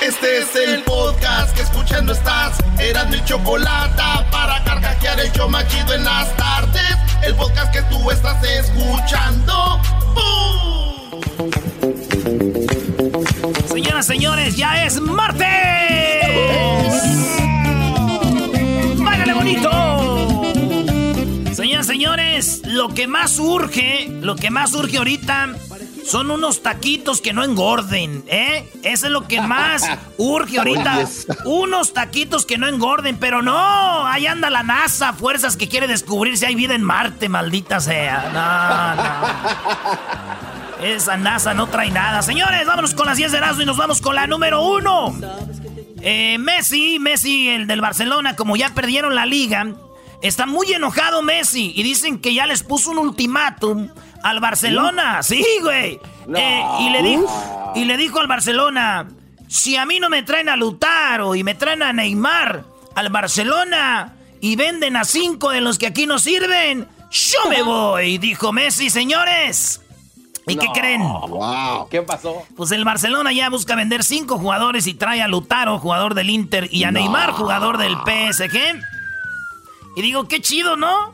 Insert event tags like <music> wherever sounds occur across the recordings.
Este es el podcast que escuchando estás. Eran mi chocolate para carcajear el yo machido en las tardes. El podcast que tú estás escuchando. ¡Bum! Señoras, señores, ya es martes. ¡Báilale bonito! Señoras, señores, lo que más urge, lo que más urge ahorita son unos taquitos que no engorden, ¿eh? Eso es lo que más <laughs> urge ahorita. Unos taquitos que no engorden, pero no, ahí anda la NASA, fuerzas que quiere descubrir si hay vida en Marte, maldita sea. No, no. Esa NASA no trae nada. Señores, vámonos con las 10 de Erasmo y nos vamos con la número uno. Eh, Messi, Messi, el del Barcelona, como ya perdieron la liga, está muy enojado Messi y dicen que ya les puso un ultimátum al Barcelona. Sí, güey. Eh, y, le dijo, y le dijo al Barcelona, si a mí no me traen a Lutaro y me traen a Neymar al Barcelona y venden a cinco de los que aquí no sirven, yo me voy, dijo Messi, señores. ¿Y qué creen? ¿Qué pasó? Pues el Barcelona ya busca vender cinco jugadores y trae a Lutaro, jugador del Inter, y a Neymar, jugador del PSG. Y digo, qué chido, ¿no?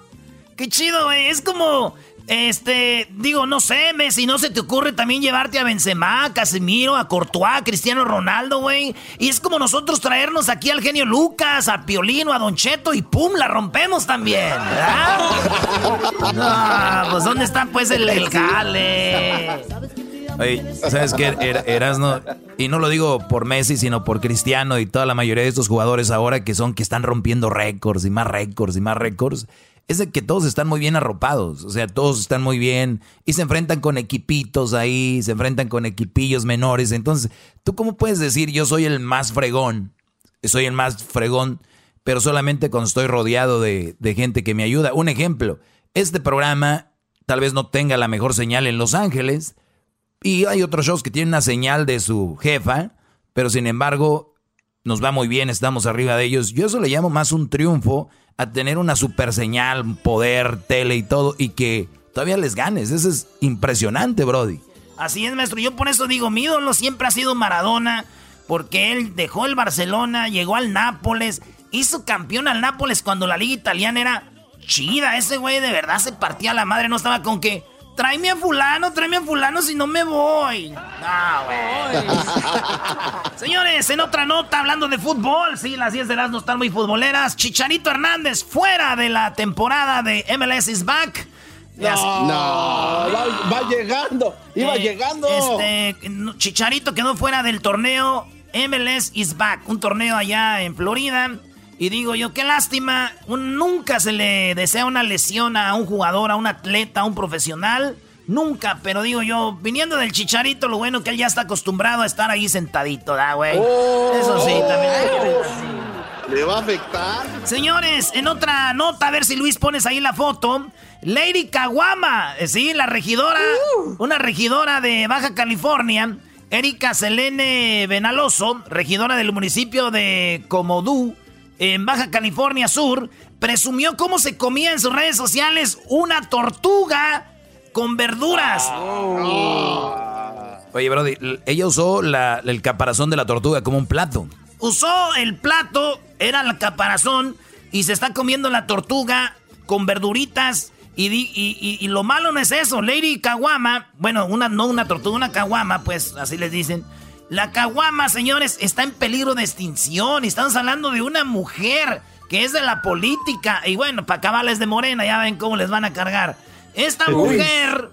Qué chido, güey. Es como, este, digo, no sé, Messi, no se te ocurre también llevarte a Benzema, a Casemiro, a Courtois, a Cristiano Ronaldo, güey. Y es como nosotros traernos aquí al genio Lucas, a Piolino, a Don Cheto y pum, la rompemos también, ¿verdad? Pues ¿dónde está pues el, el jale? Oye, ¿sabes qué? Er- Erasno, y no lo digo por Messi, sino por Cristiano y toda la mayoría de estos jugadores ahora que son que están rompiendo récords y más récords y más récords, es de que todos están muy bien arropados, o sea, todos están muy bien y se enfrentan con equipitos ahí, se enfrentan con equipillos menores, entonces, ¿tú cómo puedes decir yo soy el más fregón? Soy el más fregón, pero solamente cuando estoy rodeado de, gente que me ayuda. Un ejemplo, este programa tal vez no tenga la mejor señal en Los Ángeles, y hay otros shows que tienen una señal de su jefa, pero sin embargo nos va muy bien, estamos arriba de ellos. Yo eso le llamo más un triunfo a tener una super señal, poder, tele y todo, y que todavía les ganes. Eso es impresionante, Brody. Así es, maestro. Yo por eso digo, mi ídolo siempre ha sido Maradona, porque él dejó el Barcelona, llegó al Nápoles, hizo campeón al Nápoles cuando la liga italiana era chida. Ese güey de verdad se partía la madre, no estaba con que... Tráeme a fulano, tráeme a fulano si no me voy. Ah, güey. <laughs> Señores, en otra nota, hablando de fútbol, sí, las 10 de las no están muy futboleras. Chicharito Hernández fuera de la temporada de MLS is back. No, va, va llegando, iba Eh, llegando. Este, no, Chicharito quedó fuera del torneo MLS is back, un torneo allá en Florida. Y digo yo, qué lástima, un- nunca se le desea una lesión a un jugador, a un atleta, a un profesional. Nunca, pero digo yo, viniendo del Chicharito, lo bueno que él ya está acostumbrado a estar ahí sentadito, ¿da, güey? Eso sí, también. Le va a afectar. Señores, en otra nota, a ver si Luis pones ahí la foto. Lady Caguama, eh, sí, la regidora, una regidora de Baja California, Erika Selene Benaloso, regidora del municipio de Comodú, en Baja California Sur, presumió cómo se comía en sus redes sociales una tortuga con verduras. Oye, Brody, ella usó la- el caparazón de la tortuga como un plato. Usó el plato, era el caparazón, y se está comiendo la tortuga con verduritas Y, y, y, lo malo no es eso. Lady Kawama, bueno, una, no una tortuga, una Kawama, pues así les dicen. La Kawama, señores, está en peligro de extinción. Y estamos hablando de una mujer que es de la política. Y bueno, para cabales de morena, ya ven cómo les van a cargar. Esta mujer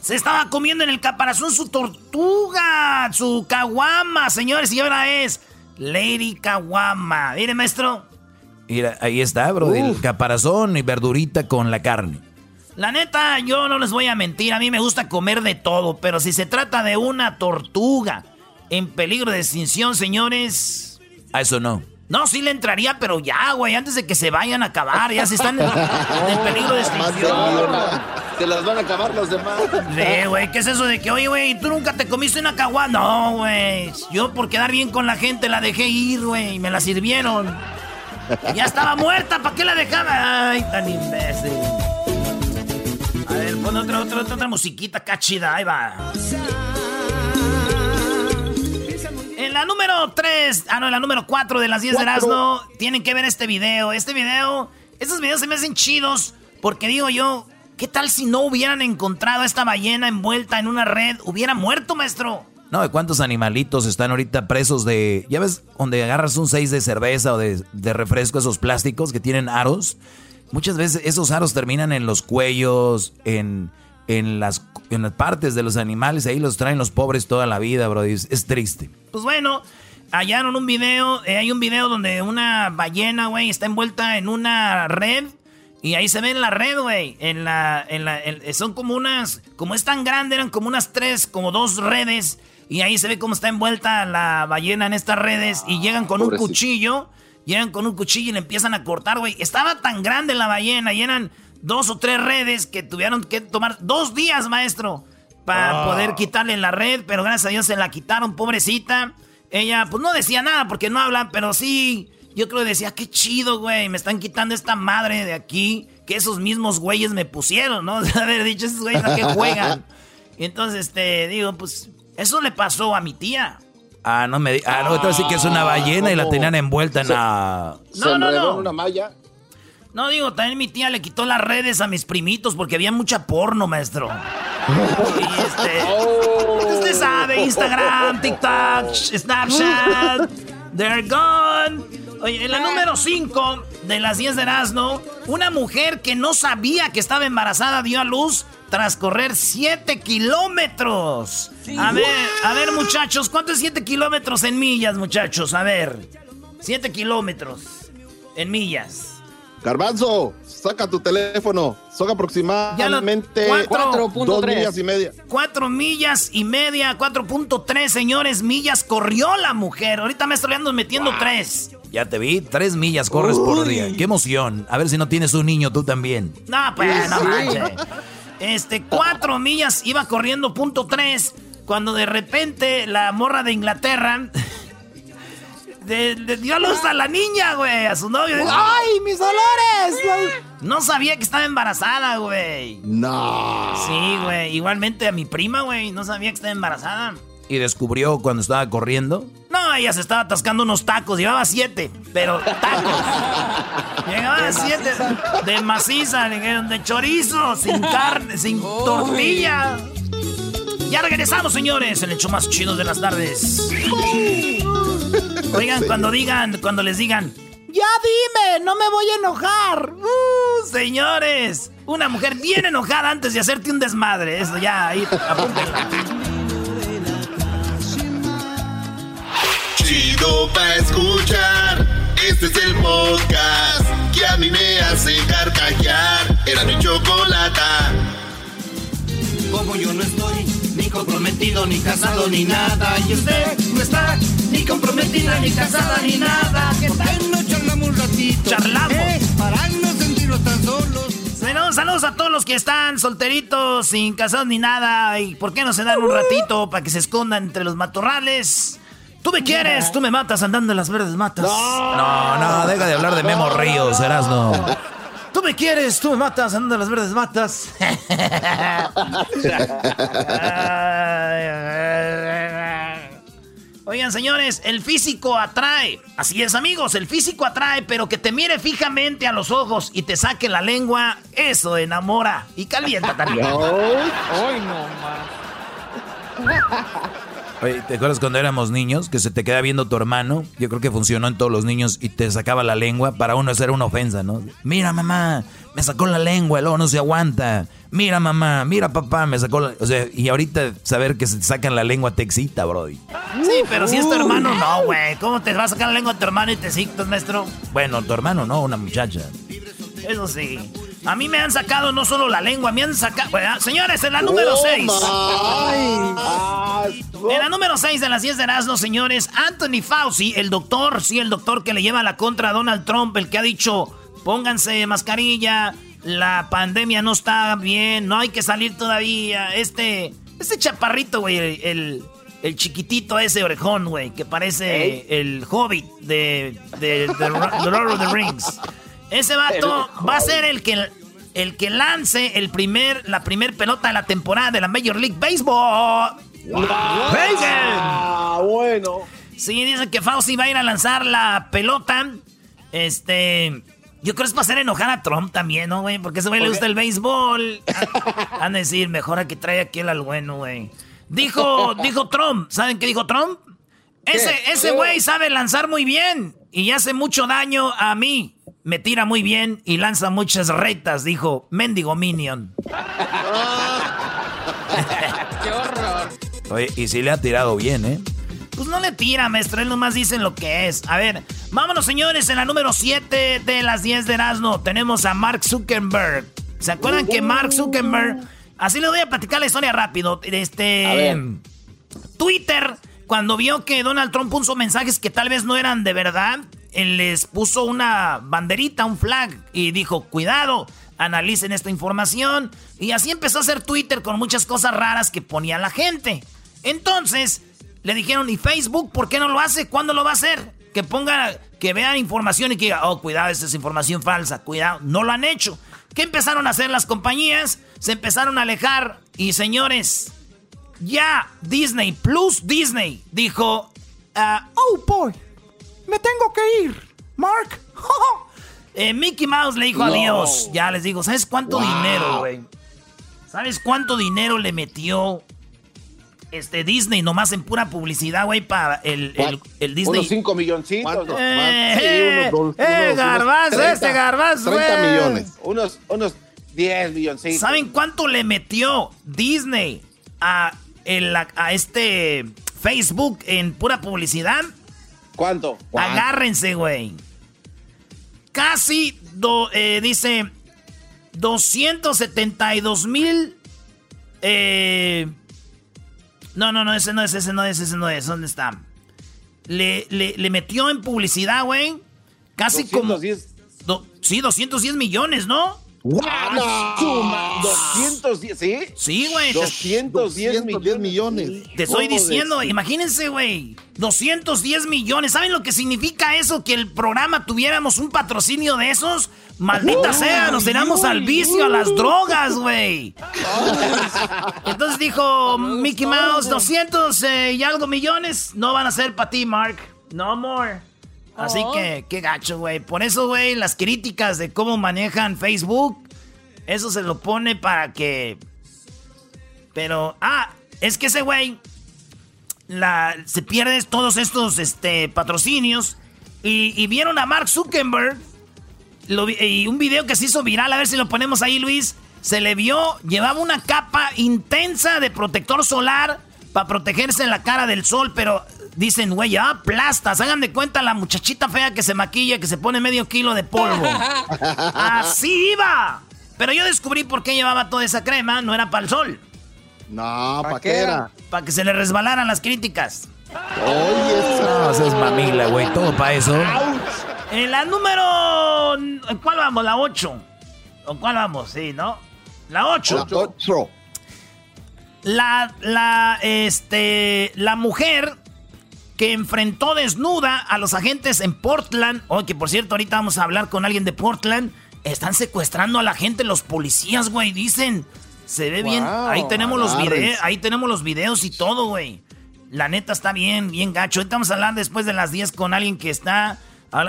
se estaba comiendo en el caparazón su tortuga, su Kawama, señores, y ahora es Lady Kawama. Mire, maestro. Mira, ahí está, bro. El caparazón y verdurita con la carne. La neta, yo no les voy a mentir. A mí me gusta comer de todo. Pero si se trata de una tortuga en peligro de extinción, señores. A eso no. No, sí le entraría, pero ya, güey, antes de que se vayan a acabar, ya se están en, peligro de extinción. Se las van a acabar los demás. Sí, güey, ¿qué es eso de que, oye, güey, tú nunca te comiste una caguá? No, güey, yo por quedar bien con la gente la dejé ir, güey, y me la sirvieron. Ya estaba muerta, ¿para qué la dejaba? Ay, tan imbécil. A ver, pon otra, otra, otra, musiquita cachida, ahí va. Número 3, ah, no, en la número 4 de las 10 de Erasmo, tienen que ver este video. Este video, estos videos se me hacen chidos porque digo yo, ¿qué tal si no hubieran encontrado a esta ballena envuelta en una red? Hubiera muerto, maestro. No, ¿de cuántos animalitos están ahorita presos de... Ya ves, donde agarras un 6 de cerveza o de, refresco, esos plásticos que tienen aros. Muchas veces esos aros terminan en los cuellos, en, en, las, en las partes de los animales. Ahí los traen los pobres toda la vida, bro. Es, es triste. Pues bueno, hallaron un video. Eh, hay un video donde una ballena, güey, está envuelta en una red. Y ahí se ve en la red, güey. En la, en la, son como unas, como es tan grande, eran como unas tres, como dos redes. Y ahí se ve cómo está envuelta la ballena en estas redes. Y llegan con un cuchillo. Llegan con un cuchillo y le empiezan a cortar, güey. Estaba tan grande la ballena y eran dos o tres redes que tuvieron que tomar dos días, maestro, para ah. poder quitarle la red. Pero gracias a Dios se la quitaron, pobrecita. Ella, pues no decía nada porque no habla, pero sí. Yo creo que decía, qué chido, güey. Me están quitando esta madre de aquí que esos mismos güeyes me pusieron, ¿no? <laughs> De haber dicho, esos güeyes a qué juegan. Y entonces, este, digo, pues eso le pasó a mi tía. Ah, no me Ah, no, entonces sí que es una ballena y la tenían envuelta en la. No, no, no. una malla. No, digo, también mi tía le quitó las redes a mis primitos porque había mucha porno, maestro. y este. Oh. Usted sabe, Instagram, TikTok, Snapchat. They're gone. Oye, en la número 5 de las 10 de Erasmo, una mujer que no sabía que estaba embarazada dio a luz tras correr 7 kilómetros. A ver, a ver, muchachos, ¿cuánto es 7 kilómetros en millas, muchachos? A ver, 7 kilómetros en millas. Garbanzo, saca tu teléfono. Son aproximadamente 4.3 millas y media. 4 millas y media, 4.3, señores, millas corrió la mujer. Ahorita me estoy metiendo 3. Ya te vi, 3 millas corres por día. Qué emoción. A ver si no tienes un niño tú también. No, pues, no manches. Este, cuatro millas iba corriendo punto tres. Cuando de repente la morra de Inglaterra le dio a luz a la niña, güey, a su novio. ¡Ay, mis dolores! No sabía que estaba embarazada, güey. No. Sí, güey. Igualmente a mi prima, güey, no sabía que estaba embarazada. ¿Y descubrió cuando estaba corriendo? No, ella se estaba atascando unos tacos. Llevaba siete, pero tacos. <laughs> Llevaba siete de maciza, de chorizo, sin carne, sin tortilla. Ya regresamos, señores, en el hecho más chido de las tardes. Oigan, cuando digan, cuando les digan, ya dime, no me voy a enojar. Uh, señores, una mujer bien <laughs> enojada antes de hacerte un desmadre. Eso ya, ahí, apúntenla. Chido pa' escuchar. Este es el podcast que a mí me hace carcajear. Era mi chocolata. Como yo no estoy ni comprometido, ni casado, ni nada. Y usted no está ni comprometida, ni casada, ni nada. ¿Qué tal? no charlamos un ratito? Charlamos. Eh, para no sentirnos tan solos. Bueno, saludos a todos los que están solteritos, sin casados ni nada. ¿Y por qué no se dan un ratito para que se escondan entre los matorrales? Tú me quieres, tú me matas andando en las verdes matas. No, no, deja de hablar de Memo Ríos, no. Tú me quieres, tú me matas andando en las verdes matas. <laughs> Oigan, señores, el físico atrae. Así es, amigos, el físico atrae, pero que te mire fijamente a los ojos y te saque la lengua, eso enamora y calienta también. <laughs> Ay, no, Oye, ¿te acuerdas cuando éramos niños que se te queda viendo tu hermano? Yo creo que funcionó en todos los niños y te sacaba la lengua. Para uno eso era una ofensa, ¿no? Mira, mamá, me sacó la lengua, el ojo no se aguanta. Mira, mamá, mira, papá, me sacó la... O sea, y ahorita saber que se te sacan la lengua te excita, bro. Sí, pero si es tu hermano, no, güey. ¿Cómo te va a sacar la lengua a tu hermano y te excitas, maestro? Bueno, tu hermano no, una muchacha. Eso sí. A mí me han sacado no solo la lengua, me han sacado. señores, en la número 6. en la número 6 de las 10 de Erasmo, señores, Anthony Fauci, el doctor, sí, el doctor que le lleva la contra a Donald Trump, el que ha dicho: pónganse mascarilla, la pandemia no está bien, no hay que salir todavía. Este, este chaparrito, güey, el, el, chiquitito ese orejón, güey, que parece el hobbit de, de, de, Lord of the Rings. Ese vato va a ser el que, el que lance el primer, la primer pelota de la temporada de la Major League Baseball. Ah, bueno. Sí, dicen que Fauci va a ir a lanzar la pelota. Este. Yo creo que es para hacer enojar a Trump también, ¿no, güey? Porque ese güey le gusta el béisbol. <laughs> Van a decir, mejor a que trae aquí el al bueno, güey. Dijo, <laughs> dijo Trump. ¿Saben qué dijo Trump? Ese, ese güey sabe lanzar muy bien y hace mucho daño a mí me tira muy bien y lanza muchas retas, dijo Mendigo Minion. <laughs> ¡Qué horror! Oye, y si le ha tirado bien, ¿eh? Pues no le tira, maestro, él nomás dice lo que es. A ver, vámonos, señores, en la número 7 de las 10 de Erasmo tenemos a Mark Zuckerberg. ¿Se acuerdan que Mark Zuckerberg... Así le voy a platicar la historia rápido. Este... Twitter, cuando vio que Donald Trump puso mensajes que tal vez no eran de verdad, les puso una banderita, un flag, y dijo, cuidado, analicen esta información. Y así empezó a hacer Twitter con muchas cosas raras que ponía la gente. Entonces, le dijeron, ¿y Facebook por qué no lo hace? ¿Cuándo lo va a hacer? Que ponga, que vean información y que diga, oh, cuidado, esta es información falsa, cuidado. No lo han hecho. ¿Qué empezaron a hacer las compañías? Se empezaron a alejar. Y señores, ya Disney plus Disney dijo, ah, oh boy, me tengo que ir. Mark. <laughs> Eh, Mickey Mouse le dijo adiós. Ya les digo, ¿sabes cuánto dinero, güey? ¿Sabes cuánto dinero le metió este Disney nomás en pura publicidad, güey, para el, el, Disney? Unos 5 milloncitos. Eh, sí, unos, eh, garbanzo, este garbanzo, 30 millones. Unos, unos 10 milloncitos. ¿Saben cuánto le metió Disney a, el, a este Facebook en pura publicidad? ¿Cuánto? Agárrense, güey. Casi, eh, dice, 272 mil... Eh, no, no, no, ese no es, ese no es, ese no es. ¿Dónde está? Le, le, metió en publicidad, güey. Casi 210. como... sí, 210 millones, ¿no? ¡Wow! 210, ¿sí? Sí, güey. 210, millones. Te estoy diciendo, imagínense, güey. 210 millones. ¿Saben lo que significa eso? Que el programa tuviéramos un patrocinio de esos. Maldita sea, nos tiramos al vicio, a las drogas, güey. <laughs> Entonces dijo Mickey Mouse, 200 eh, y algo millones no van a ser para ti, Mark. No more. Así oh. que, qué gacho, güey. Por eso, güey, las críticas de cómo manejan Facebook, eso se lo pone para que... Pero, ah, es que ese güey la, se pierde todos estos este, patrocinios y, vieron a Mark Zuckerberg y un video que se hizo viral, a ver si lo ponemos ahí, Luis. Se le vio, llevaba una capa intensa de protector solar para protegerse en la cara del sol, pero Dicen, güey, ya plastas. Hagan de cuenta la muchachita fea que se maquilla, que se pone medio kilo de polvo. <laughs> Así iba. Pero yo descubrí por qué llevaba toda esa crema. No era para el sol. No, ¿para qué era? Para que se le resbalaran las críticas. Oye, no, es mamila, güey. Todo para eso. En la número... ¿Cuál vamos? ¿La 8? ¿O cuál vamos? Sí, ¿no? La 8. La 8. La, la, este, la mujer que enfrentó desnuda a los agentes en Portland. Oh, que por cierto, ahorita vamos a hablar con alguien de Portland. Están secuestrando a la gente, los policías, güey, dicen. Se ve bien. Ahí tenemos los videos, ahí tenemos los videos y todo, güey. La neta está bien, bien gacho. Ahorita vamos a hablar después de las 10 con alguien que está...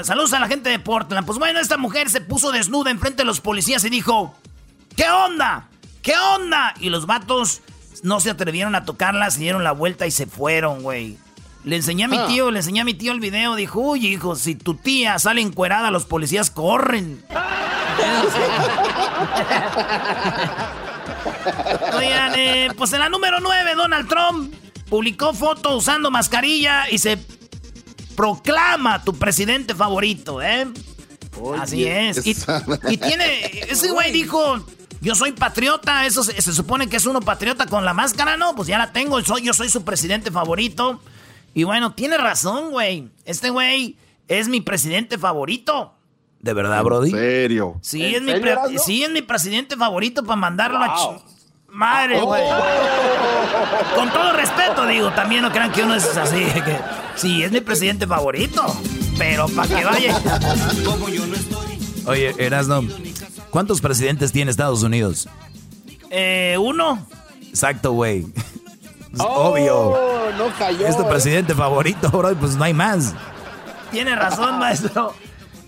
Saludos a la gente de Portland. Pues bueno, esta mujer se puso desnuda enfrente de los policías y dijo... ¿Qué onda? ¿Qué onda? Y los vatos no se atrevieron a tocarla, se dieron la vuelta y se fueron, güey. Le enseñé a mi ah. tío, le enseñé a mi tío el video. Dijo, uy, hijo, si tu tía sale encuerada, los policías corren. <laughs> Oigan, eh, pues en la número 9, Donald Trump publicó foto usando mascarilla y se proclama tu presidente favorito, ¿eh? Así es. Y, tiene, ese güey dijo, yo soy patriota, eso se, supone que es uno patriota con la máscara, ¿no? Pues ya la tengo, soy, yo soy su presidente favorito. Y bueno, tiene razón, güey. Este güey es mi presidente favorito. ¿De verdad, Brody? ¿En serio? Sí, es, mi sí es mi presidente favorito para mandarlo a... Madre, güey. Con todo respeto, digo, también no crean que uno es así. Que, sí, es mi presidente favorito. Pero para que vaya. Oye, Erasno, ¿cuántos presidentes tiene Estados Unidos? Eh, uno. Exacto, güey. Oh, Obvio. No cayó. Es tu presidente favorito, bro, pues no hay más. Tiene razón, <laughs> maestro.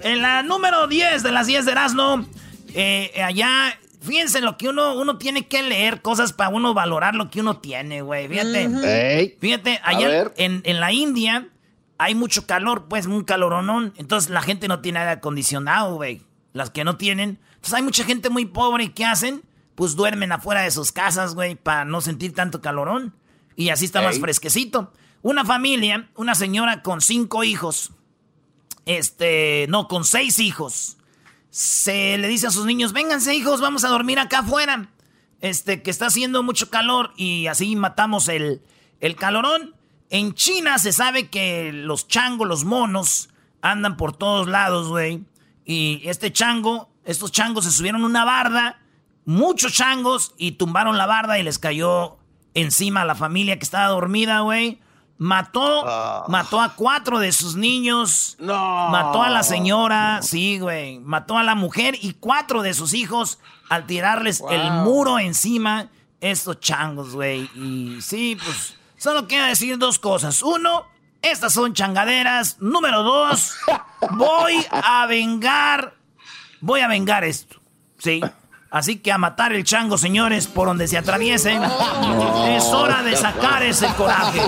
En la número 10 de las 10 de Erasmo, eh, allá, fíjense lo que uno, uno tiene que leer cosas para uno valorar lo que uno tiene, güey. Fíjate. Fíjate, allá en, en, la India hay mucho calor, pues, un caloronón. Entonces la gente no tiene aire acondicionado, güey. Las que no tienen. Entonces hay mucha gente muy pobre y ¿qué hacen? Pues duermen afuera de sus casas, güey, para no sentir tanto calorón. Y así está más fresquecito. Una familia, una señora con cinco hijos, este, no, con seis hijos, se le dice a sus niños, vénganse hijos, vamos a dormir acá afuera, este, que está haciendo mucho calor y así matamos el, el calorón. En China se sabe que los changos, los monos, andan por todos lados, güey. Y este chango, estos changos se subieron una barda, muchos changos, y tumbaron la barda y les cayó encima a la familia que estaba dormida, güey. Mató, ah. mató a cuatro de sus niños. No. Mató a la señora, sí, güey. Mató a la mujer y cuatro de sus hijos al tirarles el muro encima. Estos changos, güey. Y sí, pues, solo quiero decir dos cosas. Uno, estas son changaderas. Número dos, <laughs> voy a vengar, voy a vengar esto. Sí. Así que a matar el chango, señores, por donde se atraviesen. Es hora de sacar ese coraje.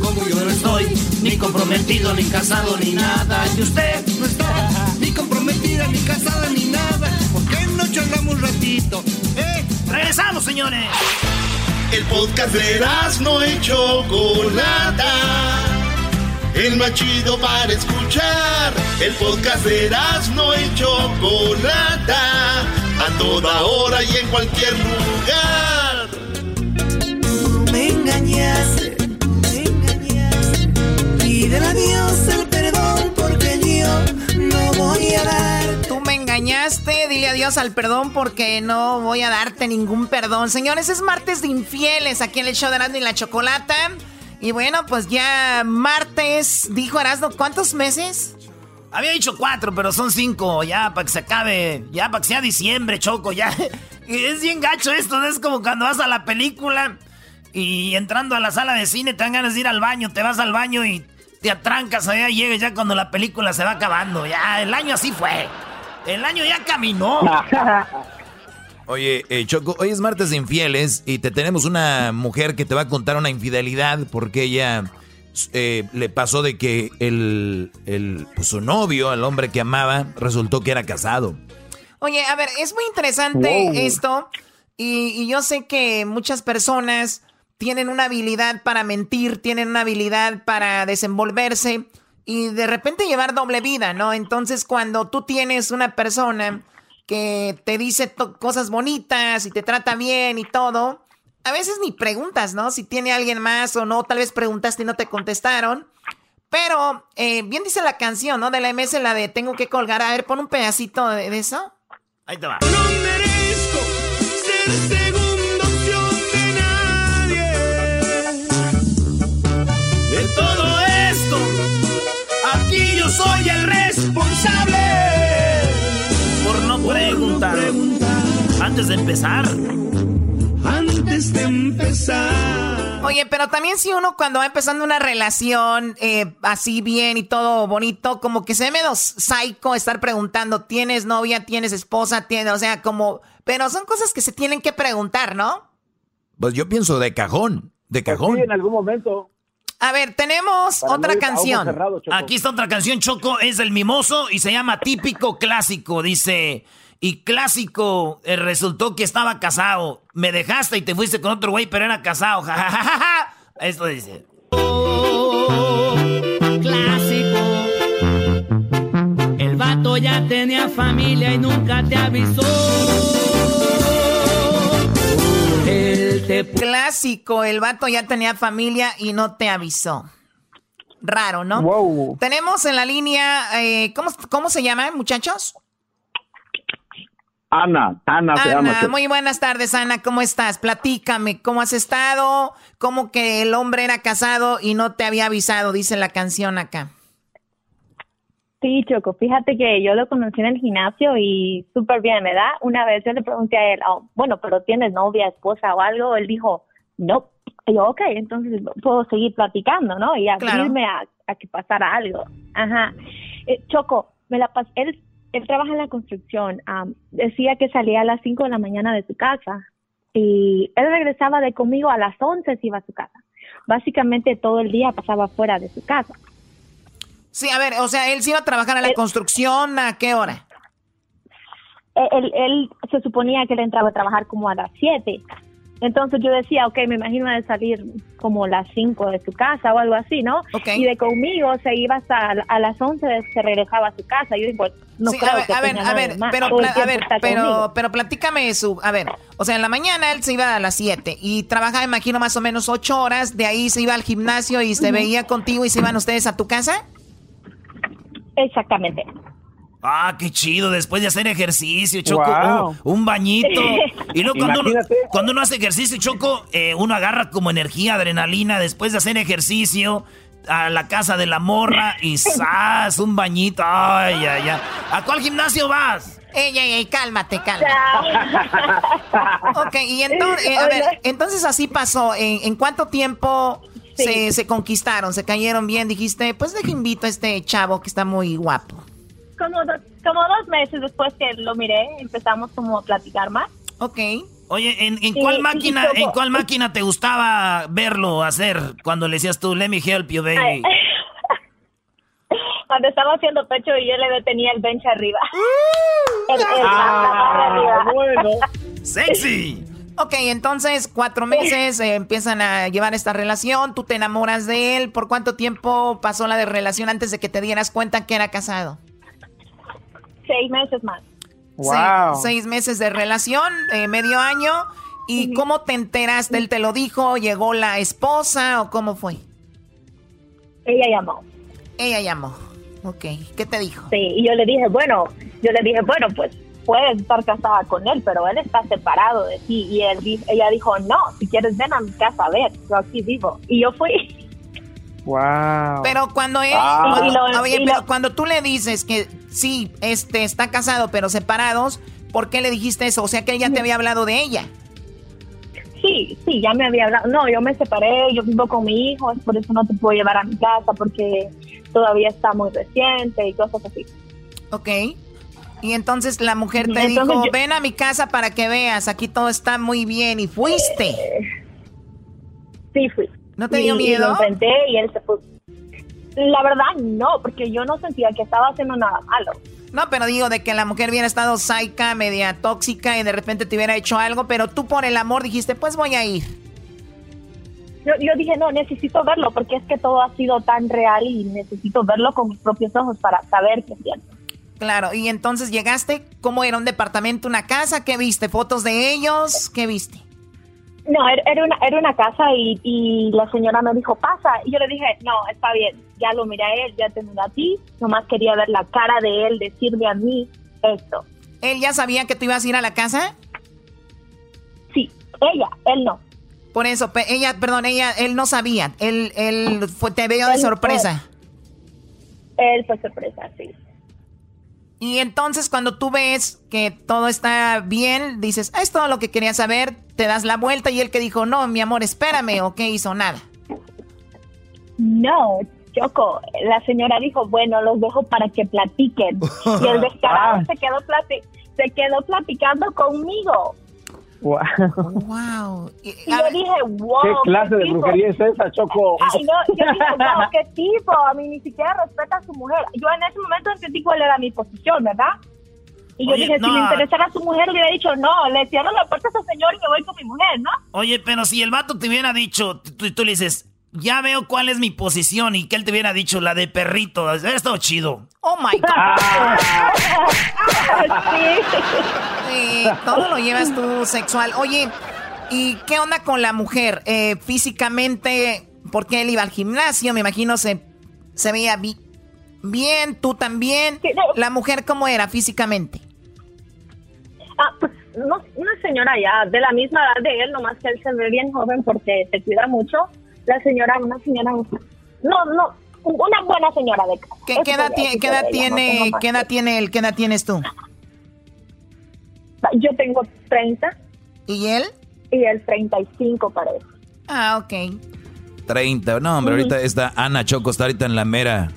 Como yo no estoy ni comprometido, ni casado, ni nada. Y usted no está ni comprometida, ni casada, ni nada. ¿Por qué no charlamos un ratito? ¿Eh? Regresamos, señores. El podcast de no hecho Chocolata el más chido para escuchar. El podcast de no y Chocolata, a toda hora y en cualquier lugar. Me engañaste, me engañaste. Pídele a Dios el perdón porque yo no voy a dar. Tú me engañaste, dile adiós al perdón porque no voy a darte ningún perdón. Señores, es martes de infieles aquí en el show de Erasmo y la Chocolata. Y bueno, pues ya martes, dijo Erasmo, ¿cuántos meses? Había dicho cuatro, pero son cinco, ya para que se acabe, ya para que sea diciembre, Choco, ya. <laughs> Es bien gacho esto, es como cuando vas a la película y entrando a la sala de cine te dan ganas de ir al baño, te vas al baño y te atrancas allá, llegas ya cuando la película se va acabando, ya, el año así fue. El año ya caminó. <laughs> Oye, eh, Choco, hoy es martes de infieles y te tenemos una mujer que te va a contar una infidelidad porque ella eh, le pasó de que el, el pues, su novio, el hombre que amaba, resultó que era casado. Oye, a ver, es muy interesante esto y, y yo sé que muchas personas tienen una habilidad para mentir, tienen una habilidad para desenvolverse y de repente llevar doble vida, ¿no? Entonces cuando tú tienes una persona que te dice cosas bonitas y te trata bien y todo. A veces ni preguntas, ¿no? Si tiene alguien más o no, tal vez preguntaste y no te contestaron. Pero eh, bien dice la canción, ¿no? De la MS, la de Tengo que colgar. A ver, pon un pedacito de, eso. Ahí te va. No merezco ser segunda opción de nadie. De todo esto, aquí yo soy el responsable antes de empezar. Antes de empezar. Oye, pero también si uno cuando va empezando una relación eh, así bien y todo bonito, como que se ve medio psycho estar preguntando, ¿tienes novia? ¿Tienes esposa? ¿Tienes? O sea, como... Pero son cosas que se tienen que preguntar, ¿no? Pues yo pienso de cajón, de pues cajón. sí, en algún momento. A ver, tenemos otra canción. Aquí está otra canción, Choco, es el mimoso y se llama Típico Clásico. Dice, y clásico, eh, resultó que estaba casado. Me dejaste y te fuiste con otro güey, pero era casado. <laughs> Esto dice. clásico. El vato ya tenía familia y nunca te avisó. El Clásico, el vato ya tenía familia y no te avisó. Raro, ¿no? Wow. Tenemos en la línea, eh, ¿cómo, ¿cómo se llama, muchachos? Ana, Ana se llama. Muy buenas tardes, Ana, ¿cómo estás? Platícame, ¿cómo has estado? ¿Cómo que el hombre era casado y no te había avisado? Dice la canción acá. Sí, Choco, fíjate que yo lo conocí en el gimnasio y súper bien, ¿verdad? Una vez yo le pregunté a él, oh, bueno, pero ¿tienes novia, esposa o algo? Él dijo, no. Y yo, ok, entonces puedo seguir platicando, ¿no? Y abrirme a, a, que pasara algo. Ajá. Eh, Choco, me la pasé, él él trabaja en la construcción. decía que salía a las 5 de la mañana de su casa y él regresaba de conmigo a las 11 si iba a su casa. Básicamente todo el día pasaba fuera de su casa. Sí, a ver, o sea, él se iba a trabajar en la construcción, ¿a qué hora? Él, él, se suponía que él entraba a trabajar como a las 7 entonces yo decía, ok, me imagino de salir como las 5 de su casa o algo así, ¿no? Y de conmigo se iba hasta a las 11, se regresaba a su casa. Yo digo, no creo a ver, que a ver, a ver, pero, a ver, pero, pero platícame eso. A ver, o sea, en la mañana él se iba a las 7 y trabajaba, imagino, más o menos 8 horas. De ahí se iba al gimnasio y se veía contigo y se iban ustedes a tu casa. Exactamente. Ah, qué chido, después de hacer ejercicio, Choco, un bañito. Y luego cuando uno, cuando uno, hace ejercicio, Choco, eh, uno agarra como energía, adrenalina, después de hacer ejercicio, a la casa de la morra y ¡zas! Un bañito. Ay, ay, ay. ¿A cuál gimnasio vas? Ey, ey, ey, cálmate, cálmate. ok, y entonces, eh, a ver, entonces así pasó. ¿En, cuánto tiempo se, se, conquistaron? ¿Se cayeron bien? Dijiste, pues deje invito a este chavo que está muy guapo como, como dos meses después que lo miré, empezamos como a platicar más. Ok. Oye, ¿en, en cuál máquina en cuál máquina te gustaba verlo hacer cuando le decías tú, let me help you, baby? <laughs> cuando estaba haciendo pecho y yo le detenía el bench arriba. <laughs> ah, bueno. <laughs> ¡Sexy! Ok, entonces cuatro meses eh, empiezan a llevar esta relación, tú te enamoras de él. ¿Por cuánto tiempo pasó la de relación antes de que te dieras cuenta que era casado? Seis meses más. Wow. Seis, meses de relación, eh, medio año. ¿Y cómo te enteraste? ¿Él te lo dijo? ¿Llegó la esposa o cómo fue? Ella llamó. Ella llamó. Ok. ¿Qué te dijo? Sí, y yo le dije, bueno, yo le dije, bueno, pues puedes estar casada con él, pero él está separado de ti. Y él, ella dijo, no, si quieres ven a mi casa a ver, yo aquí vivo. Y yo fui. Wow. Pero cuando él, pero cuando tú le dices que sí, este está casado pero separados, ¿por qué le dijiste eso? O sea que él ya te había hablado de ella. Sí, sí, ya me había hablado. No, yo me separé, yo vivo con mi hijo, es por eso no te puedo llevar a mi casa porque todavía está muy reciente y cosas así. Ok. Y entonces la mujer te dijo, ven a mi casa para que veas, aquí todo está muy bien y fuiste. sí, fui. ¿No te dio miedo? Y lo enfrenté y él se fue. La verdad, no, porque yo no sentía que estaba haciendo nada malo. No, pero digo de que la mujer hubiera estado saica, media tóxica y de repente te hubiera hecho algo, pero tú por el amor dijiste, pues voy a ir. Yo, yo dije, no, necesito verlo porque es que todo ha sido tan real y necesito verlo con mis propios ojos para saber qué es cierto. Claro, y entonces llegaste, ¿cómo era un departamento, una casa? ¿Qué viste? ¿Fotos de ellos? ¿Qué viste? No, era una, era una casa y, y, la señora me dijo, pasa. Y yo le dije, no, está bien, ya lo miré a él, ya te miré a ti. Nomás quería ver la cara de él, decirme a mí esto. ¿Él ya sabía que tú ibas a ir a la casa? Sí, ella, él no. Por eso, ella, perdón, ella, él no sabía. Él, él fue, te veo de sorpresa. él fue sorpresa, sí. Y entonces cuando tú ves que todo está bien, dices, ah, es todo lo que quería saber, te das la vuelta y él que dijo, no, mi amor, espérame, o qué hizo nada. No, Choco, la señora dijo, bueno, los dejo para que platiquen. <laughs> Y el descarado ah. se quedó se quedó platicando conmigo. Wow. wow. Y, yo dije, wow. ¿Qué clase de brujería es esa, Choco? Ay, no, yo dije, wow, qué <laughs> tipo. A mí ni siquiera respeta a su mujer. Yo en ese momento entendí cuál era mi posición, ¿verdad? Y yo dije, si me interesara a su mujer, le hubiera dicho, no, le cierro la puerta a ese señor y me voy con mi mujer, ¿no? Oye, pero si el vato te hubiera dicho, tú, tú le dices, ya veo cuál es mi posición y que él te hubiera dicho la de perrito. Esto chido. Oh my God. <laughs> sí. Todo lo llevas tú sexual. Oye, ¿y qué onda con la mujer? Eh, físicamente, porque él iba al gimnasio, me imagino se, se veía bien, tú también. ¿La mujer cómo era físicamente? Ah, pues una señora ya de la misma edad de él, nomás que él se ve bien joven porque se cuida mucho la señora, una señora, no, no, una buena señora de casa. ¿Qué, edad, tiene, ¿qué edad tiene, qué edad tiene él? ¿Qué edad tienes tú? Yo tengo 30. ¿Y él? Y él 35 parece. Ah, ok. 30, no hombre, ahorita está Ana Choco, está ahorita en la mera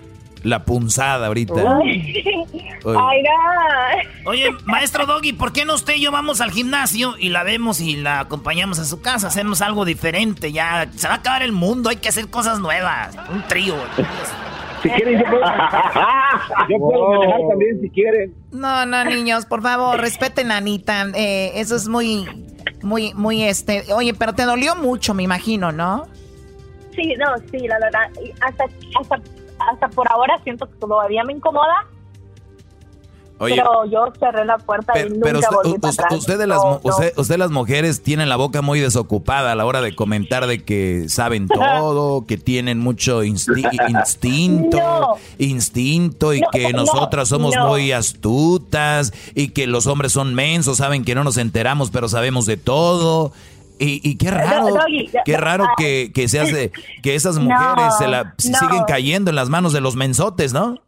la punzada ahorita. Oye, maestro Doggy, ¿por qué no usted y yo vamos al gimnasio y la vemos y la acompañamos a su casa? Hacemos algo diferente, ya se va a acabar el mundo, hay que hacer cosas nuevas. Un trío. Si quieren, yo puedo, <laughs> manejar también si quieren. No, no, niños, por favor, respeten a Anita. Eh, eso es muy, muy, muy este. Oye, pero te dolió mucho, me imagino, ¿no? Sí, no, sí, la verdad. Hasta, hasta hasta por ahora siento que todavía me incomoda. Pero yo cerré la puerta y nunca pero usted, las, usted, las mujeres tienen la boca muy desocupada a la hora de comentar de que saben <laughs> todo, que tienen mucho instinto, <laughs> instinto y que nosotras somos muy astutas y que los hombres son mensos, saben que no nos enteramos pero sabemos de todo. Y, qué raro, qué raro que, que se hace, <laughs> que esas mujeres se la siguen cayendo en las manos de los mensotes, ¿no?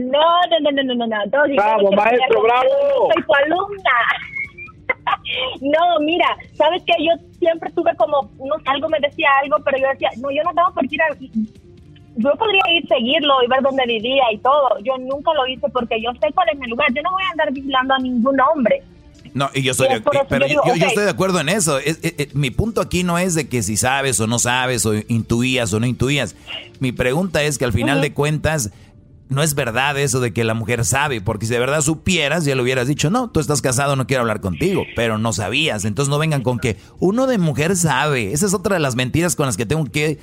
No, no, no, no, no, no, Bravo, maestro, bravo. Soy tu alumna. <laughs> no, mira, sabes que yo siempre tuve como, no algo me decía algo, pero yo decía, no, yo no tengo por qué ir a, yo podría ir seguirlo y ver dónde vivía y todo. Yo nunca lo hice porque yo sé cuál es mi lugar. Yo no voy a andar vigilando a ningún hombre. No, y yo estoy, de, pero yo, estoy de acuerdo en eso. mi punto aquí no es de que si sabes o no sabes, o intuías o no intuías. Mi pregunta es que al final de cuentas, no es verdad eso de que la mujer sabe, porque si de verdad supieras, ya le hubieras dicho, no, tú estás casado, no quiero hablar contigo, pero no sabías. Entonces no vengan con que uno de mujer sabe. Esa es otra de las mentiras con las que tengo que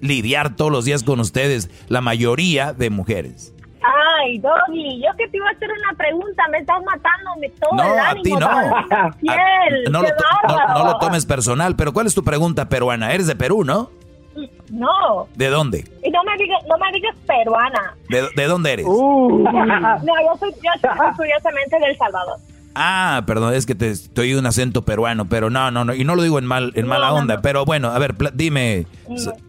lidiar todos los días con ustedes, la mayoría de mujeres. Ay, Doggy, yo que te iba a hacer una pregunta, me estás matándome todo no, el ánimo. A ti no. no, lo no, lo tomes personal, pero ¿cuál es tu pregunta peruana? Eres de Perú, ¿no? No. ¿De dónde? Y no me digas, no me digas peruana. ¿De, de dónde eres? Uh. <laughs> no, yo soy, yo soy curiosamente del Salvador. Ah, perdón, es que te estoy un acento peruano, pero no, no, no, y no lo digo en mal, en mala onda, pero bueno, a ver, dime,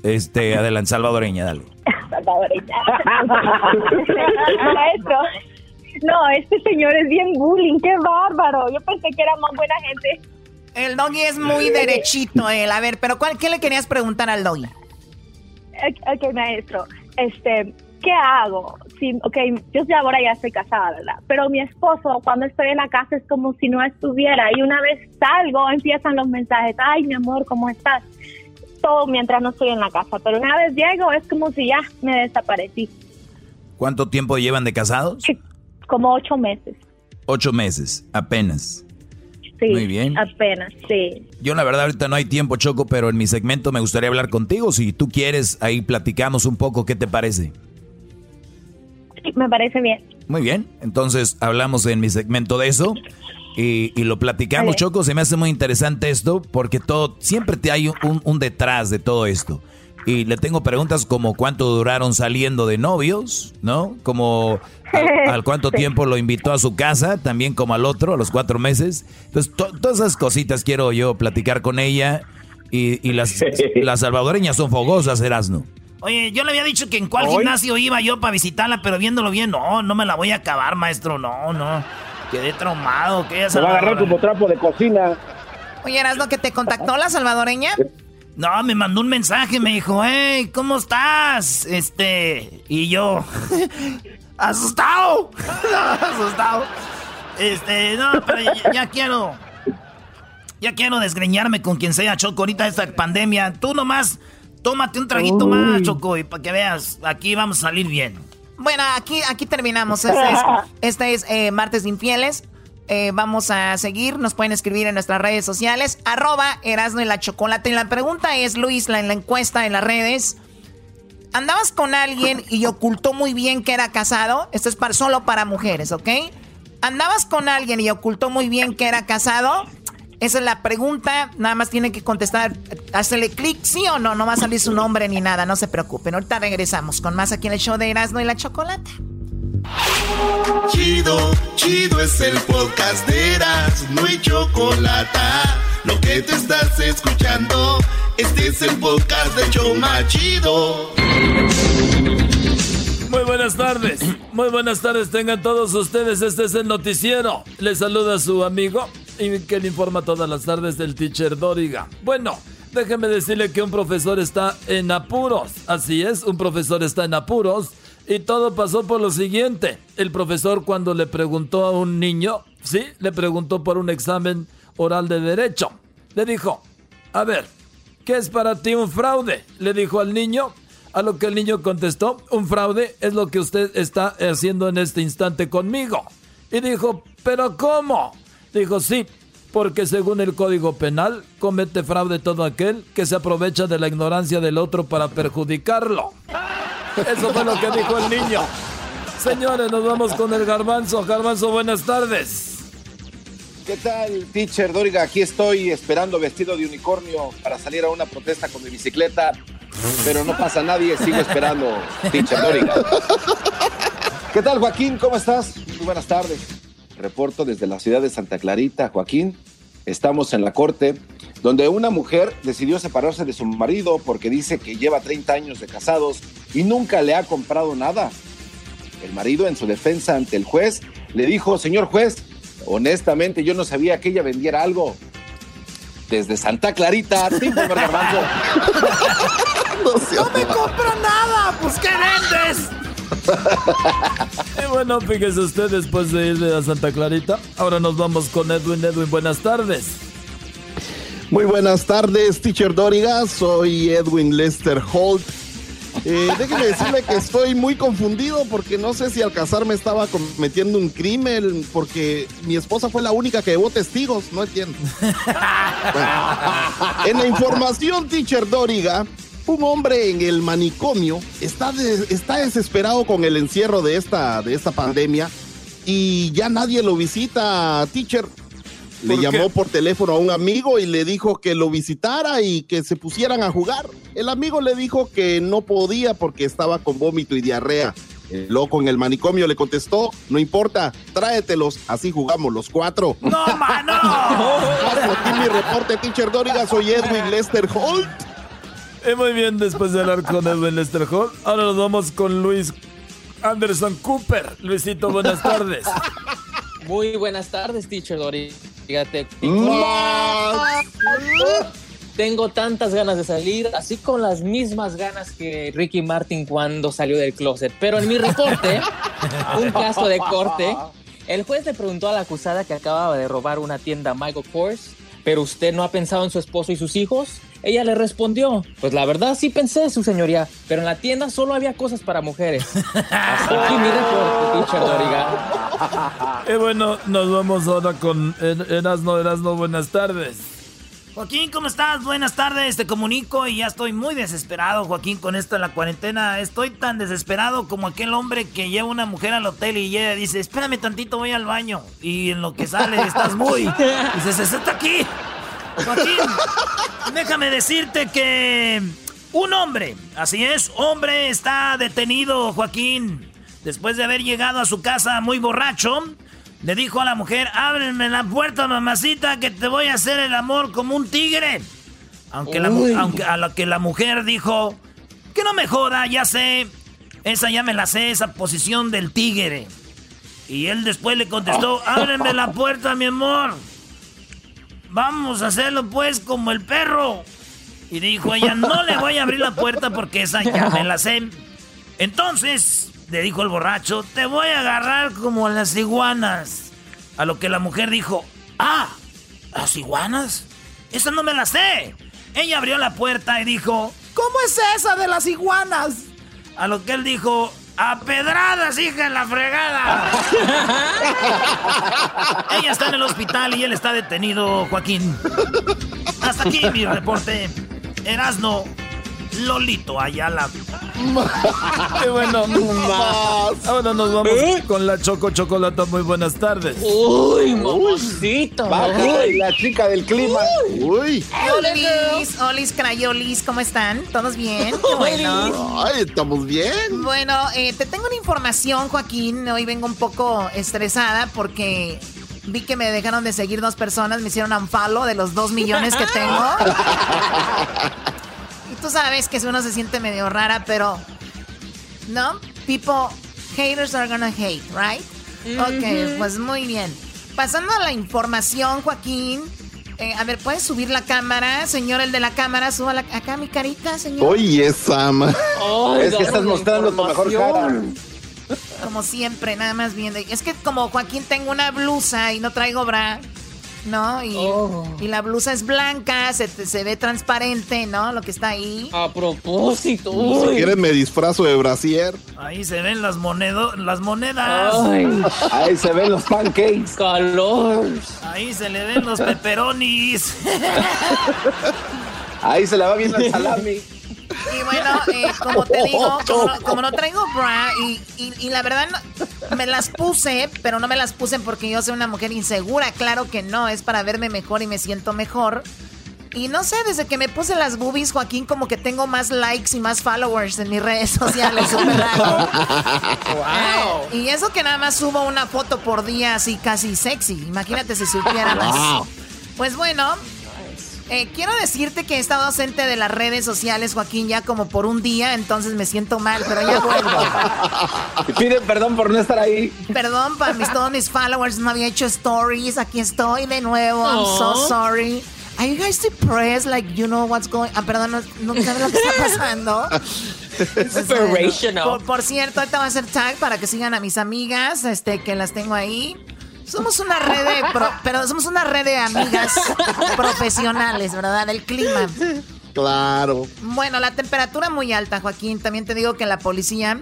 este, adelante, salvadoreña, dale. <laughs> salvadoreña. Maestro, no, este señor es bien bullying, qué bárbaro. Yo pensé que era más buena gente. El doggy es muy derechito, él. A ver, pero ¿cuál, ¿qué le querías preguntar al doggy? Ok, maestro, este, ¿qué hago? Sí, ok, yo ya ahora ya estoy casada, ¿verdad? Pero mi esposo, cuando estoy en la casa, es como si no estuviera. Y una vez salgo, empiezan los mensajes, ay, mi amor, ¿cómo estás? Todo mientras no estoy en la casa. Pero una vez llego, es como si ya me desaparecí. ¿Cuánto tiempo llevan de casados? Como ocho meses. Ocho meses, apenas. Sí, Muy bien. Apenas, sí. Yo la verdad ahorita no hay tiempo, Choco, pero en mi segmento me gustaría hablar contigo. Si tú quieres, ahí platicamos un poco, ¿qué te parece? me parece bien. Muy bien, entonces hablamos en mi segmento de eso y, lo platicamos, Choco. Se me hace muy interesante esto porque todo siempre te hay un, detrás de todo esto. Y le tengo preguntas como cuánto duraron saliendo de novios, ¿no? Como <laughs> al, cuánto tiempo lo invitó a su casa, también como al otro, a los cuatro meses. Entonces, todas esas cositas quiero yo platicar con ella. Y, y las, las salvadoreñas son fogosas, Erasno. Oye, yo le había dicho que en cuál gimnasio iba yo para visitarla, pero viéndolo bien, no, no me la voy a acabar, maestro, no, no. Quedé traumado, que Se va a agarrar como trapo de cocina. Oye, ¿eras lo que te contactó la salvadoreña? No, me mandó un mensaje, me dijo, hey, ¿cómo estás? Este, y yo, asustado, <laughs> asustado. Este, no, pero ya, quiero, ya quiero desgreñarme con quien sea, Choco, ahorita esta pandemia. Tú nomás, tómate un traguito más, Choco, y para que veas, aquí vamos a salir bien. Bueno, aquí, aquí terminamos. <laughs> Este es, este es eh, Martes Infieles. Eh, vamos a seguir, nos pueden escribir en nuestras redes sociales, arroba Erasno y la Chocolate. Y la pregunta es, Luis, la, en la encuesta en las redes, ¿andabas con alguien y ocultó muy bien que era casado? Esto es para, solo para mujeres, ¿ok? ¿Andabas con alguien y ocultó muy bien que era casado? Esa es la pregunta, nada más tiene que contestar, hacerle clic sí o no, no va a salir su nombre ni nada, no se preocupen. Ahorita regresamos con más aquí en el show de Erasno y la Chocolate. Chido, chido es el podcast de Eras, no hay chocolate. Lo que te estás escuchando, este es el podcast de Choma Chido. Muy buenas tardes, muy buenas tardes tengan todos ustedes, este es el noticiero. Les saluda su amigo y que le informa todas las tardes del teacher Doriga. Bueno, déjeme decirle que un profesor está en apuros, así es, un profesor está en apuros y todo pasó por lo siguiente. El profesor cuando le preguntó a un niño, sí, le preguntó por un examen oral de derecho. Le dijo, a ver, ¿qué es para ti un fraude? Le dijo al niño. A lo que el niño contestó, un fraude es lo que usted está haciendo en este instante conmigo. Y dijo, ¿pero cómo? Dijo, sí, porque según el Código Penal, comete fraude todo aquel que se aprovecha de la ignorancia del otro para perjudicarlo. Eso fue lo que dijo el niño. Señores, nos vamos con el garbanzo. Garbanzo, buenas tardes. ¿Qué tal, teacher Doriga? Aquí estoy esperando vestido de unicornio para salir a una protesta con mi bicicleta, pero no pasa nadie, sigo esperando, teacher Doriga. ¿Qué tal, Joaquín? ¿Cómo estás? Muy buenas tardes. Reporto desde la ciudad de Santa Clarita, Joaquín. Estamos en la corte donde una mujer decidió separarse de su marido porque dice que lleva 30 años de casados y nunca le ha comprado nada. El marido en su defensa ante el juez le dijo, señor juez, honestamente yo no sabía que ella vendiera algo. Desde Santa Clarita, Tim <laughs> no, no me compro nada, pues ¿qué vendes? y bueno, fíjese usted, después de ir a Santa Clarita, ahora nos vamos con Edwin. Edwin, buenas tardes. Muy buenas tardes, teacher Doriga. Soy Edwin Lester Holt. Eh, déjeme decirle que estoy muy confundido porque no sé si al casarme estaba cometiendo un crimen porque mi esposa fue la única que llevó testigos, no entiendo. en la información, teacher Doriga, un hombre en el manicomio está, está desesperado con el encierro de esta, de esta pandemia y ya nadie lo visita, teacher. Le llamó por teléfono a un amigo y le dijo que lo visitara y que se pusieran a jugar. El amigo le dijo que no podía porque estaba con vómito y diarrea. El loco en el manicomio le contestó, no importa, tráetelos, así jugamos los cuatro. <laughs> ¡No, mano! <laughs> Aquí mi reporte, teacher Doriga, soy Edwin Lester Holt. Eh, muy bien, después de hablar con Edwin Lester Holt, ahora nos vamos con Luis Anderson Cooper. Luisito, buenas tardes. <laughs> Muy buenas tardes, teacher Doriga. Fíjate. Tengo tantas ganas de salir, así con las mismas ganas que Ricky Martin cuando salió del closet. Pero en mi reporte, <laughs> un caso de corte, el juez le preguntó a la acusada que acababa de robar una tienda Michael Kors, pero usted no ha pensado en su esposo y sus hijos. Ella le respondió, pues la verdad sí pensé, su señoría, pero en la tienda solo había cosas para mujeres. Hasta aquí mi reporte, teacher Doriga. Y <laughs> bueno, nos vamos ahora con Erasno, Erasno, buenas tardes. Joaquín, ¿cómo estás? Buenas tardes, te comunico y ya estoy muy desesperado, Joaquín, con esto de la cuarentena. Estoy tan desesperado como aquel hombre que lleva una mujer al hotel y ella dice, espérame tantito, voy al baño. Y en lo que sale <laughs> estás muy... Y dice, se está aquí. Joaquín, déjame decirte que un hombre, así es, hombre está detenido, Joaquín. Después de haber llegado a su casa muy borracho, le dijo a la mujer, ábreme la puerta, mamacita, que te voy a hacer el amor como un tigre. Aunque, la, aunque a lo que la mujer dijo, Que no me joda, ya sé. Esa ya me la sé, esa posición del tigre. Y él después le contestó, <laughs> ábreme la puerta, mi amor. Vamos a hacerlo pues como el perro. Y dijo ella, no le voy a abrir la puerta porque esa ya me la sé. Entonces, le dijo el borracho, te voy a agarrar como las iguanas. A lo que la mujer dijo, ah, ¿las iguanas? Esa no me la sé. Ella abrió la puerta y dijo, ¿cómo es esa de las iguanas? A lo que él dijo, a pedradas, hija, en la fregada. <laughs> Ella está en el hospital y él está detenido, Joaquín. Hasta aquí mi reporte. Erasno Lolito Ayala. Qué <laughs> bueno. Ahora nos vamos ¿Eh? con la Choco Chocolata. Muy buenas tardes. Uy, mamacita. Baja, la chica del clima. Uy. Olis, Olis, Crayolis, ¿cómo están? ¿Todos bien? Qué bueno. Ay, estamos bien. Bueno, eh, te tengo una información, Joaquín. Hoy vengo un poco estresada porque vi que me dejaron de seguir dos personas. Me hicieron un de los dos millones que tengo. <laughs> tú sabes que uno se siente medio rara, pero... ¿No? People, haters are gonna hate, right? Ok, Ujú. pues muy bien. Pasando a la información, Joaquín. eh, a ver, ¿puedes subir la cámara? Señor, el de la cámara, suba la- acá mi carita, señor. Oye, Sam. es que estás mostrando tu mejor cara. Como siempre, nada más viendo. Es que como Joaquín tengo una blusa y no traigo bra, ¿no? Y, y la blusa es blanca, se, te- se ve transparente, ¿no? Lo que está ahí. A propósito. Si uy. quieres me disfrazo de brasier. Ahí se ven las, monedo, las monedas. Ay, Ahí se ven los pancakes. calor. Ahí se le ven los <laughs> peperonis. Ahí se le va viendo el salami. <laughs> Y bueno, eh, como te digo, como no, como no traigo bra y, y- y la verdad me las puse, pero no me las puse porque yo soy una mujer insegura. Claro que no, es para verme mejor y me siento mejor. Y no sé, desde que me puse las boobies, Joaquín, como que tengo más likes y más followers en mis redes sociales. <laughs> súper raro. Eh, y eso que nada más subo una foto por día así casi sexy. Imagínate si supiera más. Wow. Pues bueno, eh, quiero decirte que he estado ausente de las redes sociales, Joaquín, ya como por un día, entonces me siento mal, pero ya vuelvo. <laughs> Piden perdón por no estar ahí. Perdón para mis, todos mis followers, no había hecho stories, aquí estoy de nuevo, I'm so Aw. sorry. Are you guys depressed? Like, you know what's going... Ah, perdón, no, no sabes lo que está pasando. <laughs> Inspirational. Por, por cierto, ahorita voy a hacer tag para que sigan a mis amigas, este, que las tengo ahí. Somos una red de, pro- pero somos una red de amigas profesionales, ¿verdad? Del clima. Claro. Bueno, la temperatura muy alta, Joaquín. También te digo que la policía,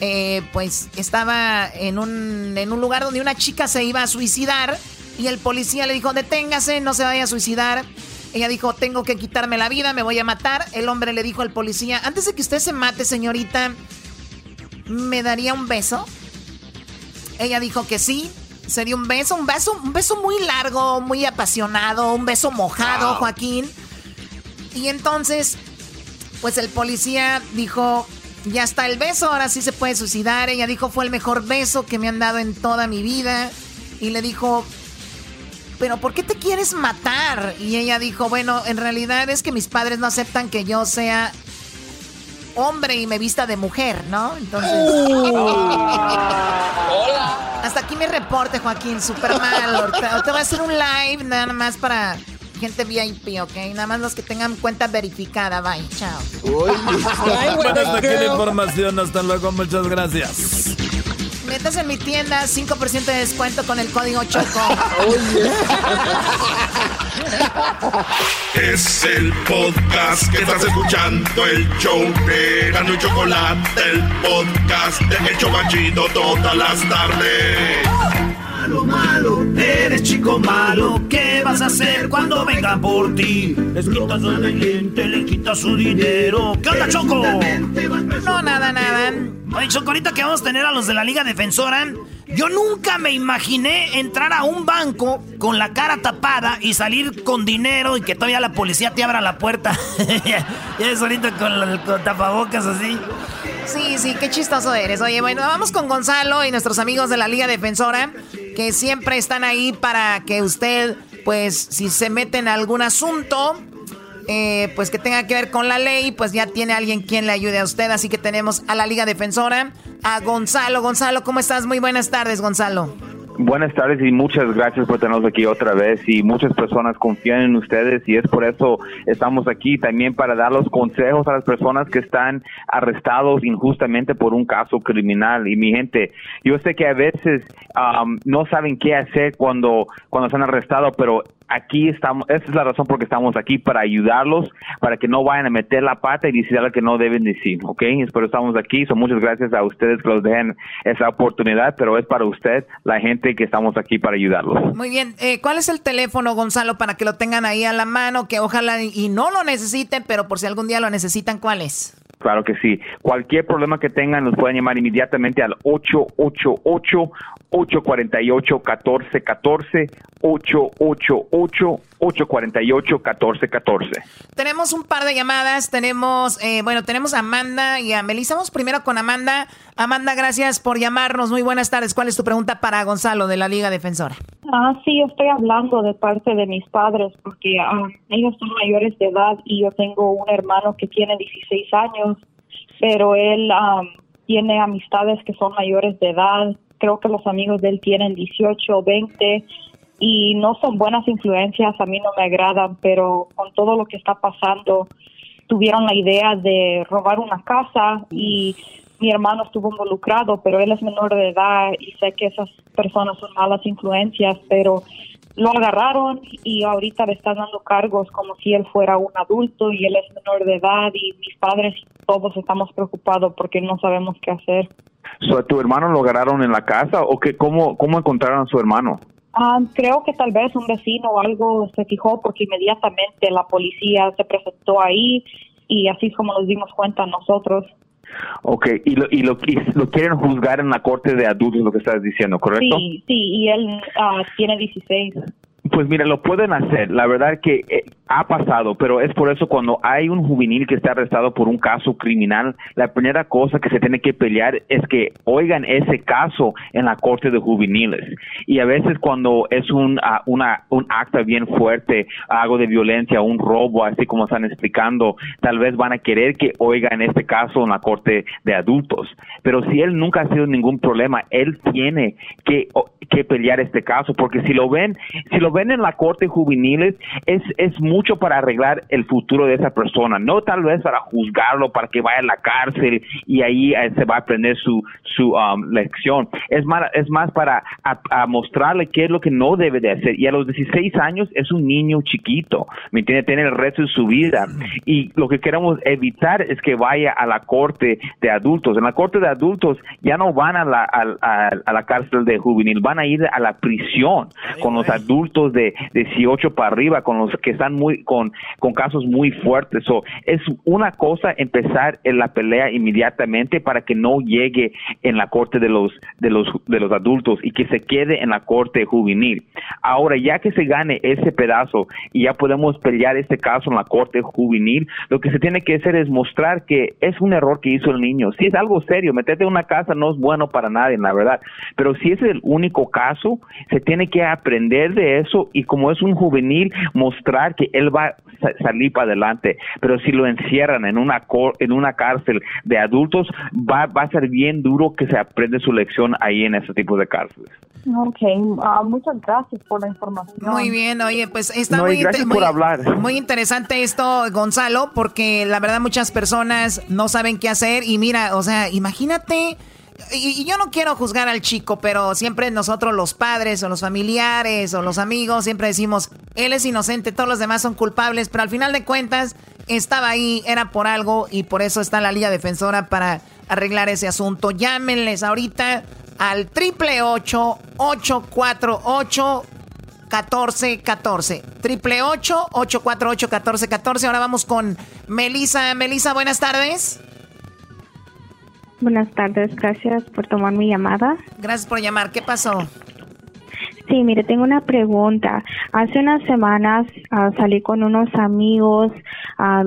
eh, pues, estaba en un, en un lugar donde una chica se iba a suicidar y el policía le dijo, deténgase, no se vaya a suicidar. Ella dijo, tengo que quitarme la vida, me voy a matar. El hombre le dijo al policía, antes de que usted se mate, señorita, ¿me daría un beso? Ella dijo que sí. Sería un beso, un beso, un beso muy largo, muy apasionado, un beso mojado, Joaquín. Y entonces, pues el policía dijo, ya está el beso, ahora sí se puede suicidar. Ella dijo, fue el mejor beso que me han dado en toda mi vida. Y le dijo, pero ¿por qué te quieres matar? Y ella dijo, bueno, en realidad es que mis padres no aceptan que yo sea hombre y me vista de mujer, ¿no? Entonces... Hasta aquí mi reporte, Joaquín, súper mal. Ahorita voy a hacer un live nada más para gente VIP, ¿ok? Nada más los que tengan cuenta verificada. Bye, chao. Bueno, hasta aquí la información. Hasta luego. Muchas gracias. Metas en mi tienda, 5% de descuento con el código CHOCO. <laughs> Es el podcast que estás escuchando, el show de Gano y Chocolate, el podcast de El Chocachito todas las tardes. Malo, malo, eres chico malo. ¿Qué vas a hacer cuando vengan por ti? Les quitas su cliente, le quitas su dinero. ¿Qué onda, Choco? No, nada, nada. Oye, Choco, ahorita que vamos a tener a los de la Liga Defensora, yo nunca me imaginé entrar a un banco con la cara tapada y salir con dinero y que todavía la policía te abra la puerta. <laughs> ya es ahorita con, la- con tapabocas así. Sí, sí, qué chistoso eres. Oye, bueno, vamos con Gonzalo y nuestros amigos de la Liga Defensora, que siempre están ahí para que usted, pues, si se mete en algún asunto, eh, pues que tenga que ver con la ley, pues ya tiene alguien quien le ayude a usted. Así que tenemos a la Liga Defensora, a Gonzalo. Gonzalo, ¿cómo estás? Muy buenas tardes, Gonzalo. Buenas tardes y muchas gracias por tenernos aquí otra vez. Y muchas personas confían en ustedes y es por eso estamos aquí también para dar los consejos a las personas que están arrestados injustamente por un caso criminal. Y mi gente, yo sé que a veces um, no saben qué hacer cuando cuando están arrestados, pero aquí estamos, esa es la razón por que estamos aquí, para ayudarlos, para que no vayan a meter la pata y decir algo que no deben decir, ¿ok? Es por eso estamos aquí, son muchas gracias a ustedes que nos den esa oportunidad, pero es para usted, la gente que estamos aquí para ayudarlos. Muy bien, eh, ¿cuál es el teléfono, Gonzalo, para que lo tengan ahí a la mano, que ojalá y no lo necesiten, pero por si algún día lo necesitan, ¿cuál es? Claro que sí. Cualquier problema que tengan nos pueden llamar inmediatamente al 888 848-1414, 888-848-1414. Tenemos un par de llamadas, tenemos, eh, bueno, tenemos a Amanda y a Melissa. Vamos primero con Amanda. Amanda, gracias por llamarnos. Muy buenas tardes. ¿Cuál es tu pregunta para Gonzalo de la Liga Defensora? Ah, sí, yo estoy hablando de parte de mis padres porque ah, ellos son mayores de edad y yo tengo un hermano que tiene 16 años, pero él ah, tiene amistades que son mayores de edad creo que los amigos de él tienen 18 o 20 y no son buenas influencias, a mí no me agradan, pero con todo lo que está pasando, tuvieron la idea de robar una casa y mi hermano estuvo involucrado, pero él es menor de edad y sé que esas personas son malas influencias, pero lo agarraron y ahorita le están dando cargos como si él fuera un adulto y él es menor de edad y mis padres todos estamos preocupados porque no sabemos qué hacer. So, ¿Tu hermano lo agarraron en la casa o qué, cómo, cómo encontraron a su hermano? Ah, creo que tal vez un vecino o algo se fijó porque inmediatamente la policía se presentó ahí y así es como nos dimos cuenta nosotros. Ok, y lo, y lo, lo quieren juzgar en la corte de adultos, lo que estás diciendo, ¿correcto? Sí, sí, y él uh, tiene 16. Pues mira, lo pueden hacer. La verdad que eh, ha pasado, pero es por eso cuando hay un juvenil que está arrestado por un caso criminal, la primera cosa que se tiene que pelear es que oigan ese caso en la corte de juveniles. Y a veces cuando es un, uh, un acto bien fuerte, algo de violencia, un robo, así como están explicando, tal vez van a querer que oigan este caso en la corte de adultos. Pero si él nunca ha sido ningún problema, él tiene que, que pelear este caso, porque si lo ven, si lo ven en la corte juveniles, es, es mucho para arreglar el futuro de esa persona, no tal vez para juzgarlo, para que vaya a la cárcel y ahí eh, se va a aprender su, su um, lección. Es más, es más para a, mostrarle qué es lo que no debe de hacer. Y a los 16 años es un niño chiquito, ¿me entiende? Tiene el resto de su vida. Y lo que queremos evitar es que vaya a la corte de adultos. En la corte de adultos ya no van a la, a, a la cárcel de juvenil, van a ir a la prisión con los adultos de 18 para arriba, con los que están muy con, con casos muy fuertes. So, es una cosa empezar en la pelea inmediatamente para que no llegue en la corte de los de los de los adultos y que se quede en la corte juvenil. Ahora, ya que se gane ese pedazo y ya podemos pelear este caso en la corte juvenil, lo que se tiene que hacer es mostrar que es un error que hizo el niño. Si es algo serio, meterte en una casa no es bueno para nadie, la verdad. Pero si es el único caso, se tiene que aprender de eso y como es un juvenil, mostrar que él va a salir para adelante. Pero si lo encierran en una, en una cárcel de adultos, va, va a ser bien duro que se aprende su lección ahí en ese tipo de cárceles. Ok, ah, muchas gracias por la información. Muy bien, oye, pues está muy, muy interesante esto, Gonzalo, porque la verdad muchas personas no saben qué hacer y mira, o sea, imagínate y, yo no quiero juzgar al chico, pero siempre nosotros los padres o los familiares o los amigos siempre decimos, él es inocente, todos los demás son culpables, pero al final de cuentas estaba ahí, era por algo y por eso está la Liga Defensora para arreglar ese asunto. Llámenles ahorita al triple ocho ocho cuatro ocho 1414. Triple ocho ocho cuatro ocho catorce catorce. Ahora vamos con Melisa. Melisa, buenas tardes. Buenas tardes, gracias por tomar mi llamada. Gracias por llamar, ¿qué pasó? Sí, mire, tengo una pregunta. Hace unas semanas ah, salí con unos amigos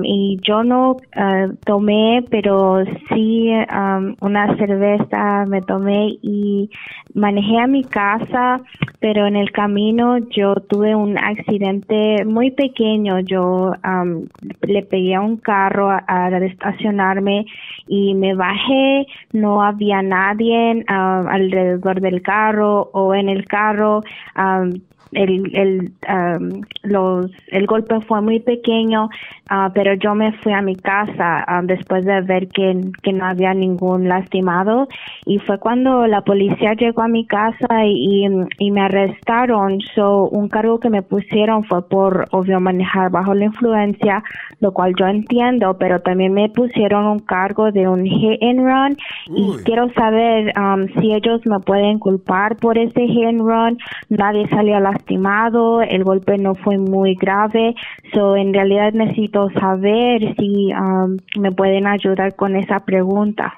y yo no uh, tomé, pero sí um, una cerveza me tomé y manejé a mi casa, pero en el camino yo tuve un accidente muy pequeño. Yo um, le pegué a un carro a, a estacionarme y me bajé, no había nadie alrededor del carro o en el carro. Um, el, el, um, los, el golpe fue muy pequeño, uh, pero yo me fui a mi casa um, después de ver que, que no había ningún lastimado y fue cuando la policía llegó a mi casa y, y me arrestaron. So, un cargo que me pusieron fue por, obvio, manejar bajo la influencia, lo cual yo entiendo, pero también me pusieron un cargo de un hit and run y quiero saber um, si ellos me pueden culpar por ese hit and run. Nadie salió lastimado, el golpe no fue muy grave, so en realidad necesito saber si um, me pueden ayudar con esa pregunta.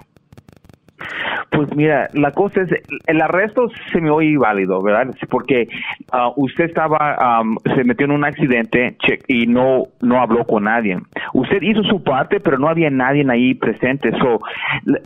Pues mira, la cosa es, el arresto se me oye válido, ¿verdad? Porque uh, usted estaba, um, se metió en un accidente y no, no habló con nadie. Usted hizo su parte, pero no había nadie ahí presente. So,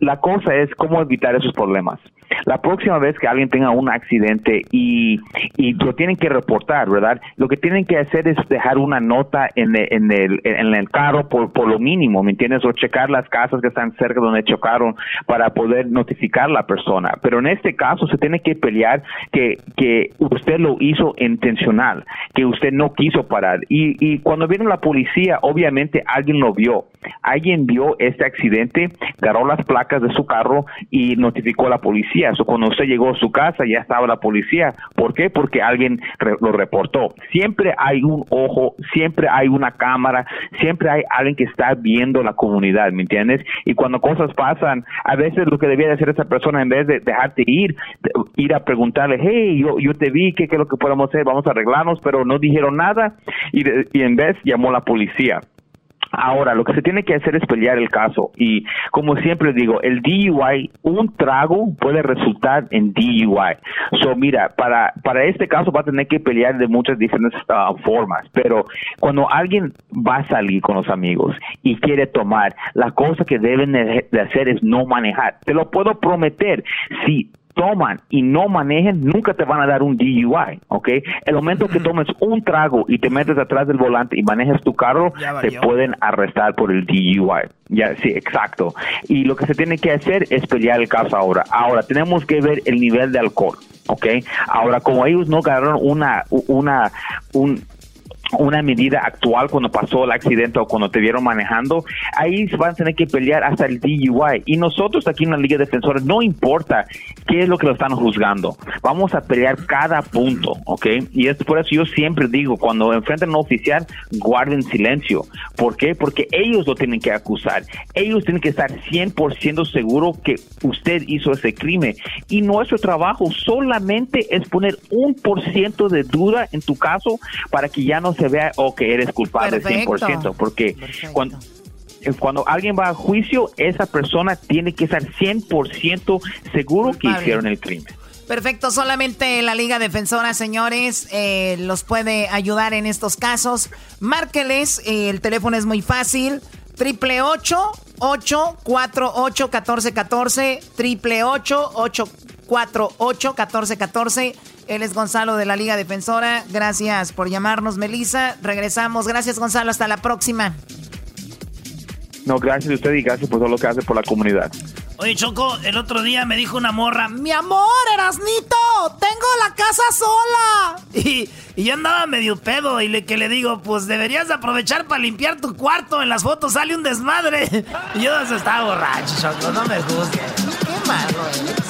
la cosa es cómo evitar esos problemas. La próxima vez que alguien tenga un accidente y, y lo tienen que reportar, ¿verdad? Lo que tienen que hacer es dejar una nota en el, en el, en el carro por, por lo mínimo, ¿me entiendes? O checar las casas que están cerca donde chocaron para poder notificar a la persona. Pero en este caso se tiene que pelear que, que usted lo hizo intencional, que usted no quiso parar. Y, y cuando viene la policía, obviamente alguien lo vio. Alguien vio este accidente, agarró las placas de su carro y notificó a la policía. So, cuando usted llegó a su casa ya estaba la policía. ¿Por qué? Porque alguien re- lo reportó. Siempre hay un ojo, siempre hay una cámara, siempre hay alguien que está viendo la comunidad, ¿me entiendes? Y cuando cosas pasan, a veces lo que debía de hacer esa persona en vez de dejarte ir, ir a preguntarle, hey, yo, yo te vi, ¿qué, ¿qué es lo que podemos hacer? Vamos a arreglarnos, pero no dijeron nada y, de- y en vez llamó la policía. Ahora, lo que se tiene que hacer es pelear el caso. Y como siempre digo, el DUI, un trago puede resultar en DUI. So, mira, para, para este caso va a tener que pelear de muchas diferentes ah, formas. Pero cuando alguien va a salir con los amigos y quiere tomar, la cosa que deben de de hacer es no manejar. Te lo puedo prometer. Si toman y no manejen, nunca te van a dar un DUI, ¿ok? El momento que <laughs> tomes un trago y te metes atrás del volante y manejas tu carro, te pueden arrestar por el DUI. Ya, sí, exacto. Y lo que se tiene que hacer es pelear el caso ahora. Ahora, tenemos que ver el nivel de alcohol, ¿ok? Ahora, como ellos no ganaron una, una, un, una medida actual cuando pasó el accidente o cuando te vieron manejando, ahí van a tener que pelear hasta el DUI. Y nosotros aquí en la Liga Defensora, no importa qué es lo que lo están juzgando, vamos a pelear cada punto, ¿ok? Y es por eso yo siempre digo, cuando enfrentan a un oficial, guarden silencio. ¿Por qué? Porque ellos lo tienen que acusar. Ellos tienen que estar 100% seguros que usted hizo ese crimen. Y nuestro trabajo solamente es poner un por ciento de duda en tu caso para que ya no se vea o que eres culpable Perfecto. 100%. Porque cuando, cuando alguien va a juicio, esa persona tiene que estar 100% seguro que hicieron el crimen. Perfecto, solamente la Liga Defensora, señores, eh, los puede ayudar en estos casos. Márqueles, eh, el teléfono es muy fácil. Triple 848 1414 triple 848 1414 Él es Gonzalo de la Liga Defensora. Gracias por llamarnos, Melissa. Regresamos. Gracias, Gonzalo. Hasta la próxima. No, gracias a usted y gracias por todo lo que hace por la comunidad. Oye, Choco, el otro día me dijo una morra, Mi amor, Erasnito, tengo la casa sola. <laughs> Y, y yo andaba medio pedo y le, que le digo, pues deberías de aprovechar para limpiar tu cuarto. En las fotos sale un desmadre. <laughs> Y yo estaba borracho, Choco, no me juzgues. Qué malo eres.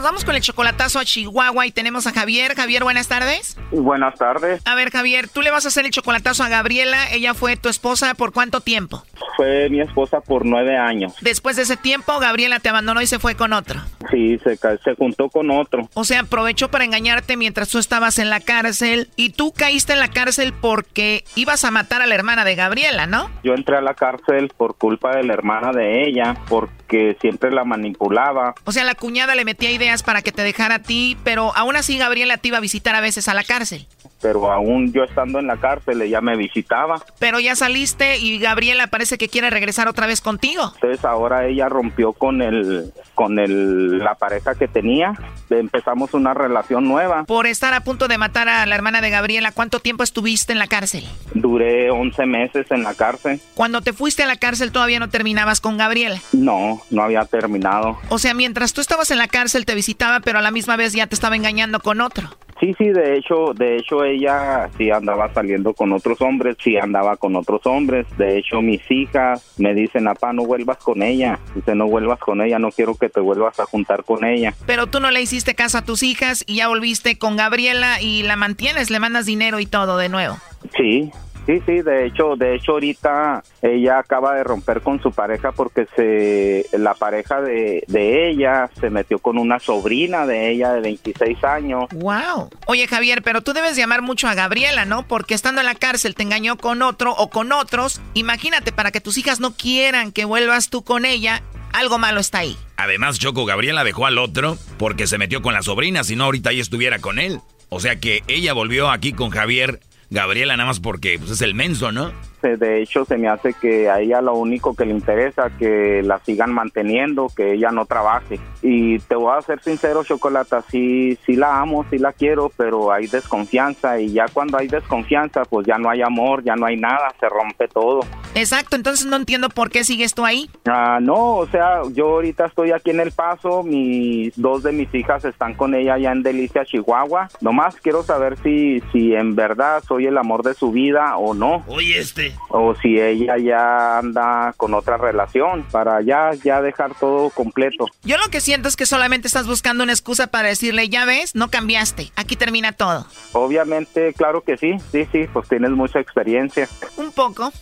nos vamos con el chocolatazo a Chihuahua y tenemos a Javier. Javier, buenas tardes. Buenas tardes. A ver, Javier, tú le vas a hacer el chocolatazo a Gabriela. Ella fue tu esposa por cuánto tiempo? Fue mi esposa por nueve años. Después de ese tiempo, Gabriela te abandonó y se fue con otro. Sí, se, se juntó con otro. O sea, aprovechó para engañarte mientras tú estabas en la cárcel y tú caíste en la cárcel porque ibas a matar a la hermana de Gabriela, ¿no? Yo entré a la cárcel por culpa de la hermana de ella, porque siempre la manipulaba. O sea, la cuñada le metía ideas para que te dejara a ti, pero aún así Gabriela te iba a visitar a veces a la cárcel pero aún yo estando en la cárcel ella me visitaba. Pero ya saliste y Gabriela parece que quiere regresar otra vez contigo. Entonces ahora ella rompió con el con el la pareja que tenía, empezamos una relación nueva. Por estar a punto de matar a la hermana de Gabriela, ¿cuánto tiempo estuviste en la cárcel? Duré 11 meses en la cárcel. Cuando te fuiste a la cárcel todavía no terminabas con Gabriela. No, no había terminado. O sea, mientras tú estabas en la cárcel te visitaba, pero a la misma vez ya te estaba engañando con otro. Sí, sí, de hecho, de hecho ella sí andaba saliendo con otros hombres, sí andaba con otros hombres. De hecho, mis hijas me dicen, "Papá, no vuelvas con ella." Dice, "No vuelvas con ella, no quiero que te vuelvas a juntar con ella." Pero tú no le hiciste caso a tus hijas y ya volviste con Gabriela y la mantienes, le mandas dinero y todo de nuevo. Sí, Sí, sí, de hecho, de hecho ahorita ella acaba de romper con su pareja porque se la pareja de, de ella se metió con una sobrina de ella de 26 años. Wow. Oye, Javier, pero tú debes llamar mucho a Gabriela, ¿no? Porque estando en la cárcel te engañó con otro o con otros. Imagínate para que tus hijas no quieran que vuelvas tú con ella, algo malo está ahí. Además, Choco, Gabriela dejó al otro porque se metió con la sobrina, si no ahorita ella estuviera con él. O sea que ella volvió aquí con Javier Gabriela nada más porque pues, es el menso, ¿no? De hecho se me hace que a ella lo único que le interesa que la sigan manteniendo, que ella no trabaje. Y te voy a ser sincero, Chocolata, sí, sí la amo, sí la quiero, pero hay desconfianza y ya cuando hay desconfianza, pues ya no hay amor, ya no hay nada, se rompe todo. Exacto, entonces no entiendo por qué sigues tú ahí. Ah, no, o sea, yo ahorita estoy aquí en El Paso, mis dos de mis hijas están con ella allá en Delicia, Chihuahua. Nomás quiero saber si, si en verdad soy el amor de su vida o no. Oye, este. O si ella ya anda con otra relación para ya, ya dejar todo completo. Yo lo que siento es que solamente estás buscando una excusa para decirle, ya ves, no cambiaste, aquí termina todo. Obviamente, claro que sí, sí, sí, pues tienes mucha experiencia. Un poco.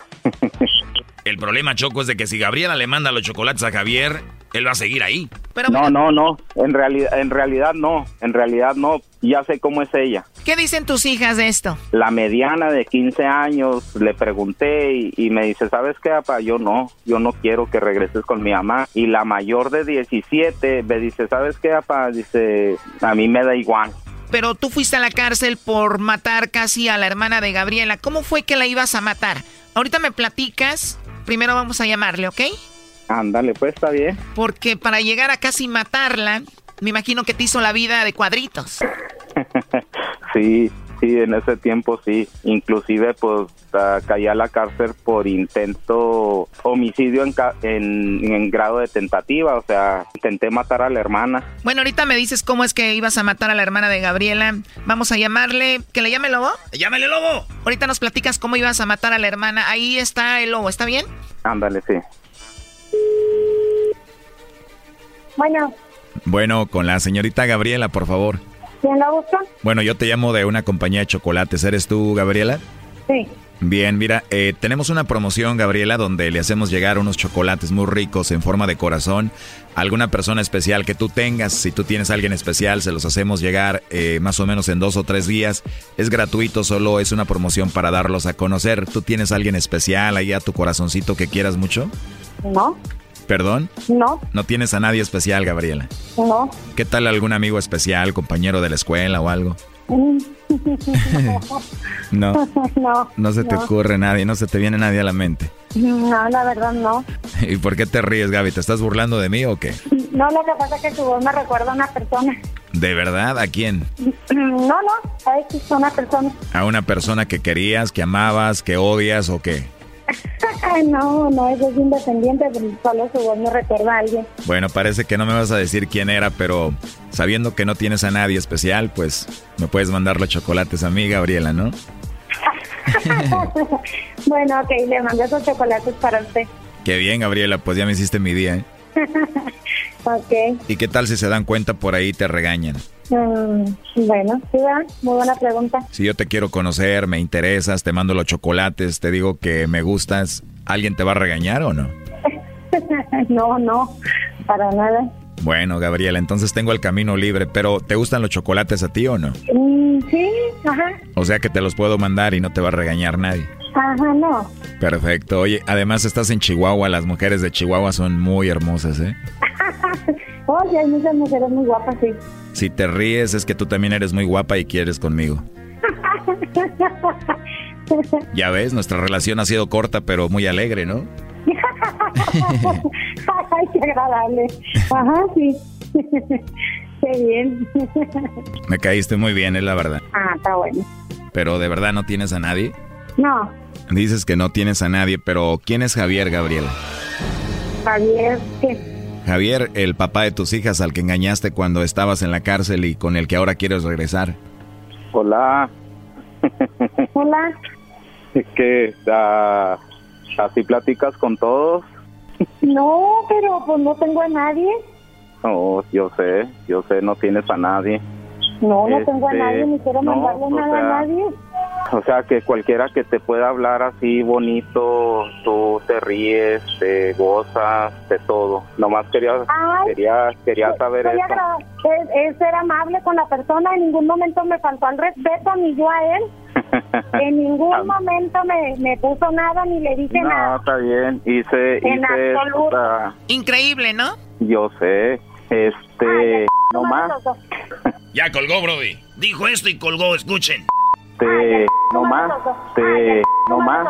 El problema, Choco, es de que si Gabriela le manda los chocolates a Javier, él va a seguir ahí. Pero no, no, no. En realidad, en realidad no. En realidad no. Ya sé cómo es ella. ¿Qué dicen tus hijas de esto? La mediana de 15 años le pregunté y, me dice, ¿sabes qué, papá? Yo no, yo no quiero que regreses con mi mamá. Y la mayor de 17 me dice, ¿sabes qué, papá? Dice, a mí me da igual. Pero tú fuiste a la cárcel por matar casi a la hermana de Gabriela. ¿Cómo fue que la ibas a matar? Ahorita me platicas primero vamos a llamarle, ¿ok? Ándale, pues está bien. Porque para llegar a casi matarla, me imagino que te hizo la vida de cuadritos. <laughs> sí, sí, en ese tiempo sí. Inclusive pues caí a la cárcel por intento homicidio en, en, grado de tentativa, o sea, intenté matar a la hermana. Bueno, ahorita me dices cómo es que ibas a matar a la hermana de Gabriela. Vamos a llamarle, ¿que le llame Lobo? ¡Llámele Lobo! Ahorita nos platicas cómo ibas a matar a la hermana. Ahí está el Lobo, ¿está bien? Ándale, sí. Bueno. Bueno, con la señorita Gabriela, por favor. ¿Quién la busca? Bueno, yo te llamo de una compañía de chocolates. ¿Eres tú, Gabriela? Sí. Bien, mira, eh, tenemos una promoción, Gabriela, donde le hacemos llegar unos chocolates muy ricos en forma de corazón a alguna persona especial que tú tengas. Si tú tienes a alguien especial, se los hacemos llegar eh, más o menos en dos o tres días. Es gratuito, solo es una promoción para darlos a conocer. ¿Tú tienes a alguien especial ahí a tu corazoncito que quieras mucho? No. ¿Perdón? No. ¿No tienes a nadie especial, Gabriela? No. ¿Qué tal algún amigo especial, compañero de la escuela o algo? <laughs> no. <laughs> No. No se te ocurre nadie, no se te viene nadie a la mente. No, la verdad no. <laughs> ¿Y por qué te ríes, Gaby? ¿Te estás burlando de mí o qué? No, lo que pasa es que tu voz me recuerda a una persona. ¿De verdad? ¿A quién? No, no, a una persona. ¿A una persona que querías, que amabas, que odias o qué? No, no, eso es independiente, solo su voz me recuerda a alguien. Bueno, parece que no me vas a decir quién era, pero sabiendo que no tienes a nadie especial, pues me puedes mandar los chocolates a mí, Gabriela, ¿no? <laughs> bueno, ok, le mando esos chocolates para usted. Qué bien, Gabriela, pues ya me hiciste mi día, ¿eh? <laughs> ok. ¿Y qué tal si se dan cuenta por ahí y te regañan? Mm, bueno, sí, muy buena pregunta. Si yo te quiero conocer, me interesas, te mando los chocolates, te digo que me gustas, ¿alguien te va a regañar o no? <laughs> no, no, para nada. Bueno, Gabriela, entonces tengo el camino libre, pero ¿te gustan los chocolates a ti o no? Mm, sí, ajá. O sea que te los puedo mandar y no te va a regañar nadie. Ajá, no. Perfecto. Oye, además estás en Chihuahua, las mujeres de Chihuahua son muy hermosas, ¿eh? <laughs> Oye, hay muchas mujeres muy guapas, sí. Si te ríes es que tú también eres muy guapa y quieres conmigo. <laughs> <laughs> ya ves, nuestra relación ha sido corta pero muy alegre, ¿no? <laughs> Ay, qué agradable. Ajá, sí. <laughs> qué bien. Me caíste muy bien, es la verdad. Ah, está bueno. Pero de verdad no tienes a nadie? No. Dices que no tienes a nadie, pero ¿quién es Javier, Gabriela? Javier, ¿qué? Javier, el papá de tus hijas al que engañaste cuando estabas en la cárcel y con el que ahora quieres regresar. Hola. Hola. ¿Qué? Uh, ¿Así platicas con todos? No, pero pues no tengo a nadie. No, yo sé, yo sé, no tienes a nadie. No, no tengo a este, nadie, ni quiero mandarle nada a nadie. O sea, que cualquiera que te pueda hablar así bonito, tú te ríes, te gozas, de todo. Nomás quería, quería, quería saber eso. Es, ser amable con la persona, en ningún momento me faltó al respeto, ni yo a él. <laughs> en ningún momento me, me puso nada, ni le dije nada. No, está bien, hice... En absoluto. Increíble, ¿no? Yo sé, este... <laughs> no más. <laughs> ya colgó, Brody. Dijo esto y colgó, escuchen. Te, no más, te, no más.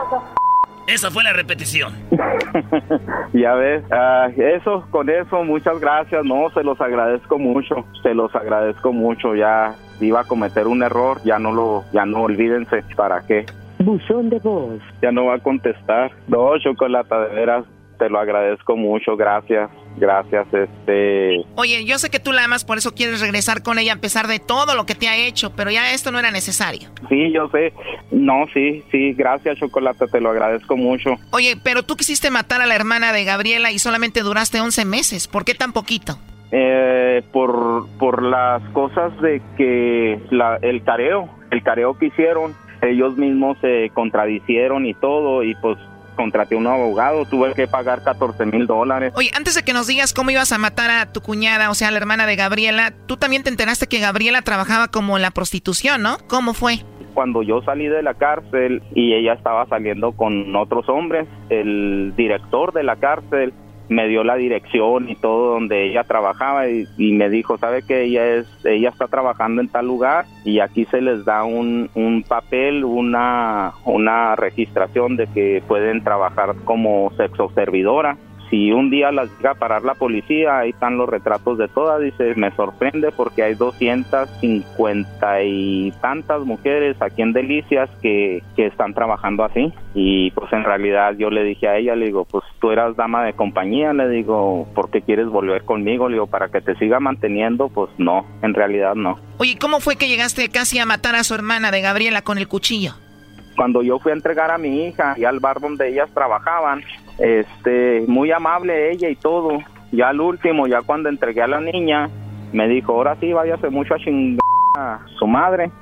Esa fue la repetición. <laughs> ya ves, uh, eso, con eso, muchas gracias, no, se los agradezco mucho, se los agradezco mucho, ya iba a cometer un error, ya no lo, ya no olvídense, ¿para qué? Buzón de voz. Ya no va a contestar. No, Chocolata, de veras, te lo agradezco mucho, gracias. Gracias, este... Oye, yo sé que tú la amas, por eso quieres regresar con ella a pesar de todo lo que te ha hecho, pero ya esto no era necesario. Sí, yo sé. No, sí, sí, gracias, Chocolate, te lo agradezco mucho. Oye, pero tú quisiste matar a la hermana de Gabriela y solamente duraste 11 meses. ¿Por qué tan poquito? Eh, por, por las cosas de que la, el careo, el careo que hicieron, ellos mismos se contradicieron y todo, y pues contraté un abogado, tuve que pagar 14 mil dólares. Oye, antes de que nos digas cómo ibas a matar a tu cuñada, o sea, la hermana de Gabriela, tú también te enteraste que Gabriela trabajaba como en la prostitución, ¿no? ¿Cómo fue? Cuando yo salí de la cárcel y ella estaba saliendo con otros hombres, el director de la cárcel me dio la dirección y todo donde ella trabajaba y, me dijo, sabe que ella es, ella está trabajando en tal lugar y aquí se les da un, un papel, una, una registración de que pueden trabajar como sexo servidora si un día las llega a parar la policía, ahí están los retratos de todas, dice, me sorprende porque hay 250 y tantas mujeres aquí en Delicias que, que están trabajando así y pues en realidad yo le dije a ella, le digo, pues tú eras dama de compañía, le digo, ¿por qué quieres volver conmigo? Le digo, para que te siga manteniendo, pues no, en realidad no. Oye, ¿cómo fue que llegaste casi a matar a su hermana de Gabriela con el cuchillo? Cuando yo fui a entregar a mi hija y al bar donde ellas trabajaban, este, muy amable ella y todo. Ya al último, ya cuando entregué a la niña, me dijo, ahora sí, váyase mucho a chingar a su madre.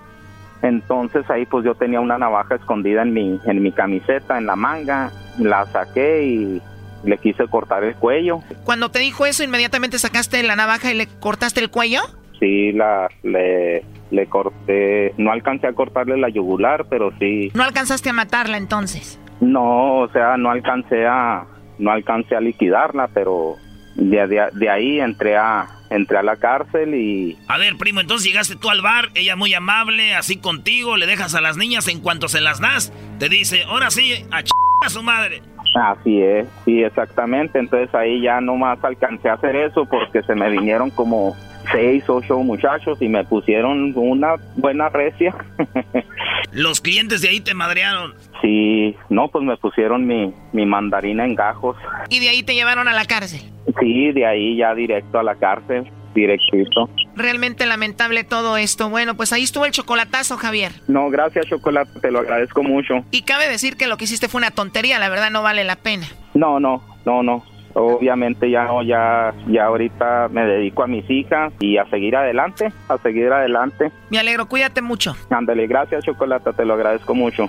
Entonces ahí pues yo tenía una navaja escondida en mi, en mi camiseta, en la manga, la saqué y le quise cortar el cuello. Cuando te dijo eso, inmediatamente sacaste la navaja y le cortaste el cuello? Sí, la, le, le corté, no alcancé a cortarle la yugular, pero sí. ¿No alcanzaste a matarla entonces? No, o sea, no alcancé a, no alcancé a liquidarla, pero de, de, ahí entré a, entré a la cárcel y... A ver, primo, entonces llegaste tú al bar, ella muy amable, así contigo, le dejas a las niñas en cuanto se las das, te dice, ahora sí, a ch a su madre. Así es, sí, exactamente, entonces ahí ya nomás alcancé a hacer eso porque se me vinieron como seis, ocho muchachos y me pusieron una buena recia. <laughs> Los clientes de ahí te madrearon. Sí, no, pues me pusieron mi, mi mandarina en gajos. ¿Y de ahí te llevaron a la cárcel? Sí, de ahí ya directo a la cárcel, directito. Realmente lamentable todo esto. Bueno, pues ahí estuvo el chocolatazo, Javier. No, gracias, Chocolate, te lo agradezco mucho. Y cabe decir que lo que hiciste fue una tontería, la verdad no vale la pena. No, no, no, no. Obviamente ya no, ya, ya ahorita me dedico a mis hijas y a seguir adelante, a seguir adelante. Me alegro, cuídate mucho. Ándale, gracias, Chocolate, te lo agradezco mucho.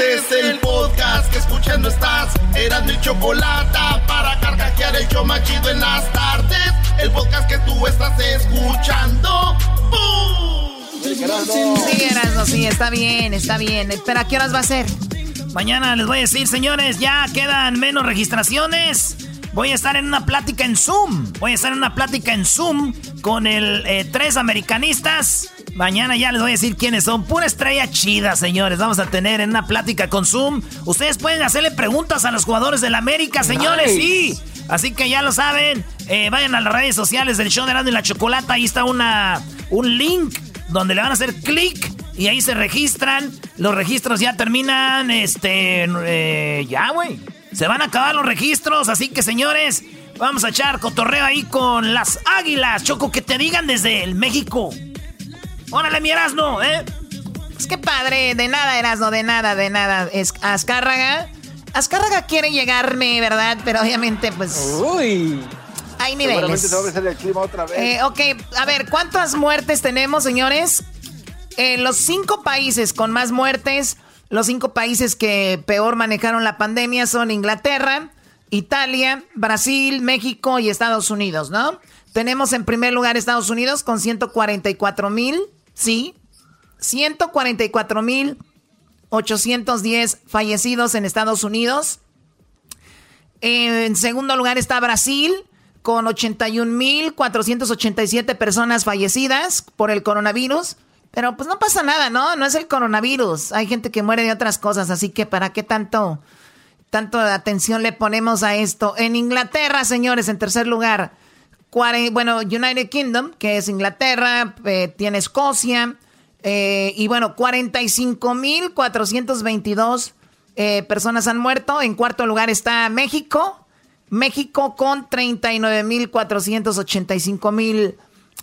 Este es el podcast que escuchando estás. Eran mi chocolate para carcajear el yo machido en las tardes. El podcast que tú estás escuchando. ¡Bum! Sí, Erasmo, sí, está bien, está bien. Pero ¿a qué horas va a ser? Mañana les voy a decir, señores, ya quedan menos registraciones. Voy a estar en una plática en Zoom. Voy a estar en una plática en Zoom con el eh, tres americanistas. Mañana ya les voy a decir quiénes son. Pura estrella chida, señores. Vamos a tener en una plática con Zoom. Ustedes pueden hacerle preguntas a los jugadores del América, señores. Sí. Así que ya lo saben. Eh, vayan a las redes sociales del show de Erasmo y la Chocolata. Ahí está una, un link donde le van a hacer clic y ahí se registran. Los registros ya terminan. Este. eh, ya, güey. Se van a acabar los registros. Así que, señores, vamos a echar cotorreo ahí con las águilas. Choco, que te digan desde el México. Órale, mi Erasmo, ¿eh? Pues qué padre, de nada, Erasmo, de nada, de nada. Es Azcárraga. Azcárraga quiere llegarme, ¿verdad? Pero obviamente, pues. Uy. Hay Seguramente niveles. te va a el clima otra vez. Eh, ok, a ver, ¿cuántas muertes tenemos, señores? Eh, los cinco países con más muertes, los cinco países que peor manejaron la pandemia son Inglaterra, Italia, Brasil, México y Estados Unidos, ¿no? Tenemos en primer lugar Estados Unidos con 144 mil, sí, 144 mil 810 fallecidos en Estados Unidos. En segundo lugar está Brasil con 81.487 personas fallecidas por el coronavirus. Pero pues no pasa nada, ¿no? No es el coronavirus. Hay gente que muere de otras cosas, así que ¿para qué tanto, tanto atención le ponemos a esto? En Inglaterra, señores, en tercer lugar, bueno, United Kingdom, que es Inglaterra, eh, tiene Escocia, eh, y bueno, 45.422 eh, personas han muerto. En cuarto lugar está México. México con 39.485 mil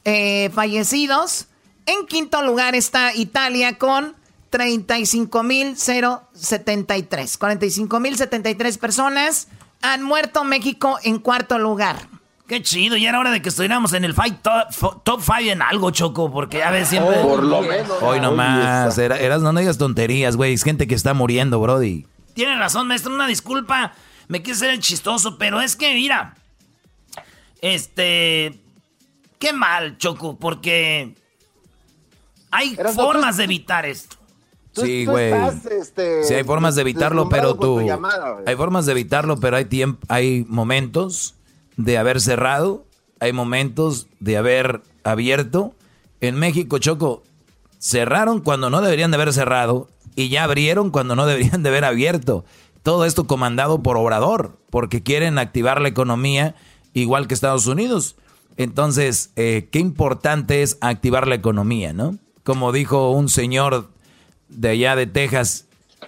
eh, fallecidos. En quinto lugar está Italia con 35.073. 45.073 personas han muerto. México en cuarto lugar. Qué chido, ya era hora de que estuviéramos en el fight top, top five en algo, Choco, porque a veces siempre... Por lo menos. Hoy nomás. Era, eras, no digas tonterías, güey. Es gente que está muriendo, Brody. Tiene razón, maestro, una disculpa. Me quise ser el chistoso, pero es que, mira. Este. Qué mal, Choco, porque. Hay Eras, formas de evitar esto. Tú- Sí, güey. este, Sí, hay formas de evitarlo, pero tú... llamada. Hay formas de evitarlo, pero hay tiempo, hay momentos de haber cerrado, hay momentos de haber abierto. En México, Choco, cerraron cuando no deberían de haber cerrado y ya abrieron cuando no deberían de haber abierto. Todo esto comandado por Obrador, porque quieren activar la economía igual que Estados Unidos. Entonces, eh, qué importante es activar la economía, ¿no? Como dijo un señor de allá de Texas,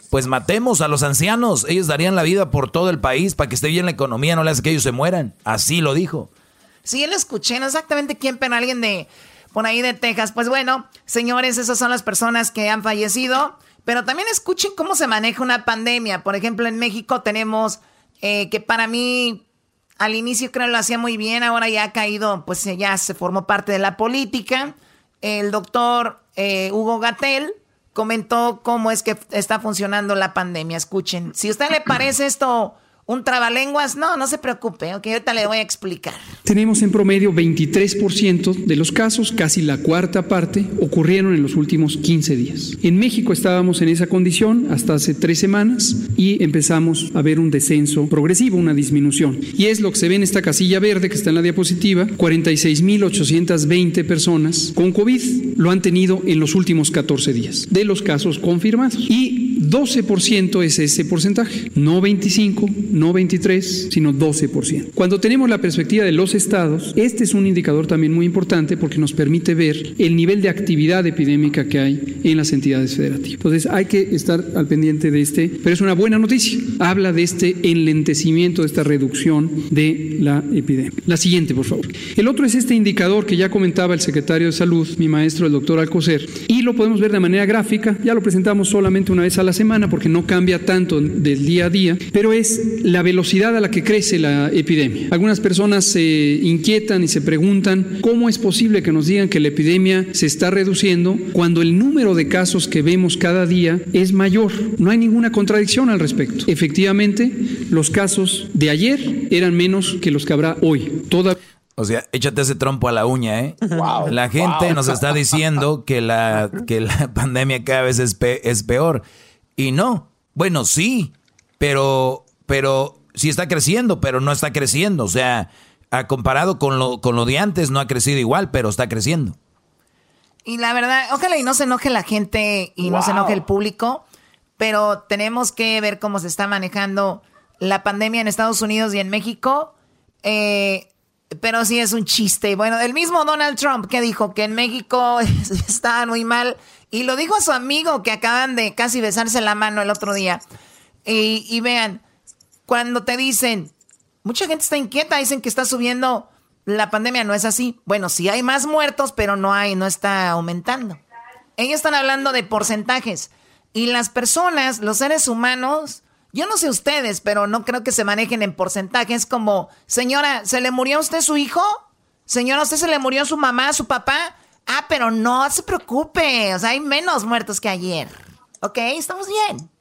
pues matemos a los ancianos, ellos darían la vida por todo el país para que esté bien la economía, no le hace que ellos se mueran. Así lo dijo. Sí, lo escuché, no exactamente quién, pero alguien de por ahí de Texas. Pues bueno, señores, esas son las personas que han fallecido. Pero también escuchen cómo se maneja una pandemia. Por ejemplo, en México tenemos eh, que para mí al inicio creo lo hacía muy bien, ahora ya ha caído, pues ya se formó parte de la política. El doctor eh, Hugo Gatel comentó cómo es que está funcionando la pandemia. Escuchen, si a usted le parece esto un trabalenguas, no, no se preocupe, ok, ahorita le voy a explicar. Tenemos en promedio 23% de los casos, casi la cuarta parte, ocurrieron en los últimos 15 días. En México estábamos en esa condición hasta hace tres semanas y empezamos a ver un descenso progresivo, una disminución. Y es lo que se ve en esta casilla verde que está en la diapositiva, 46.820 personas con COVID lo han tenido en los últimos 14 días de los casos confirmados. Y 12% es ese porcentaje, no 25, no 23, sino 12%. Cuando tenemos la perspectiva de los estados, este es un indicador también muy importante porque nos permite ver el nivel de actividad epidémica que hay en las entidades federativas. Entonces hay que estar al pendiente de este, pero es una buena noticia. Habla de este enlentecimiento, de esta reducción de la epidemia. La siguiente, por favor. El otro es este indicador que ya comentaba el secretario de Salud, mi maestro, el doctor Alcocer, y lo podemos ver de manera gráfica. Ya lo presentamos solamente una vez a la semana porque no cambia tanto del día a día, pero es la velocidad a la que crece la epidemia. Algunas personas se inquietan y se preguntan cómo es posible que nos digan que la epidemia se está reduciendo cuando el número de casos que vemos cada día es mayor. No hay ninguna contradicción al respecto. Efectivamente, los casos de ayer eran menos que los que habrá hoy. Toda o sea, échate ese trompo a la uña, ¿eh? la gente nos está diciendo <laughs> que la, que la pandemia cada vez es, es peor. Y no. Bueno, sí, pero, pero sí está creciendo, pero no está creciendo. O sea, a comparado con lo, con lo de antes, no ha crecido igual, pero está creciendo. Y la verdad, ojalá y no se enoje la gente y no se enoje el público, pero tenemos que ver cómo se está manejando la pandemia en Estados Unidos y en México. Eh, pero sí es un chiste. Bueno, el mismo Donald Trump que dijo que en México <laughs> está muy mal y lo dijo a su amigo que acaban de casi besarse la mano el otro día. Y, y vean, cuando te dicen, mucha gente está inquieta, dicen que está subiendo la pandemia, no es así. Bueno, sí hay más muertos, pero no hay, no está aumentando. Ellos están hablando de porcentajes. Y las personas, los seres humanos, yo no sé ustedes, pero no creo que se manejen en porcentajes como, señora, ¿se le murió a usted su hijo? Señora, ¿a usted se le murió su mamá, su papá? Ah, pero no se preocupe, o sea, hay menos muertos que ayer. ¿Ok? Estamos bien.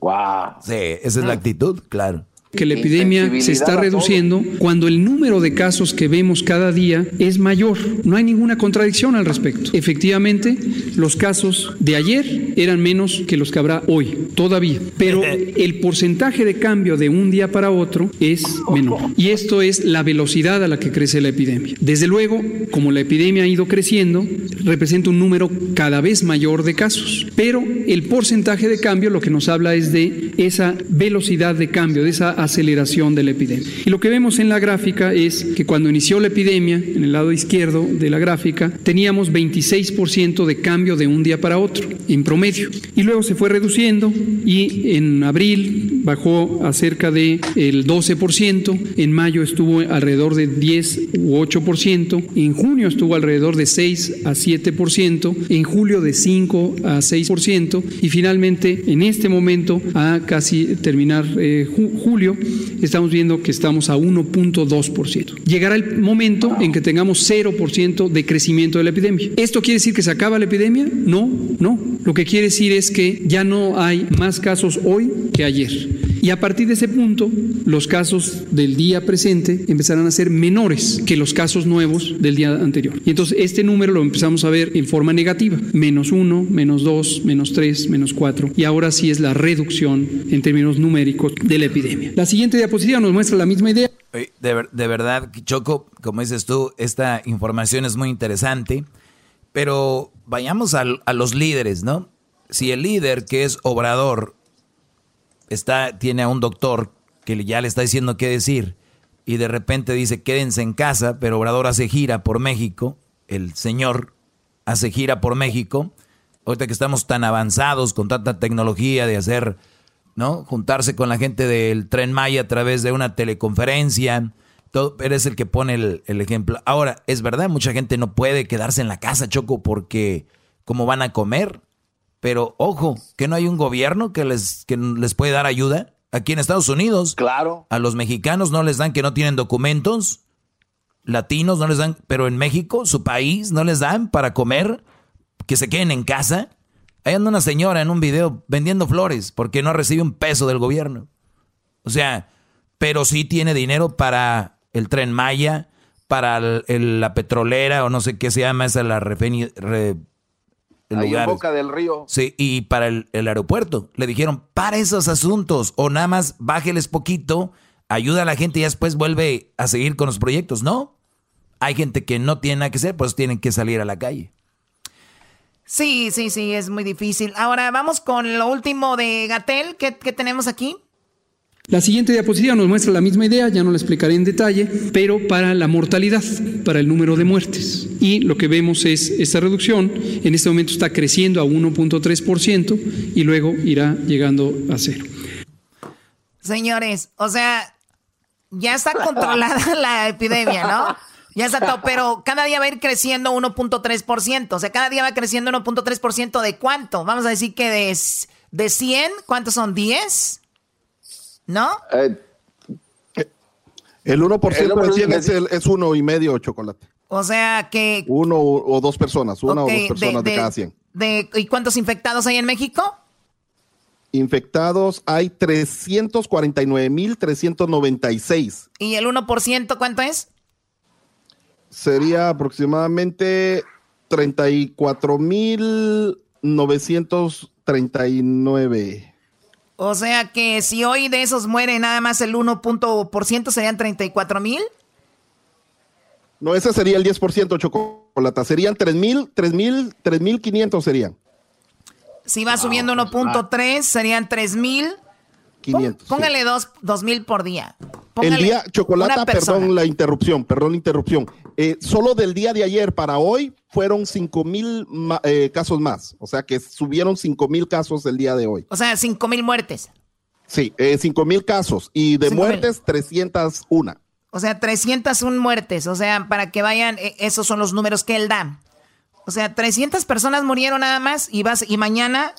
Wow. Sí, esa es la actitud, claro que la epidemia se está reduciendo cuando el número de casos que vemos cada día es mayor. No hay ninguna contradicción al respecto. Efectivamente, los casos de ayer eran menos que los que habrá hoy, todavía. Pero el porcentaje de cambio de un día para otro es menor. Y esto es la velocidad a la que crece la epidemia. Desde luego, como la epidemia ha ido creciendo, representa un número cada vez mayor de casos. Pero el porcentaje de cambio lo que nos habla es de esa velocidad de cambio, de esa aceleración de la epidemia. Y lo que vemos en la gráfica es que cuando inició la epidemia, en el lado izquierdo de la gráfica, teníamos 26% de cambio de un día para otro, en promedio. Y luego se fue reduciendo y en abril bajó a cerca del el 12%, en mayo estuvo alrededor de 10 u 8%, en junio estuvo alrededor de 6 a 7%, en julio de 5 a 6% y finalmente en este momento a casi terminar eh, julio estamos viendo que estamos a 1.2%. Llegará el momento en que tengamos 0% de crecimiento de la epidemia. ¿Esto quiere decir que se acaba la epidemia? No, no. Lo que quiere decir es que ya no hay más casos hoy que ayer. Y a partir de ese punto, los casos del día presente empezarán a ser menores que los casos nuevos del día anterior. Y entonces este número lo empezamos a ver en forma negativa. Menos uno, menos dos, menos tres, menos cuatro. Y ahora sí es la reducción en términos numéricos de la epidemia. La siguiente diapositiva nos muestra la misma idea. De, verdad, Choco, como dices tú, esta información es muy interesante. Pero vayamos a los líderes, ¿no? Si el líder que es obrador está, tiene a un doctor que ya le está diciendo qué decir y de repente dice quédense en casa, pero Obrador hace gira por México, el señor hace gira por México, ahorita que estamos tan avanzados con tanta tecnología de hacer, ¿no? Juntarse con la gente del tren Maya a través de una teleconferencia, todo, eres el que pone el, el ejemplo. Ahora, es verdad, mucha gente no puede quedarse en la casa, Choco, porque ¿cómo van a comer? Pero ojo, que no hay un gobierno que les, que les puede dar ayuda. Aquí en Estados Unidos, claro. a los mexicanos no les dan que no tienen documentos, latinos no les dan, pero en México, su país, no les dan para comer, que se queden en casa. Ahí anda una señora en un video vendiendo flores porque no recibe un peso del gobierno. O sea, pero sí tiene dinero para el tren Maya, para la petrolera o no sé qué se llama esa la refeni, Ahí en Boca del Río. Sí, y para el, aeropuerto. Le dijeron, para esos asuntos, o nada más bájeles poquito, ayuda a la gente y después vuelve a seguir con los proyectos. No, hay gente que no tiene nada que hacer, pues tienen que salir a la calle. Sí, sí, sí, es muy difícil. Ahora vamos con lo último de Gatel. ¿Qué, qué tenemos aquí? La siguiente diapositiva nos muestra la misma idea, ya no la explicaré en detalle, pero para la mortalidad, para el número de muertes. Y lo que vemos es esta reducción, en este momento está creciendo a 1.3% y luego irá llegando a cero. Señores, o sea, ya está controlada la epidemia, ¿no? Ya está todo, pero cada día va a ir creciendo 1.3%. O sea, cada día va creciendo 1.3% de cuánto? Vamos a decir que de, de 100, ¿cuántos son? ¿10? ¿No? Eh, el 1% de 100 es, el, es uno y medio chocolate. O sea que... Uno o dos personas, una o dos personas de, cada 100. De, ¿Y cuántos infectados hay en México? Infectados hay 349.396. ¿Y el 1% cuánto es? Sería aproximadamente 34.939. O sea que si hoy de esos muere nada más el 1% serían 34 mil. No, ese sería el 10% chocolate. Serían 3 mil, 3 mil, 3 mil 500 serían. Si va subiendo 1.3 serían 3 mil. 500. Póngale 2 mil por día. el día, chocolate, perdón la interrupción, perdón la interrupción. Eh, solo del día de ayer para hoy fueron 5 mil eh, casos más. O sea que subieron 5 mil casos el día de hoy. O sea, 5 mil muertes. Sí, eh, 5 mil casos. Y de muertes, 301. O sea, 301 muertes. O sea, para que vayan, eh, esos son los números que él da. O sea, 300 personas murieron nada más y, vas, y mañana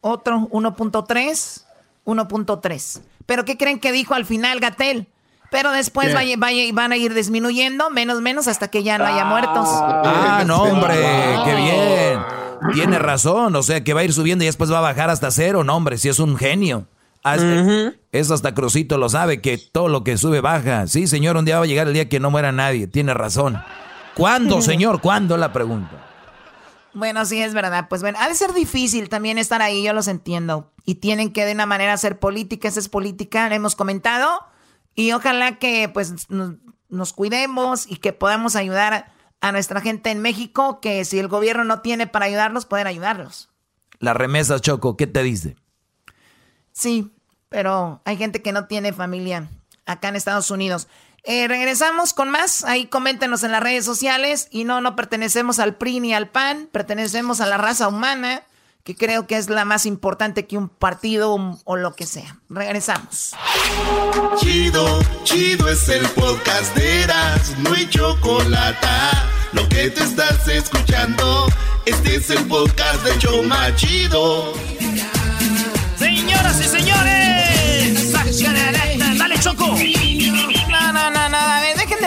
otro 1.3, 1.3. Pero ¿qué creen que dijo al final Gatel? Pero después van a ir disminuyendo, menos, menos, hasta que ya no haya muertos. Ah, no, hombre, qué bien. Tiene razón, o sea que va a ir subiendo y después va a bajar hasta cero. No, hombre, si es un genio. Eso hasta Crucito lo sabe, que todo lo que sube baja. Sí, señor, un día va a llegar el día que no muera nadie. Tiene razón. ¿Cuándo, señor? ¿Cuándo? La pregunta. Bueno, sí, es verdad. Pues bueno, ha de ser difícil también estar ahí, yo los entiendo. Y tienen que de una manera hacer política, esa es política, hemos comentado. Y ojalá que pues nos, cuidemos y que podamos ayudar a nuestra gente en México, que si el gobierno no tiene para ayudarlos, poder ayudarlos. La remesa, Choco, ¿qué te dice? Sí, pero hay gente que no tiene familia acá en Estados Unidos. Eh, regresamos con más. Ahí coméntenos en las redes sociales. Y no, no pertenecemos al PRI ni al PAN. Pertenecemos a la raza humana que creo que es la más importante que un partido o, lo que sea. Regresamos. Chido, chido es el podcast de Eras, no hay chocolate. Lo que te estás escuchando, este es el podcast de Choma Chido. Señoras y señores,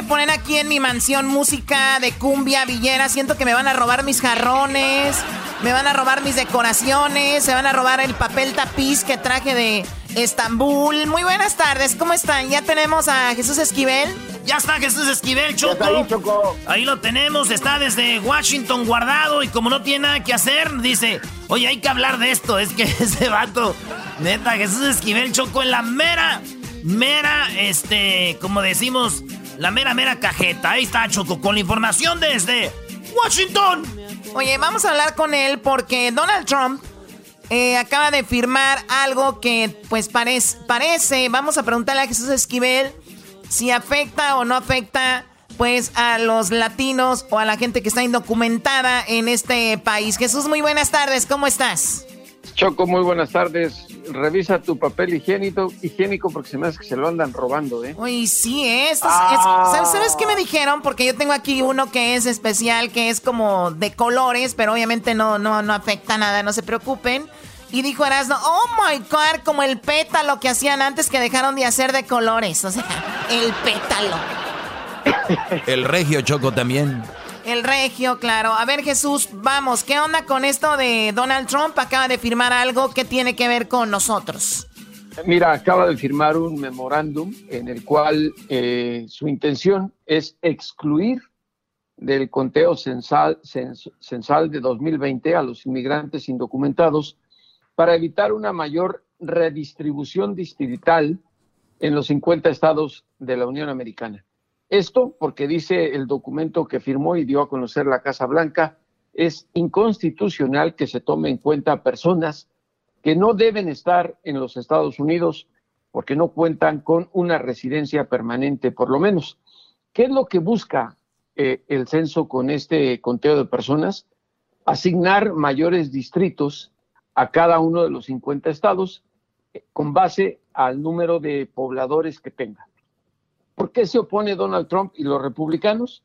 a poner aquí en mi mansión música de cumbia villera. Siento que me van a robar mis jarrones. Me van a robar mis decoraciones, se van a robar el papel tapiz que traje de Estambul. Muy buenas tardes, ¿cómo están? Ya tenemos a Jesús Esquivel. Ya está Jesús Esquivel, Choco. Ahí, lo tenemos, está desde Washington guardado y como no tiene nada que hacer, dice, oye, hay que hablar de esto. Es que <laughs> ese vato, neta, Jesús Esquivel, Choco, en la mera, mera, este, como decimos, la mera, mera cajeta. Ahí está, Choco, con la información desde Washington. Oye, vamos a hablar con él porque Donald Trump eh, acaba de firmar algo que pues parece, parece, vamos a preguntarle a Jesús Esquivel si afecta o no afecta pues a los latinos o a la gente que está indocumentada en este país. Jesús, muy buenas tardes, ¿cómo estás? Choco, muy buenas tardes. Revisa tu papel higiénico, higiénico porque se me hace que se lo andan robando, ¿eh? Uy, sí, es, ah. ¿sabes, qué me dijeron? Porque yo tengo aquí uno que es especial, que es como de colores, pero obviamente no, no, no afecta nada, no se preocupen. Y dijo Erasmo, oh my God, como el pétalo que hacían antes que dejaron de hacer de colores. O sea, el pétalo. El regio Choco también. El regio, claro. A ver, Jesús, vamos, ¿qué onda con esto de Donald Trump? Acaba de firmar algo que tiene que ver con nosotros. Mira, acaba de firmar un memorándum en el cual eh, su intención es excluir del conteo censal, censal de 2020 a los inmigrantes indocumentados para evitar una mayor redistribución distrital en los 50 estados de la Unión Americana. Esto porque dice el documento que firmó y dio a conocer la Casa Blanca, es inconstitucional que se tome en cuenta personas que no deben estar en los Estados Unidos porque no cuentan con una residencia permanente, por lo menos. ¿Qué es lo que busca eh, el censo con este conteo de personas? Asignar mayores distritos a cada uno de los 50 estados eh, con base al número de pobladores que tenga. ¿Por qué se opone Donald Trump y los republicanos?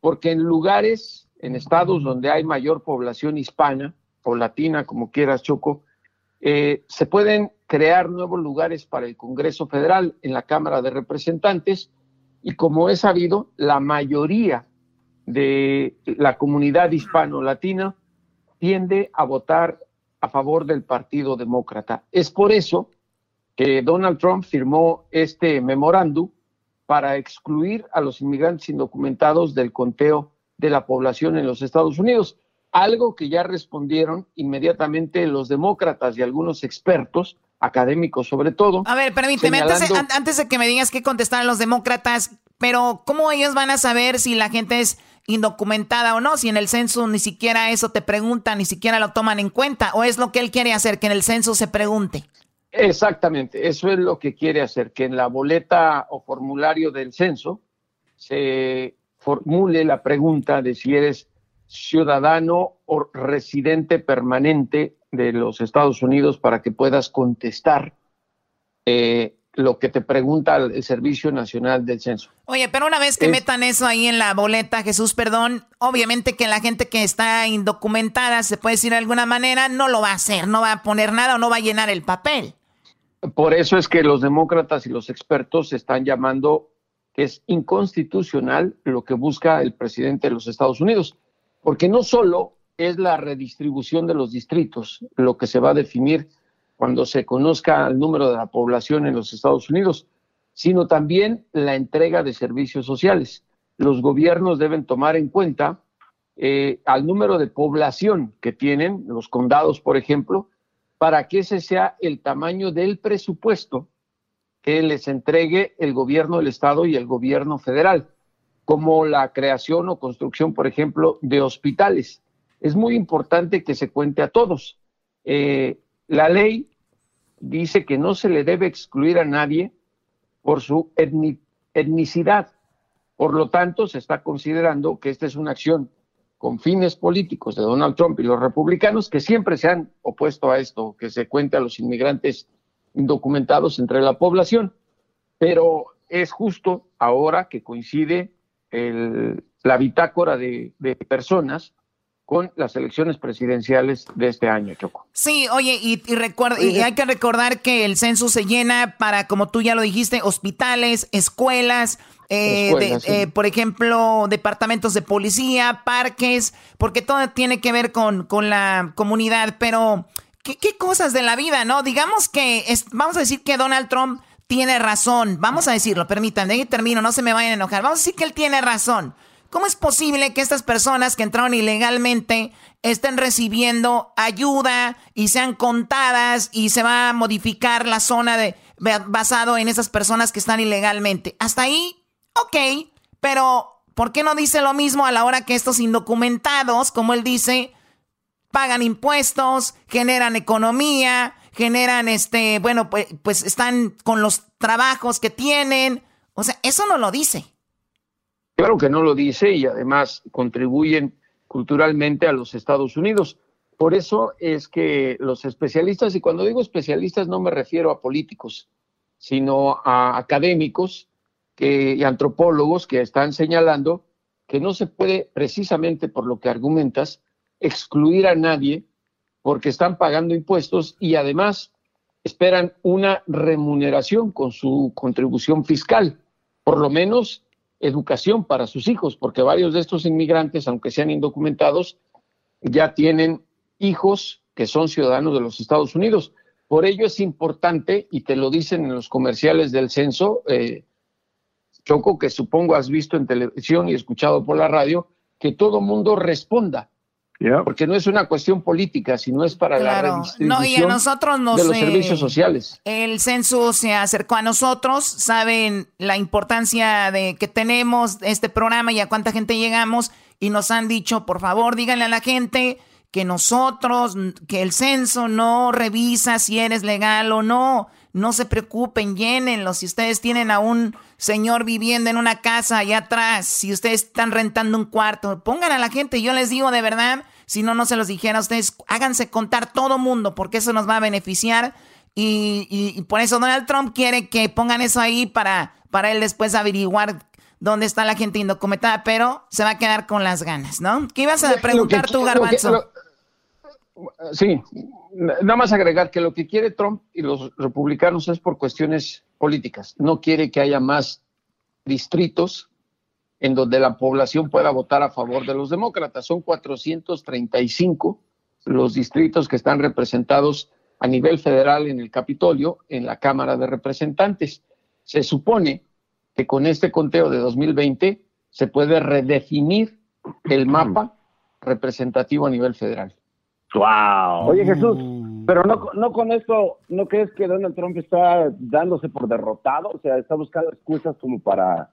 Porque en lugares, en estados donde hay mayor población hispana o latina, como quieras, Choco, eh, se pueden crear nuevos lugares para el Congreso Federal en la Cámara de Representantes y como es sabido, la mayoría de la comunidad hispano-latina tiende a votar a favor del Partido Demócrata. Es por eso que Donald Trump firmó este memorándum para excluir a los inmigrantes indocumentados del conteo de la población en los Estados Unidos algo que ya respondieron inmediatamente los demócratas y algunos expertos, académicos sobre todo. A ver, permíteme, antes, de, que me digas qué contestaron los demócratas, pero ¿cómo ellos van a saber si la gente es indocumentada o no? Si en el censo ni siquiera eso te preguntan, ni siquiera lo toman en cuenta, o es lo que él quiere hacer, que en el censo se pregunte. Exactamente, eso es lo que quiere hacer, que en la boleta o formulario del censo se formule la pregunta de si eres ciudadano o residente permanente de los Estados Unidos para que puedas contestar eh, lo que te pregunta el Servicio Nacional del Censo. Oye, pero una vez que metan eso ahí en la boleta, Jesús, perdón, obviamente que la gente que está indocumentada, se puede decir de alguna manera, no lo va a hacer, no va a poner nada o no va a llenar el papel. Por eso es que los demócratas y los expertos están llamando que es inconstitucional lo que busca el presidente de los Estados Unidos porque no solo es la redistribución de los distritos lo que se va a definir cuando se conozca el número de la población en los Estados Unidos, sino también la entrega de servicios sociales. Los gobiernos deben tomar en cuenta eh, al número de población que tienen los condados, por ejemplo, para que ese sea el tamaño del presupuesto que les entregue el gobierno del estado y el gobierno federal como la creación o construcción, por ejemplo, de hospitales. Es muy importante que se cuente a todos. Eh, la ley dice que no se le debe excluir a nadie por su etnicidad. Por lo tanto, se está considerando que esta es una acción con fines políticos de Donald Trump y los republicanos que siempre se han opuesto a esto, que se cuente a los inmigrantes indocumentados entre la población. Pero es justo ahora que coincide el, la bitácora de, personas con las elecciones presidenciales de este año, Choco. Sí, oye, y, recuerda, y hay que recordar que el censo se llena para, como tú ya lo dijiste, hospitales, escuelas, eh, eh, por ejemplo, departamentos de policía, parques, porque todo tiene que ver con, con la comunidad, pero ¿qué, ¿qué, cosas de la vida, no? Digamos que, es, vamos a decir que Donald Trump tiene razón. Vamos a decirlo, permítanme, y termino, no se me vayan a enojar. Vamos a decir que él tiene razón. ¿Cómo es posible que estas personas que entraron ilegalmente estén recibiendo ayuda y sean contadas y se va a modificar la zona de, basado en esas personas que están ilegalmente? Hasta ahí, ok, pero ¿por qué no dice lo mismo a la hora que estos indocumentados, como él dice, pagan impuestos, generan economía, generan este, bueno, pues, pues están con los trabajos que tienen. O sea, eso no lo dice. Claro que no lo dice y además contribuyen culturalmente a los Estados Unidos. Por eso es que los especialistas, y cuando digo especialistas no me refiero a políticos, sino a académicos que, y antropólogos que están señalando que no se puede, precisamente por lo que argumentas, excluir a nadie porque están pagando impuestos y además esperan una remuneración con su contribución fiscal, por lo menos educación para sus hijos, porque varios de estos inmigrantes, aunque sean indocumentados, ya tienen hijos que son ciudadanos de los Estados Unidos. Por ello es importante, y te lo dicen en los comerciales del censo, eh, Choco, que supongo has visto en televisión y escuchado por la radio, que todo mundo responda porque no es una cuestión política, sino es para la redistribución no, y a nosotros de los servicios sociales. El censo se acercó a nosotros, saben la importancia de que tenemos este programa y a cuánta gente llegamos y nos han dicho, por favor, díganle a la gente que nosotros, que el censo no revisa si eres legal o no. No se preocupen, llénenlo. Si ustedes tienen a un señor viviendo en una casa allá atrás, si ustedes están rentando un cuarto, pongan a la gente. Yo les digo de verdad, si no, no se los dijera a ustedes, háganse contar todo mundo, porque eso nos va a beneficiar. Y, por eso Donald Trump quiere que pongan eso ahí para, para él después averiguar dónde está la gente indocumentada, pero se va a quedar con las ganas, ¿no? ¿Qué ibas a preguntar tú, Garbanzo? Sí, nada más agregar que lo que quiere Trump y los republicanos es por cuestiones políticas. No quiere que haya más distritos en donde la población pueda votar a favor de los demócratas. Son 435 los distritos que están representados a nivel federal en el Capitolio, en la Cámara de Representantes. Se supone que con este conteo de 2020 se puede redefinir el mapa representativo a nivel federal. Wow. Oye Jesús, pero no, no con esto, ¿no crees que Donald Trump está dándose por derrotado? O sea, está buscando excusas como para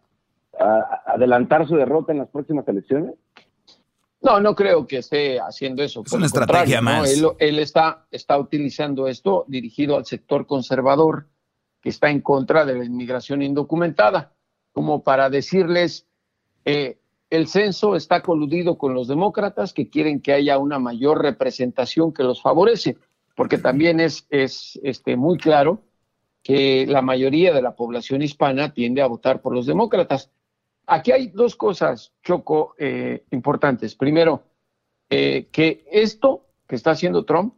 adelantar su derrota en las próximas elecciones. No, no creo que esté haciendo eso. Es una estrategia más. Él, está, está utilizando esto dirigido al sector conservador que está en contra de la inmigración indocumentada, como para decirles, eh, el censo está coludido con los demócratas que quieren que haya una mayor representación que los favorece, porque también es, es este, muy claro que la mayoría de la población hispana tiende a votar por los demócratas. Aquí hay dos cosas, Choco, eh, importantes. Primero, eh, que esto que está haciendo Trump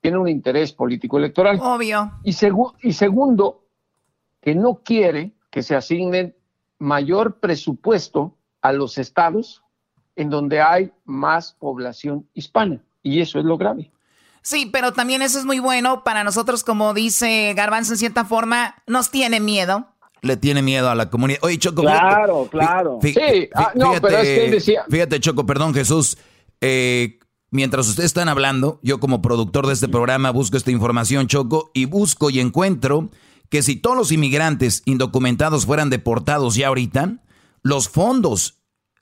tiene un interés político electoral. Obvio. Y, y segundo, que no quiere que se asignen mayor presupuesto a los estados en donde hay más población hispana. Y eso es lo grave. Sí, pero también eso es muy bueno para nosotros, como dice Garbanzo, en cierta forma, nos tiene miedo. Le tiene miedo a la comunidad. Oye, Choco. Claro, claro. sí, ah, no, pero es que decía. Fíjate, Choco, perdón, Jesús. Eh, mientras ustedes están hablando, yo como productor de este programa busco esta información, Choco, y busco y encuentro que si todos los inmigrantes indocumentados fueran deportados ya ahorita, los fondos,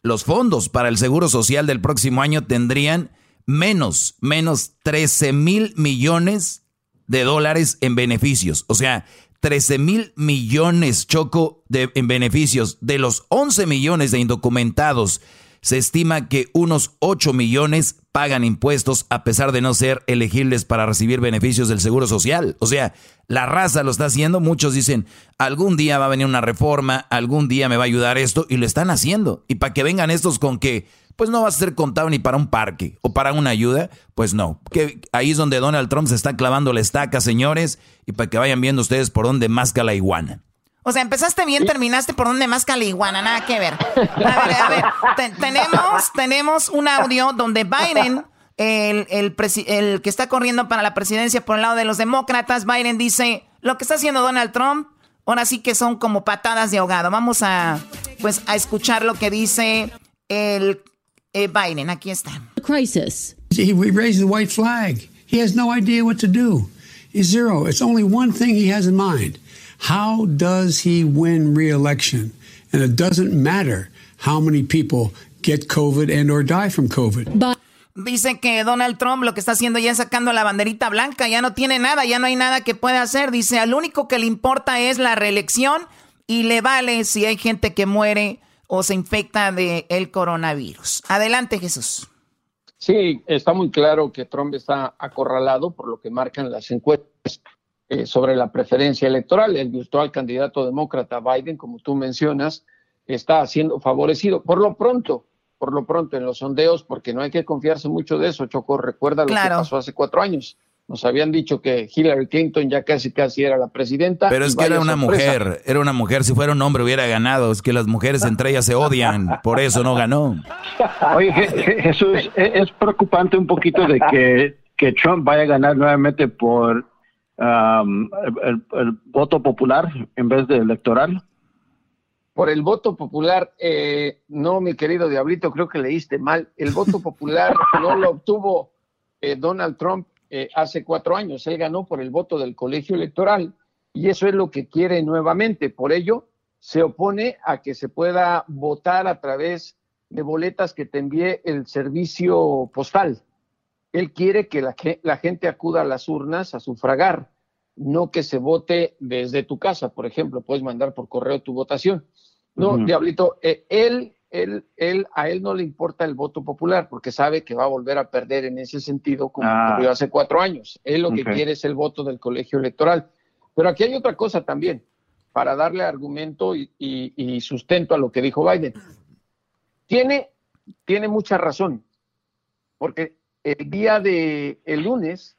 los fondos para el Seguro Social del próximo año tendrían menos, menos 13 mil millones de dólares en beneficios. O sea, 13 mil millones, Choco, de, en beneficios. De los 11 millones de indocumentados, se estima que unos 8 millones pagan impuestos a pesar de no ser elegibles para recibir beneficios del Seguro Social. O sea, la raza lo está haciendo. Muchos dicen, algún día va a venir una reforma, algún día me va a ayudar esto, y lo están haciendo. Y para que vengan estos con que, pues no va a ser contado ni para un parque o para una ayuda, pues no. Que ahí es donde Donald Trump se está clavando la estaca, señores, y para que vayan viendo ustedes por dónde masca la iguana. O sea, empezaste bien, terminaste por donde más caliguana, nada que ver. A ver, a ver, tenemos, tenemos un audio donde Biden, el, el, el, que está corriendo para la presidencia por el lado de los demócratas, Biden dice, lo que está haciendo Donald Trump, ahora sí que son como patadas de ahogado. Vamos a, pues, a escuchar lo que dice el eh, Biden. Aquí está. Crisis. He raised the white flag. He has no idea what to do. He's zero. It's only one thing he has in mind. How does he win re-election? And it doesn't matter how many people get COVID and or die from COVID. Dice que Donald Trump lo que está haciendo ya es sacando la banderita blanca, ya no tiene nada, ya no hay nada que pueda hacer. Dice, al único que le importa es la reelección y le vale si hay gente que muere o se infecta de el coronavirus. Adelante, Jesús. Sí, está muy claro que Trump está acorralado por lo que marcan las encuestas. Eh, sobre la preferencia electoral. El virtual candidato demócrata Biden, como tú mencionas, está siendo favorecido. Por lo pronto, por lo pronto en los sondeos, porque no hay que confiarse mucho de eso, Choco, recuerda lo que pasó hace cuatro años. Nos habían dicho que Hillary Clinton ya casi casi era la presidenta. Pero es que era una mujer, era una mujer. Si fuera un hombre hubiera ganado. Es que las mujeres entre ellas se odian, por eso no ganó. Oye, Jesús, e-, es preocupante un poquito de que, que Trump vaya a ganar nuevamente por el, voto popular en vez de electoral? Por el voto popular, eh, no, mi querido Diablito, creo que leíste mal. El voto popular <laughs> no lo obtuvo eh, Donald Trump eh, hace cuatro años. Él ganó por el voto del colegio electoral y eso es lo que quiere nuevamente. Por ello, se opone a que se pueda votar a través de boletas que te envíe el servicio postal. Él quiere que la, la gente acuda a las urnas a sufragar, no que se vote desde tu casa, por ejemplo, puedes mandar por correo tu votación. No, Diablito, eh, él, él, él, a él no le importa el voto popular porque sabe que va a volver a perder en ese sentido como ah. ocurrió hace cuatro años. Él lo que quiere es el voto del colegio electoral. Pero aquí hay otra cosa también, para darle argumento y, sustento a lo que dijo Biden. Tiene, tiene mucha razón, porque el día de el lunes,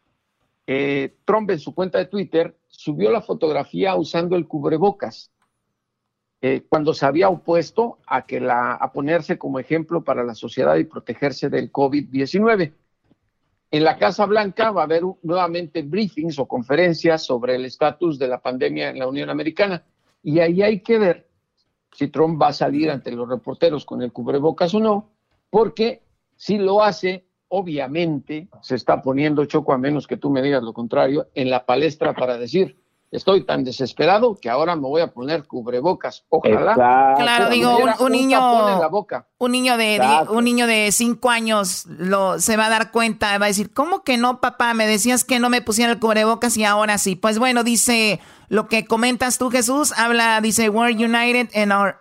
eh, Trump en su cuenta de Twitter subió la fotografía usando el cubrebocas, eh, cuando se había opuesto a, que la, a ponerse como ejemplo para la sociedad y protegerse del COVID-19. En la Casa Blanca va a haber nuevamente briefings o conferencias sobre el estatus de la pandemia en la Unión Americana. Y ahí hay que ver si Trump va a salir ante los reporteros con el cubrebocas o no, porque si lo hace, obviamente se está poniendo choco, a menos que tú me digas lo contrario, en la palestra para decir, estoy tan desesperado que ahora me voy a poner cubrebocas. Ojalá. Claro, digo, un, niño, un niño de, un niño de cinco años lo se va a dar cuenta, va a decir, ¿cómo que no, papá? Me decías que no me pusiera el cubrebocas y ahora sí. Pues bueno, dice lo que comentas tú, Jesús, habla, dice, we're united in our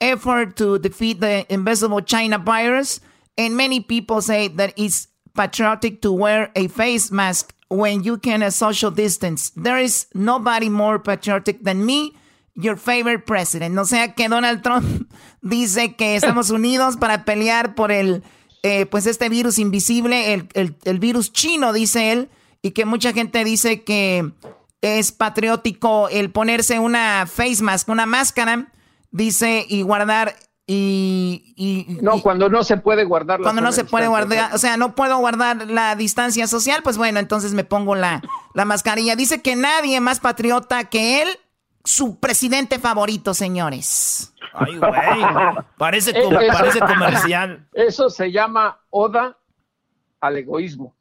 effort to defeat the invisible China virus, and many people say that it's patriotic to wear a face mask when you can a social distance. There is nobody more patriotic than me, your favorite president. O sea que Donald Trump <laughs> dice que estamos <laughs> unidos para pelear por el, eh, pues este virus invisible, el, el, virus chino, dice él, y que mucha gente dice que es patriótico el ponerse una face mask, una máscara, dice, y guardar y, no, cuando no se puede guardar. Cuando no se puede guardar, o sea, no puedo guardar la distancia social, pues bueno, entonces me pongo la, la mascarilla. Dice que nadie más patriota que él, su presidente favorito, señores. Ay, güey, parece, parece comercial. Eso se llama oda al egoísmo.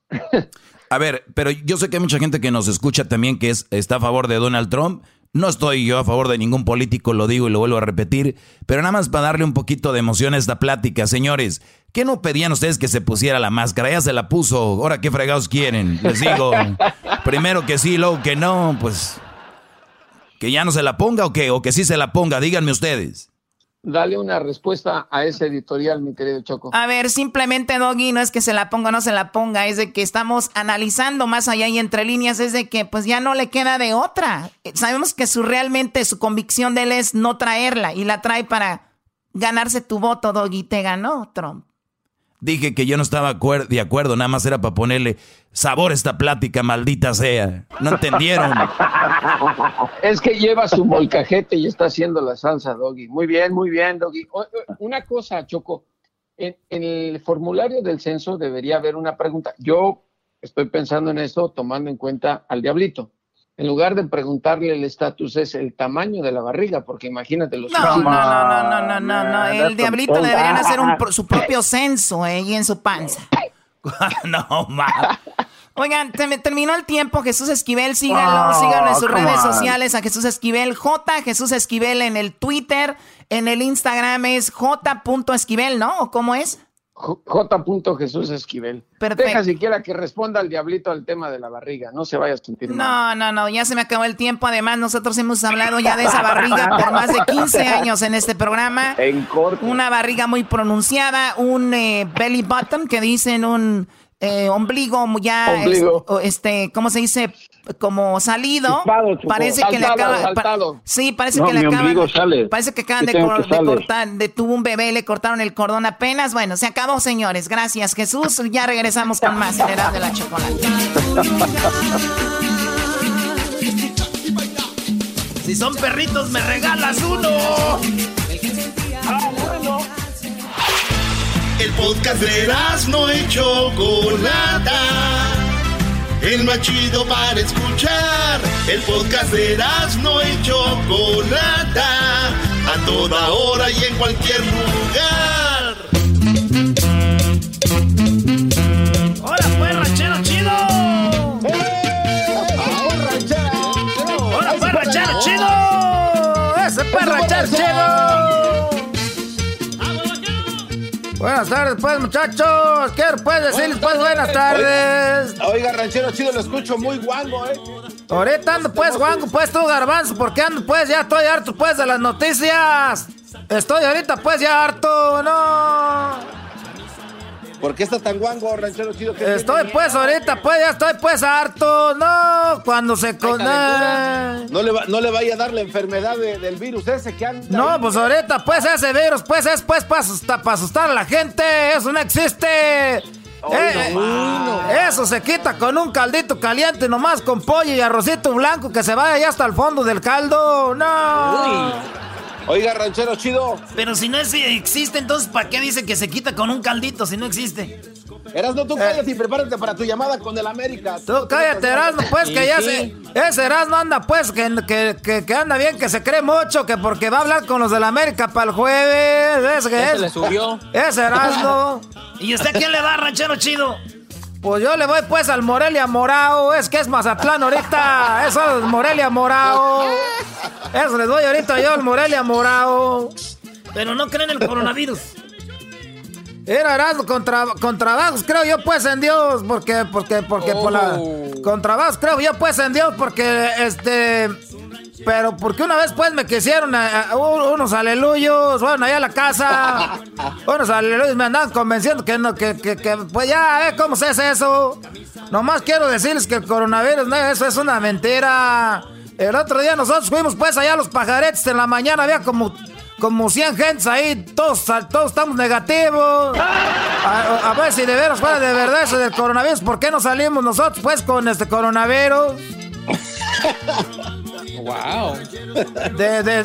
A ver, pero yo sé que hay mucha gente que nos escucha también que es, está a favor de Donald Trump no estoy yo a favor de ningún político, lo digo y lo vuelvo a repetir, pero nada más para darle un poquito de emoción a esta plática. Señores, ¿qué no pedían ustedes que se pusiera la máscara? Ya se la puso, ahora qué fregados quieren. Les digo, <laughs> primero que sí, luego que no, pues que ya no se la ponga o que, o que sí se la ponga, díganme ustedes dale una respuesta a ese editorial, mi querido Choco. A ver, simplemente, Doggy, no es que se la ponga o no se la ponga, es de que estamos analizando más allá y entre líneas, es de que pues ya no le queda de otra. Sabemos que su realmente su convicción de él es no traerla y la trae para ganarse tu voto, Doggy, te ganó Trump. Dije que yo no estaba de acuerdo, nada más era para ponerle sabor a esta plática, maldita sea. ¿No entendieron? <laughs> es que lleva su molcajete y está haciendo la salsa, Doggy. Muy bien, muy bien, Doggy. Una cosa, Choco, en, en el formulario del censo debería haber una pregunta. Yo estoy pensando en esto tomando en cuenta al diablito en lugar de preguntarle el estatus, es el tamaño de la barriga, porque imagínate los... No, no, no, no, no, no, no, el diablito deberían hacer un, su propio censo eh, y en su panza. <laughs> no, ma. Oigan, terminó el tiempo, Jesús Esquivel, síganlo, síganlo en sus redes sociales a Jesús Esquivel, J Jesús Esquivel en el Twitter, en el Instagram es J. Esquivel, ¿no? ¿O cómo es? J. Jesús Esquivel. Perfecto. Deja siquiera que responda al diablito al tema de la barriga, no se vaya a sentir mal. No, no, no, ya se me acabó el tiempo. Además, nosotros hemos hablado ya de esa barriga por más de 15 años en este programa. En corto. Una barriga muy pronunciada, un eh, belly button que dicen un eh, ombligo ya, este, ¿cómo se dice? Como salido. parece que le acaba, sí, parece que le acaban, parece que acaban de, cortar, de tuvo un bebé, le cortaron el cordón apenas. Bueno, se acabó, señores. Gracias, Jesús. Ya regresamos con más general de la chocolate. si son perritos, me regalas uno. Ah, bueno. El podcast de no y Chocolata. El más chido para escuchar. El podcast de no y Chocolata. A toda hora y en cualquier lugar. ¡Hola, pues, ranchero chido! ¡Hola, pues, ranchero chido! ¡Ese pues, ranchero chido! Buenas tardes, pues, muchachos. ¿Qué puedes decir? Pues, buenas tardes. Oiga, ranchero chido, lo escucho muy guango, ¿eh? Ahorita ando, pues, guango, pues, tú, garbanzo, porque ando, pues, ya estoy harto, pues, de las noticias. Estoy ahorita, pues, ya harto, no. ¿Por qué está tan guango, ranchero chido? Estoy pues ahorita, pues ya estoy pues harto. No, cuando se con... No le, no le vaya a dar la enfermedad del virus ese que anda. No, pues ahorita pues ese virus pues es pues para asustar, para asustar a la gente. Eso no existe. Eh, eso se quita con un caldito caliente nomás con pollo y arrocito blanco que se vaya ya hasta el fondo del caldo. No. Oiga, ranchero chido. Pero si no existe, entonces ¿para qué dice que se quita con un caldito si no existe? Erasno, tú cállate y prepárate para tu llamada con el América. Tú cállate, Erasno, pues que ya se. Ese Erasno anda, pues, que, que, que, anda bien, que se cree mucho, que porque va a hablar con los del América para el jueves. Es que es. le subió. Ese Erasno. <laughs> ¿Y usted quién le va, ranchero chido? Pues yo le voy pues al Morelia Morao. Es que es Mazatlán ahorita. Eso es Morelia Morao. Eso les doy ahorita yo al Morelia Morao. Pero no creen el coronavirus. Era Erasmo con, con, trabajos, creo yo pues en Dios, porque, porque, porque por la, oh. con trabajos, creo yo pues en Dios, porque este, pero porque una vez pues me quisieron eh, eh, unos aleluyos, bueno, allá a la casa, <laughs> unos aleluyos me andaban convenciendo que no, que, que, que pues ya, eh, ¿cómo se hace eso? Nomás quiero decirles que el coronavirus, no, eso es una mentira. El otro día nosotros fuimos pues allá a los pajaretes en la mañana, había como, como 100 gentes ahí, todos, todos estamos negativos. A, ver si de veras fuera de verdad eso del coronavirus, ¿por qué no salimos nosotros pues con este coronavirus? <laughs> Wow.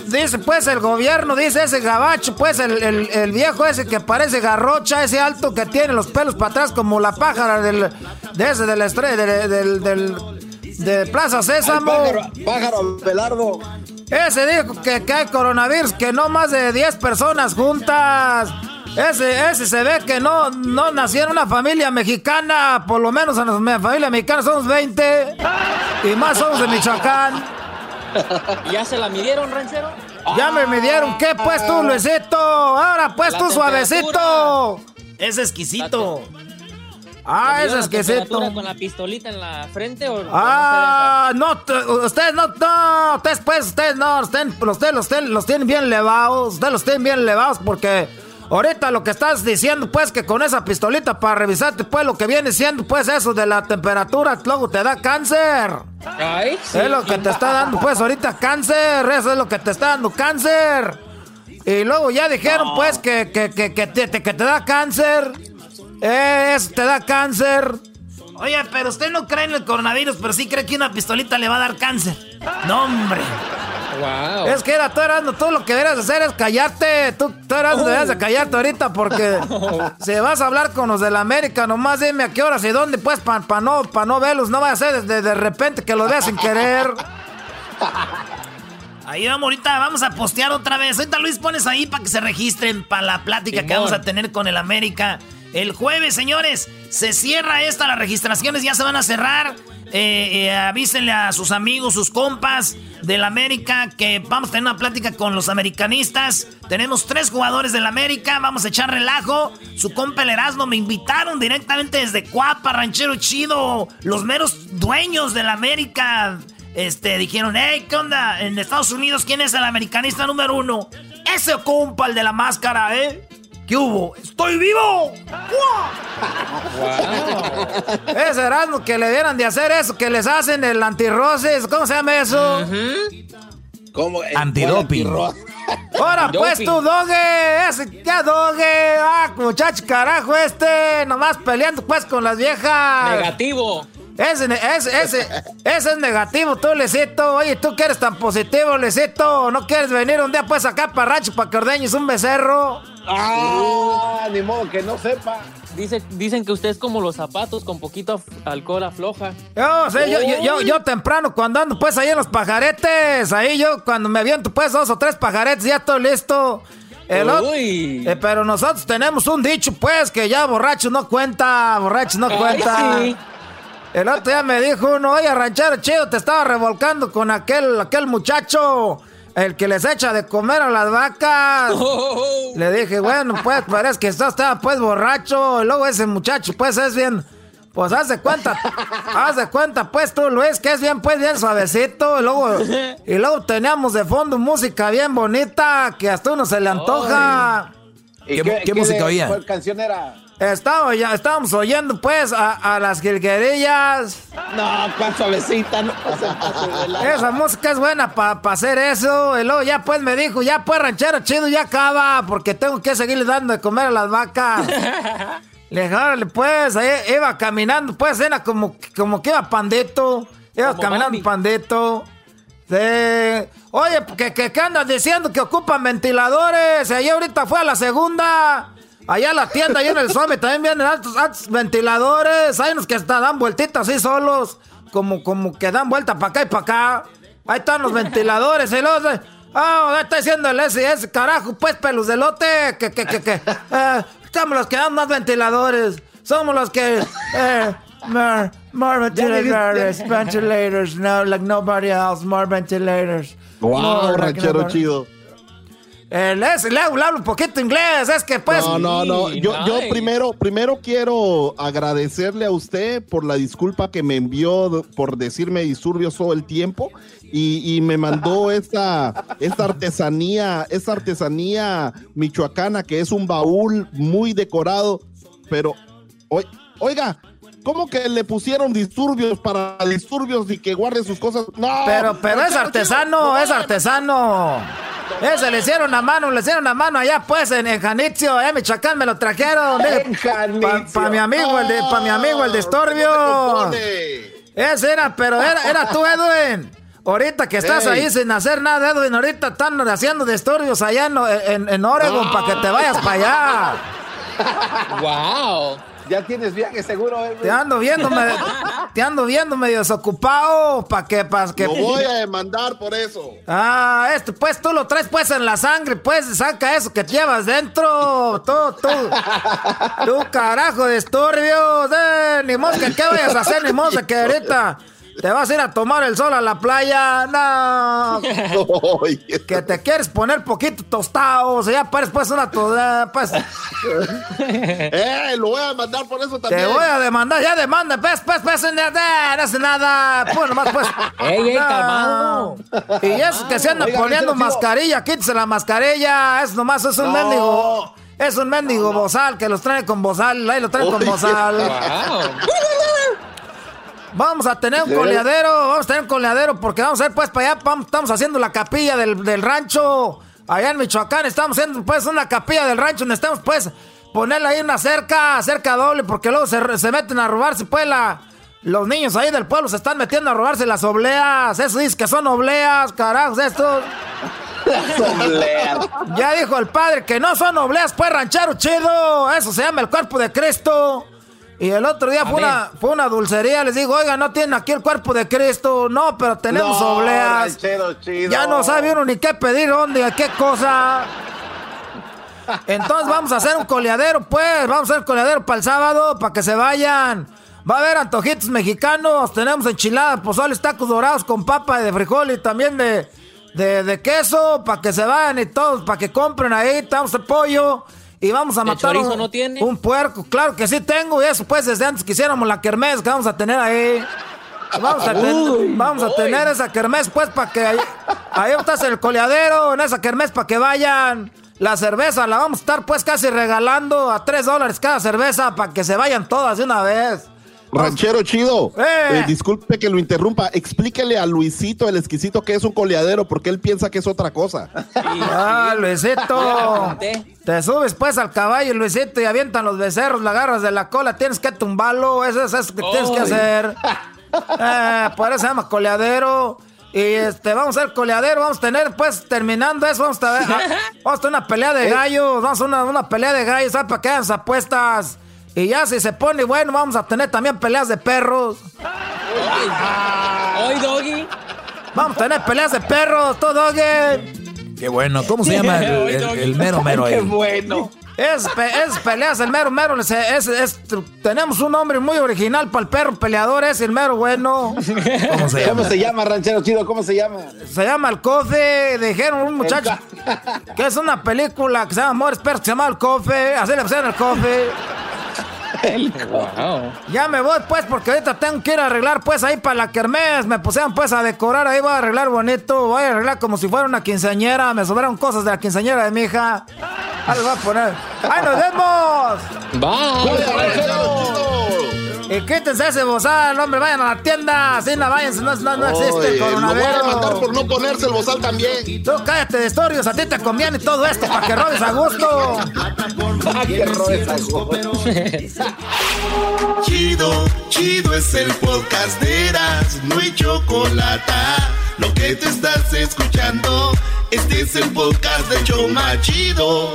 dice pues el gobierno, dice ese gabacho, pues el, viejo ese que parece garrocha, ese alto que tiene los pelos para atrás como la pájara del, de ese del estrella, del, del, de Plaza Sésamo. Pájaro, Pelardo. Ese dijo que, que hay coronavirus, que no más de 10 personas juntas. Ese, ese se ve que no, no nació en una familia mexicana, por lo menos en la familia mexicana somos 20 y más somos de Michoacán. <laughs> ¿Ya se la midieron, ranchero? Ya me midieron, ¿qué pues tú, Luisito? Ahora pues tú, suavecito. Es exquisito. Ah, es exquisito. con la pistolita en la frente o Ah, no, ustedes no, no, ustedes pues, ustedes no, ustedes, ustedes, ustedes los tienen bien elevados, ustedes los tienen bien elevados porque Ahorita lo que estás diciendo, pues, que con esa pistolita para revisarte, pues, lo que viene siendo, pues, eso de la temperatura, luego te da cáncer. Ay, Es lo que te está dando, pues, ahorita cáncer. Eso es lo que te está dando cáncer. Y luego ya dijeron, pues, que, que, que, que, te, que te da cáncer. Eso te da cáncer. Oye, pero usted no cree en el coronavirus, pero sí cree que una pistolita le va a dar cáncer. No, hombre. Wow. Es que era, tú eras, todo lo que deberías hacer es callarte. Tú, tú eras, deberías de callarte ahorita porque <laughs> si vas a hablar con los de la América, nomás dime a qué horas y dónde, pues, para no, pa no verlos. No vaya a ser de, de repente que los veas sin querer. <laughs> Ahí vamos ahorita, vamos a postear otra vez. Ahorita Luis pones ahí para que se registren para la plática que vamos a tener con el América. El jueves, señores, se cierra esta, las registraciones ya se van a cerrar. Eh, eh, avísenle a sus amigos, sus compas del América que vamos a tener una plática con los americanistas. Tenemos tres jugadores del América, vamos a echar relajo. Su compa el Erasmo me invitaron directamente desde Cuapa, Ranchero Chido. Los meros dueños del América este, dijeron, hey, ¿qué onda? En Estados Unidos, ¿quién es el americanista número uno? Ese compa, el de la máscara, ¿eh? ¿Qué hubo? ¡Estoy vivo! Wow. Es Erasmo que le dieran de hacer eso, que les hacen el antirroces. ¿Cómo se llama eso? ¿Cómo? Antidoping. <laughs> Ahora pues tu doge, ese ya doge, ah, muchacho carajo este, nomás peleando pues con las viejas. Negativo. Ese, ese, ese, ese es negativo, tú, Lecito. Oye, tú que eres tan positivo, Lecito. ¿No quieres venir un día pues acá para rancho para que ordeñes un becerro? Ah, ni modo que no sepa. Dice, dicen que usted es como los zapatos con poquito alcohol afloja. Yo, sí, yo, yo, yo, temprano cuando ando pues ahí en los pajaretes, ahí yo cuando me aviento pues dos o tres pajaretes ya estoy listo. El Uy. Eh, pero nosotros tenemos un dicho pues que ya borracho no cuenta, borracho no cuenta. El otro día me dijo uno, oye ranchero chido, te estaba revolcando con aquel, aquel muchacho el que les echa de comer a las vacas. <laughs> Le dije, bueno, pues parece que estaba pues borracho. Y luego ese muchacho, pues es bien. Pues haz de cuenta, <laughs> haz de cuenta, pues tú, Luis, que es bien, pues bien suavecito. Y luego, <laughs> y luego teníamos de fondo música bien bonita que hasta uno se le antoja. ¿Qué, música oía? ¿Cuál canción era? Estaba, ya, estábamos oyendo pues a, las jilguerillas. No, cuán suavecita, no Esa música es buena para hacer eso. Y luego ya pues me dijo, ya pues ranchero chido, ya acaba, porque tengo que seguirle dando de comer a las vacas. <laughs> Le dije, pues, ahí iba caminando, pues era como, como que iba pandito. Iba caminando pandito. Oye, ¿qué, qué, andas diciendo? Que ocupan ventiladores. Ahí ahorita fue a la segunda. Allá en la tienda, ahí en el Suame, también vienen altos, altos ventiladores. Hay unos que hasta dan vueltitas así solos. Como, como que dan vuelta para acá y para acá. Ahí están los ventiladores. Y luego, ah, está diciendo el ese, carajo, pues, pelos de lote. Que, que, que, que. Eh, estamos los que dan más ventiladores. Somos los que. Eh, more, more ventilators, ventilators, no, like nobody else, more ventilators. Wow, ranchero chido. Eh, le, hablo un poquito inglés, es que pues... No, no, no, yo, yo primero, primero quiero agradecerle a usted por la disculpa que me envió por decirme disturbios todo el tiempo y, me mandó <laughs> esta, esta artesanía, esta artesanía michoacana que es un baúl muy decorado, pero oiga, ¿Cómo que le pusieron disturbios para disturbios y que guarde sus cosas? No. Pero, pero es artesano, es artesano. Ese le hicieron a mano, le hicieron a mano allá pues en, en Janitzio, eh, Michoacán, me lo trajeron. Para mi amigo, el de, pa mi amigo el de Estorbio. Ese era, pero era, era tú, Edwin. Ahorita que estás ahí sin hacer nada, Edwin, ahorita están haciendo disturbios allá en, en, Oregon para que te vayas para allá. <laughs> ¡Wow! Ya tienes viaje seguro, eh, Te ando viendo, te ando viendo medio desocupado, ¿para qué? Pa que... Lo voy a demandar por eso. Ah, esto, pues tú lo traes pues en la sangre, pues saca eso que llevas dentro. Tú, tú. <laughs> tú, carajo de estorbios, eh, ni que qué vayas a hacer, ni modo que ahorita ¿Te vas a ir a tomar el sol a la playa? No. <laughs> que te quieres poner poquito tostado. O sea, ya pares pues una toda. Pues. <laughs> eh, lo voy a demandar por eso también. Te voy a demandar, ya demanda. Pues, pues, pues, no hace nada. Pues nomás, pues. <laughs> ¡Ey, ey, calmado! Y eso que se anda poniendo mascarilla, quítese la mascarilla. Es nomás, es un mendigo. Es un mendigo bozal que los trae con bozal. Ahí lo trae con bozal. Vamos a tener un coleadero, vamos a tener un coleadero porque vamos a ir pues para allá, estamos haciendo la capilla del, rancho, allá en Michoacán, estamos haciendo pues una capilla del rancho, necesitamos pues ponerle ahí una cerca, cerca doble, porque luego se, meten a robarse pues la... Los niños ahí del pueblo se están metiendo a robarse las obleas. Eso dice que son obleas, carajos, estos. Ya dijo el padre que no son obleas, pues ranchero chido. Eso se llama el cuerpo de Cristo. Y el otro día fue una, fue una, dulcería, les digo, oiga, no tienen aquí el cuerpo de Cristo. No, pero tenemos obleas. Ya no sabe uno ni qué pedir, dónde, qué cosa. Entonces vamos a hacer un coleadero, pues. Vamos a hacer un coleadero para el sábado, para que se vayan. Va a haber antojitos mexicanos. Tenemos enchiladas, pozoles, tacos dorados con papa de frijol y también de, de, de queso, para que se vayan y todos, para que compren ahí. Tenemos el pollo. Y vamos a matar un, no tiene? un puerco. Claro que sí tengo. Y eso pues desde antes que hiciéramos la kermés que vamos a tener ahí. Vamos a, vamos a tener esa kermés pues para que ahí, ahí estás en el coleadero, en esa kermés para que vayan. La cerveza la vamos a estar pues casi regalando a 3 dólares cada cerveza para que se vayan todas de una vez. Ranchero chido, eh. Eh, disculpe que lo interrumpa. Explíquele a Luisito el exquisito que es un coleadero porque él piensa que es otra cosa. Ah, Luisito. Te subes pues al caballo, Luisito, y avientan los becerros, la agarras de la cola, tienes que tumbarlo, eso es eso que tienes que hacer. Eh, por eso se llama coleadero. Y este, vamos a hacer coleadero, vamos a tener, pues, terminando eso, vamos a ver, vamos a tener una pelea de gallos, vamos a una, una pelea de gallos, ¿sabes? Para hagan apuestas. Y ya si se pone bueno, vamos a tener también peleas de perros. Hoy, Doggy. Vamos a tener peleas de perros, todo Doggy. Qué bueno. ¿Cómo se llama el, mero mero ahí? Qué bueno. Es, es peleas, el mero mero. Es, es, tenemos un nombre muy original para el perro peleador, es el mero bueno. ¿Cómo se llama? ¿Cómo se llama, ranchero chido? ¿Cómo se llama? Se llama El Cofe. Dijeron un muchacho que es una película que se llama Amores Perros, que se llama El Cofe. Así le pusieron El Cofe. Ya me voy pues porque ahorita tengo que ir a arreglar pues ahí para la kermés. Me pusieron pues a decorar ahí, voy a arreglar bonito. Voy a arreglar como si fuera una quinceañera. Me sobraron cosas de la quinceañera de mi hija. Ahí voy a poner. ¡Ahí nos vemos! ¡Bye! Y quítense ese bozal, hombre, vayan a la tienda. Así no vayan, no, no, no existe el coronavirus. Lo voy a matar por no ponerse el bozal también. Tú cállate de historias, a ti te conviene todo esto para que robes a gusto. para que robes a gusto. chido, chido es el podcast de Eras, no hay chocolate. Lo que te estás escuchando, este es el podcast de Choma Chido.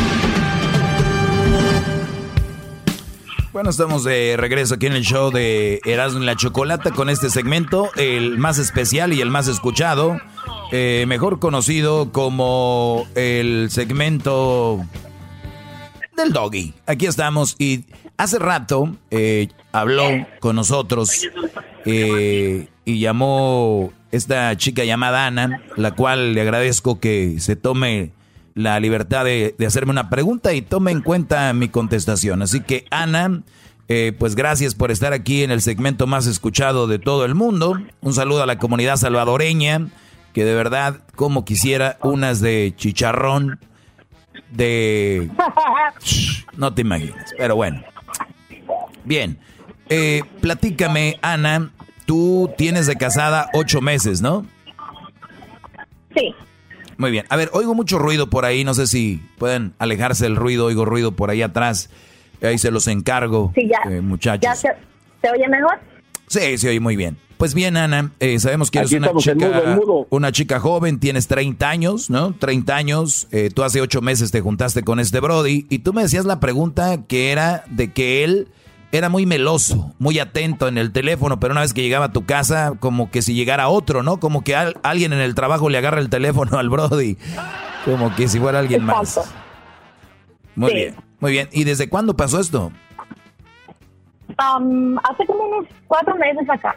Bueno, estamos de regreso aquí en el show de Erasmo y la Chocolata con este segmento, el más especial y el más escuchado. Eh, mejor conocido como el segmento del doggy. Aquí estamos y hace rato eh, habló con nosotros eh, y llamó esta chica llamada Ana, la cual le agradezco que se tome la libertad de, hacerme una pregunta y tome en cuenta mi contestación. Así que Ana, pues gracias por estar aquí en el segmento más escuchado de todo el mundo. Un saludo a la comunidad salvadoreña que de verdad, como quisiera unas de chicharrón, de... No te imaginas, pero bueno. Bien, eh, platícame, Ana, tú tienes de casada ocho meses, ¿no? Sí. Muy bien. A ver, oigo mucho ruido por ahí, no sé si pueden alejarse del ruido, oigo ruido por ahí atrás. Ahí se los encargo, sí, ya, eh, muchachos. ¿Ya se oye mejor? Sí, se oye muy bien. Pues bien, Ana, eh, sabemos que eres una chica, una chica joven, tienes 30 años, ¿no? 30 años, eh, tú hace 8 meses te juntaste con este Brody y tú me decías la pregunta que era de que él era muy meloso, muy atento en el teléfono, pero una vez que llegaba a tu casa, como que si llegara otro, ¿no? Como que alguien en el trabajo le agarra el teléfono <laughs> al Brody, como que si fuera alguien más. Muy bien, muy bien. ¿Y desde cuándo pasó esto? Um, hace como unos cuatro meses acá.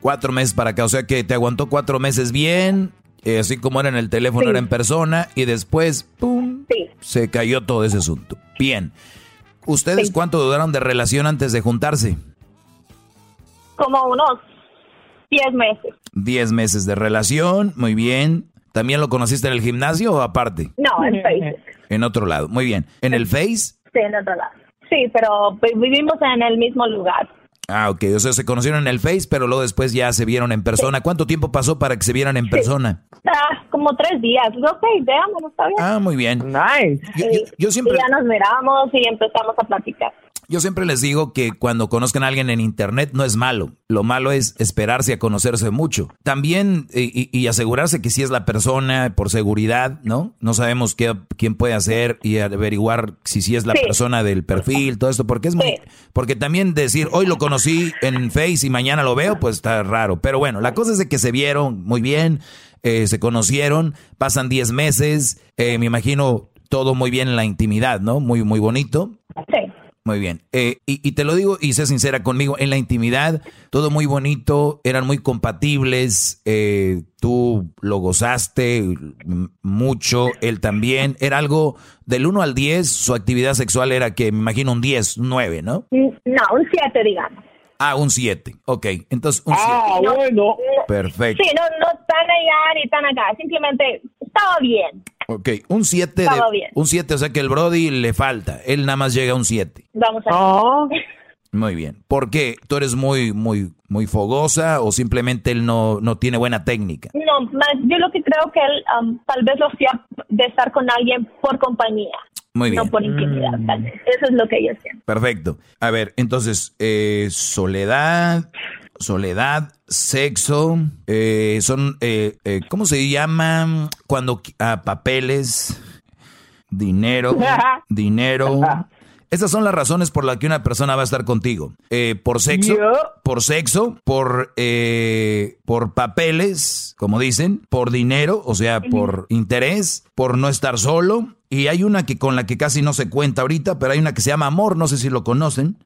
Cuatro meses para acá, o sea que te aguantó cuatro meses bien, eh, así como era en el teléfono, era en persona, y después, ¡pum! Se cayó todo ese asunto. Bien. ¿Ustedes cuánto duraron de relación antes de juntarse? Como unos diez meses. Diez meses de relación, muy bien. ¿También lo conociste en el gimnasio o aparte? No, en Facebook. En otro lado, muy bien. ¿En el Face? Sí, en otro lado. Sí, pero vivimos en el mismo lugar. Ah, ok. O sea, se conocieron en el Face, pero luego después ya se vieron en persona. ¿Cuánto tiempo pasó para que se vieran en persona? Ah, como tres días. Ok, veamos, está bien. Ah, muy bien. Nice. Yo, siempre... Y ya nos miramos y empezamos a platicar. Yo siempre les digo que cuando conozcan a alguien en internet no es malo. Lo malo es esperarse a conocerse mucho. También y, asegurarse que si es la persona por seguridad, ¿no? No sabemos qué, quién puede hacer y averiguar si sí es la persona del perfil, todo esto, porque es muy... Porque también decir, hoy lo conocí en Face y mañana lo veo, pues está raro. Pero bueno, la cosa es de que se vieron muy bien, eh, se conocieron, pasan 10 meses, eh, me imagino todo muy bien en la intimidad, ¿no? Muy, muy bonito. Sí. Muy bien. Eh, y, te lo digo y sé sincera conmigo, en la intimidad, todo muy bonito, eran muy compatibles, eh, tú lo gozaste mucho, él también. Era algo del 1 al 10, su actividad sexual era que me imagino un 10, un 9, ¿no? No, un 7, digamos. Ah, un 7. Ok, entonces un 7. Ah, bueno. Perfecto. Sí, no, no tan allá ni tan acá, simplemente estaba bien. Ok, un 7. Un 7, o sea que el Brody le falta. Él nada más llega a un 7. Vamos a ver. Muy bien. ¿Por qué? ¿Tú eres muy, muy, muy fogosa o simplemente él no, no tiene buena técnica? No, yo lo que creo que él um, tal vez lo hacía de estar con alguien por compañía. Muy bien. No por intimidad, Eso es lo que yo siento. Perfecto. A ver, entonces, eh, soledad, soledad, sexo, eh, son, eh, eh, ¿cómo se llaman? Cuando, ah, papeles, dinero, <laughs> dinero. Estas son las razones por las que una persona va a estar contigo. Eh, por sexo, por sexo, por, eh, por papeles, como dicen, por dinero, o sea, por interés, por no estar solo. Y hay una que con la que casi no se cuenta ahorita, pero hay una que se llama amor, no sé si lo conocen.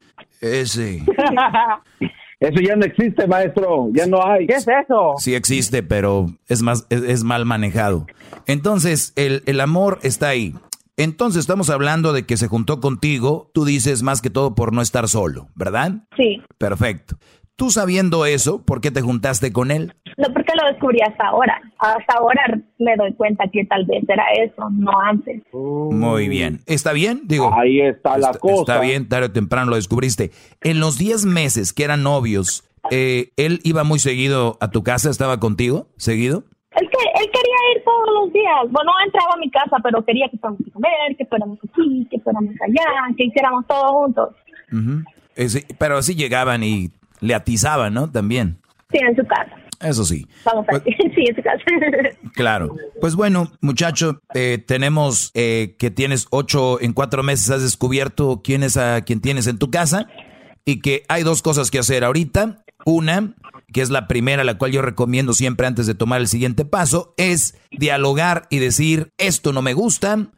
Ese. <laughs> Eso ya no existe, maestro. Ya no hay. ¿Qué es eso? Sí existe, pero es más, es, es mal manejado. Entonces, el, el amor está ahí. Entonces estamos hablando de que se juntó contigo, tú dices más que todo por no estar solo, ¿verdad? Sí. Perfecto. Tú sabiendo eso, ¿por qué te juntaste con él? No porque lo descubrí hasta ahora. Hasta ahora me doy cuenta que tal vez era eso, no antes. Muy bien. ¿Está bien? Digo. Ahí está la cosa. Está bien, tarde o temprano lo descubriste. En los 10 meses que eran novios, eh, ¿él iba muy seguido a tu casa? ¿Estaba contigo? ¿Seguido? Él, que, él quería ir todos los días. Bueno, entraba a mi casa, pero quería que fuéramos a comer, que fuéramos aquí, que fuéramos allá, que hiciéramos todo juntos. Eh, sí, pero así llegaban y le atizaban, ¿no? También. Sí, en su casa. Eso sí. Vamos a <laughs> Sí, en su casa. Claro. Pues bueno, muchacho, eh, tenemos eh, que tienes ocho, en cuatro meses has descubierto quién es a quien tienes en tu casa y que hay dos cosas que hacer ahorita. Una, que es la primera, la cual yo recomiendo siempre antes de tomar el siguiente paso, es dialogar y decir, esto no me gusta.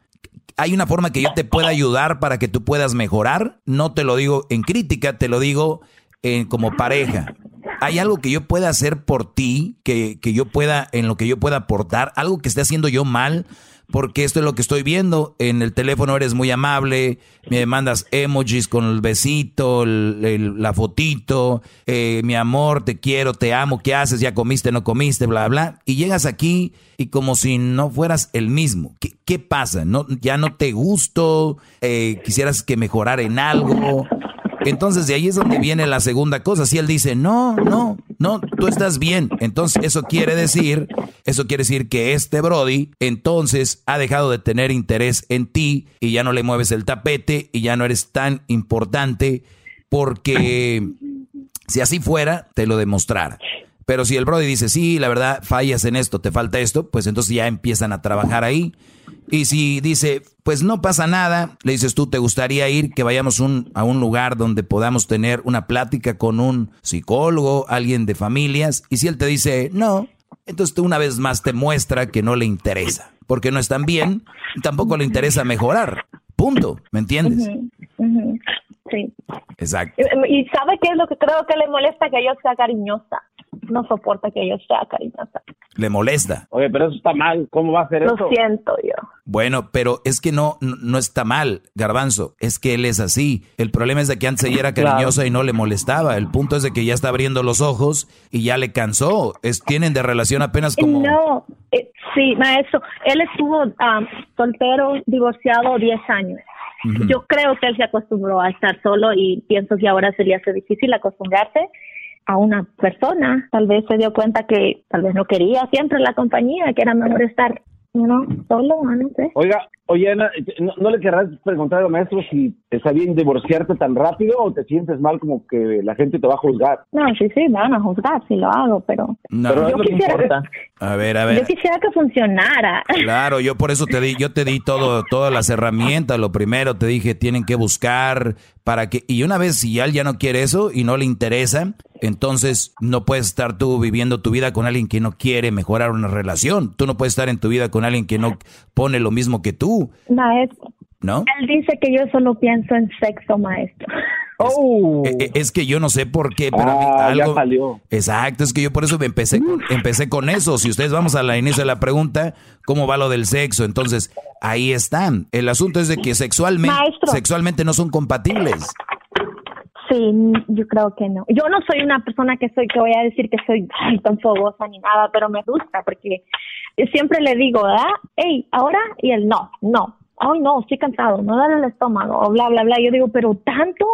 Hay una forma que yo te pueda ayudar para que tú puedas mejorar. No te lo digo en crítica, te lo digo en, como pareja. ¿Hay algo que yo pueda hacer por ti, que, que yo pueda, en lo que yo pueda aportar, algo que esté haciendo yo mal? Porque esto es lo que estoy viendo. En el teléfono eres muy amable, me mandas emojis con el besito, el- la fotito, eh, mi amor, te quiero, te amo, ¿qué haces? ¿Ya comiste, no comiste? Bla, bla. Y llegas aquí y como si no fueras el mismo. ¿Qué, qué pasa? ¿No, ¿Ya no te gusto? Eh, ¿Quisieras que mejorara en algo? Entonces de ahí es donde viene la segunda cosa. Si él dice, no, no, no, tú estás bien. Entonces eso quiere decir, eso quiere decir que este Brody entonces ha dejado de tener interés en ti y ya no le mueves el tapete y ya no eres tan importante porque si así fuera, te lo demostrara. Pero si el Brody dice, sí, la verdad, fallas en esto, te falta esto, pues entonces ya empiezan a trabajar ahí. Y si dice, pues no pasa nada, le dices tú, ¿te gustaría ir que vayamos un, a un lugar donde podamos tener una plática con un psicólogo, alguien de familias? Y si él te dice, no, entonces tú una vez más te muestra que no le interesa, porque no están bien, y tampoco le interesa mejorar. Punto, ¿me entiendes? Sí. Exacto. Y ¿sabe qué es lo que creo que le molesta? Que yo sea cariñosa. No soporta que yo sea cariñosa. Le molesta. Oye, pero eso está mal. ¿Cómo va a ser Lo eso? siento yo. Bueno, pero es que no, no, está mal, Garbanzo. Es que él es así. El problema es de que antes ella era cariñosa y no le molestaba. El punto es de que ya está abriendo los ojos y ya le cansó. Es, tienen de relación apenas como... No, eh, sí, maestro. Él estuvo am, soltero, divorciado 10 años. Yo creo que él se acostumbró a estar solo y pienso que ahora se le hace difícil acostumbrarse a una persona. Tal vez se dio cuenta que tal vez no quería siempre la compañía, que era mejor estar, ¿no? Solo, no sé. Oiga, oye, Ana, ¿no, no le querrás preguntar al maestro si está bien divorciarte tan rápido o te sientes mal como que la gente te va a juzgar? No, sí, sí, me van a juzgar si lo hago, pero No. Pero yo que quisiera, importa. A ver, a yo ver. quisiera que funcionara. Claro, yo por eso te di, yo te di todo, todas las herramientas. Lo primero te dije, tienen que buscar para que, y una vez si ya él ya no quiere eso y no le interesa, entonces no puedes estar tú viviendo tu vida con alguien que no quiere mejorar una relación. Tú no puedes estar en tu vida con alguien que no pone lo mismo que tú, Maestro, ¿no? él dice que yo solo pienso en sexo, maestro. E- e- Es que yo no sé por qué, pero a mí Ah, ya algo. salió. Exacto, es que yo por eso me empecé con, empecé con eso. Si ustedes vamos a la inicio de la pregunta, ¿cómo va lo del sexo? Entonces, ahí están. El asunto es de que sexualmente, Maestro. sexualmente no son compatibles. Sí, yo creo que no. Yo no soy una persona que soy, que voy a decir que soy ay, tan fogosa ni nada, pero me gusta porque siempre le digo, ¿verdad? Hey, ahora, y él no, no. Ay, no, estoy cansado, no dale el estómago, o bla, bla, bla. Yo digo, pero tanto,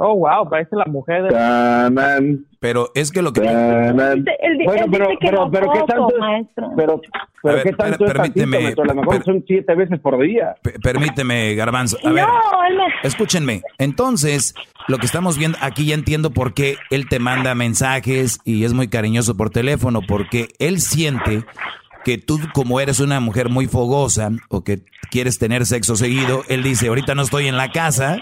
Oh, wow, parece la mujer de... Pero es que lo que... Él él Bueno, dice pero, que pero, no pero, ¿qué tanto es- maestro. Pero, pero ver, ¿qué tanto per- es tantito, permíteme, maestro? A lo mejor per- son siete veces por día. Permíteme, Garbanzo. A ver, No, él me... escúchenme. Entonces, lo que estamos viendo aquí ya entiendo por qué él te manda mensajes y es muy cariñoso por teléfono, porque él siente que tú como eres una mujer muy fogosa o que quieres tener sexo seguido, él dice, ahorita no estoy en la casa,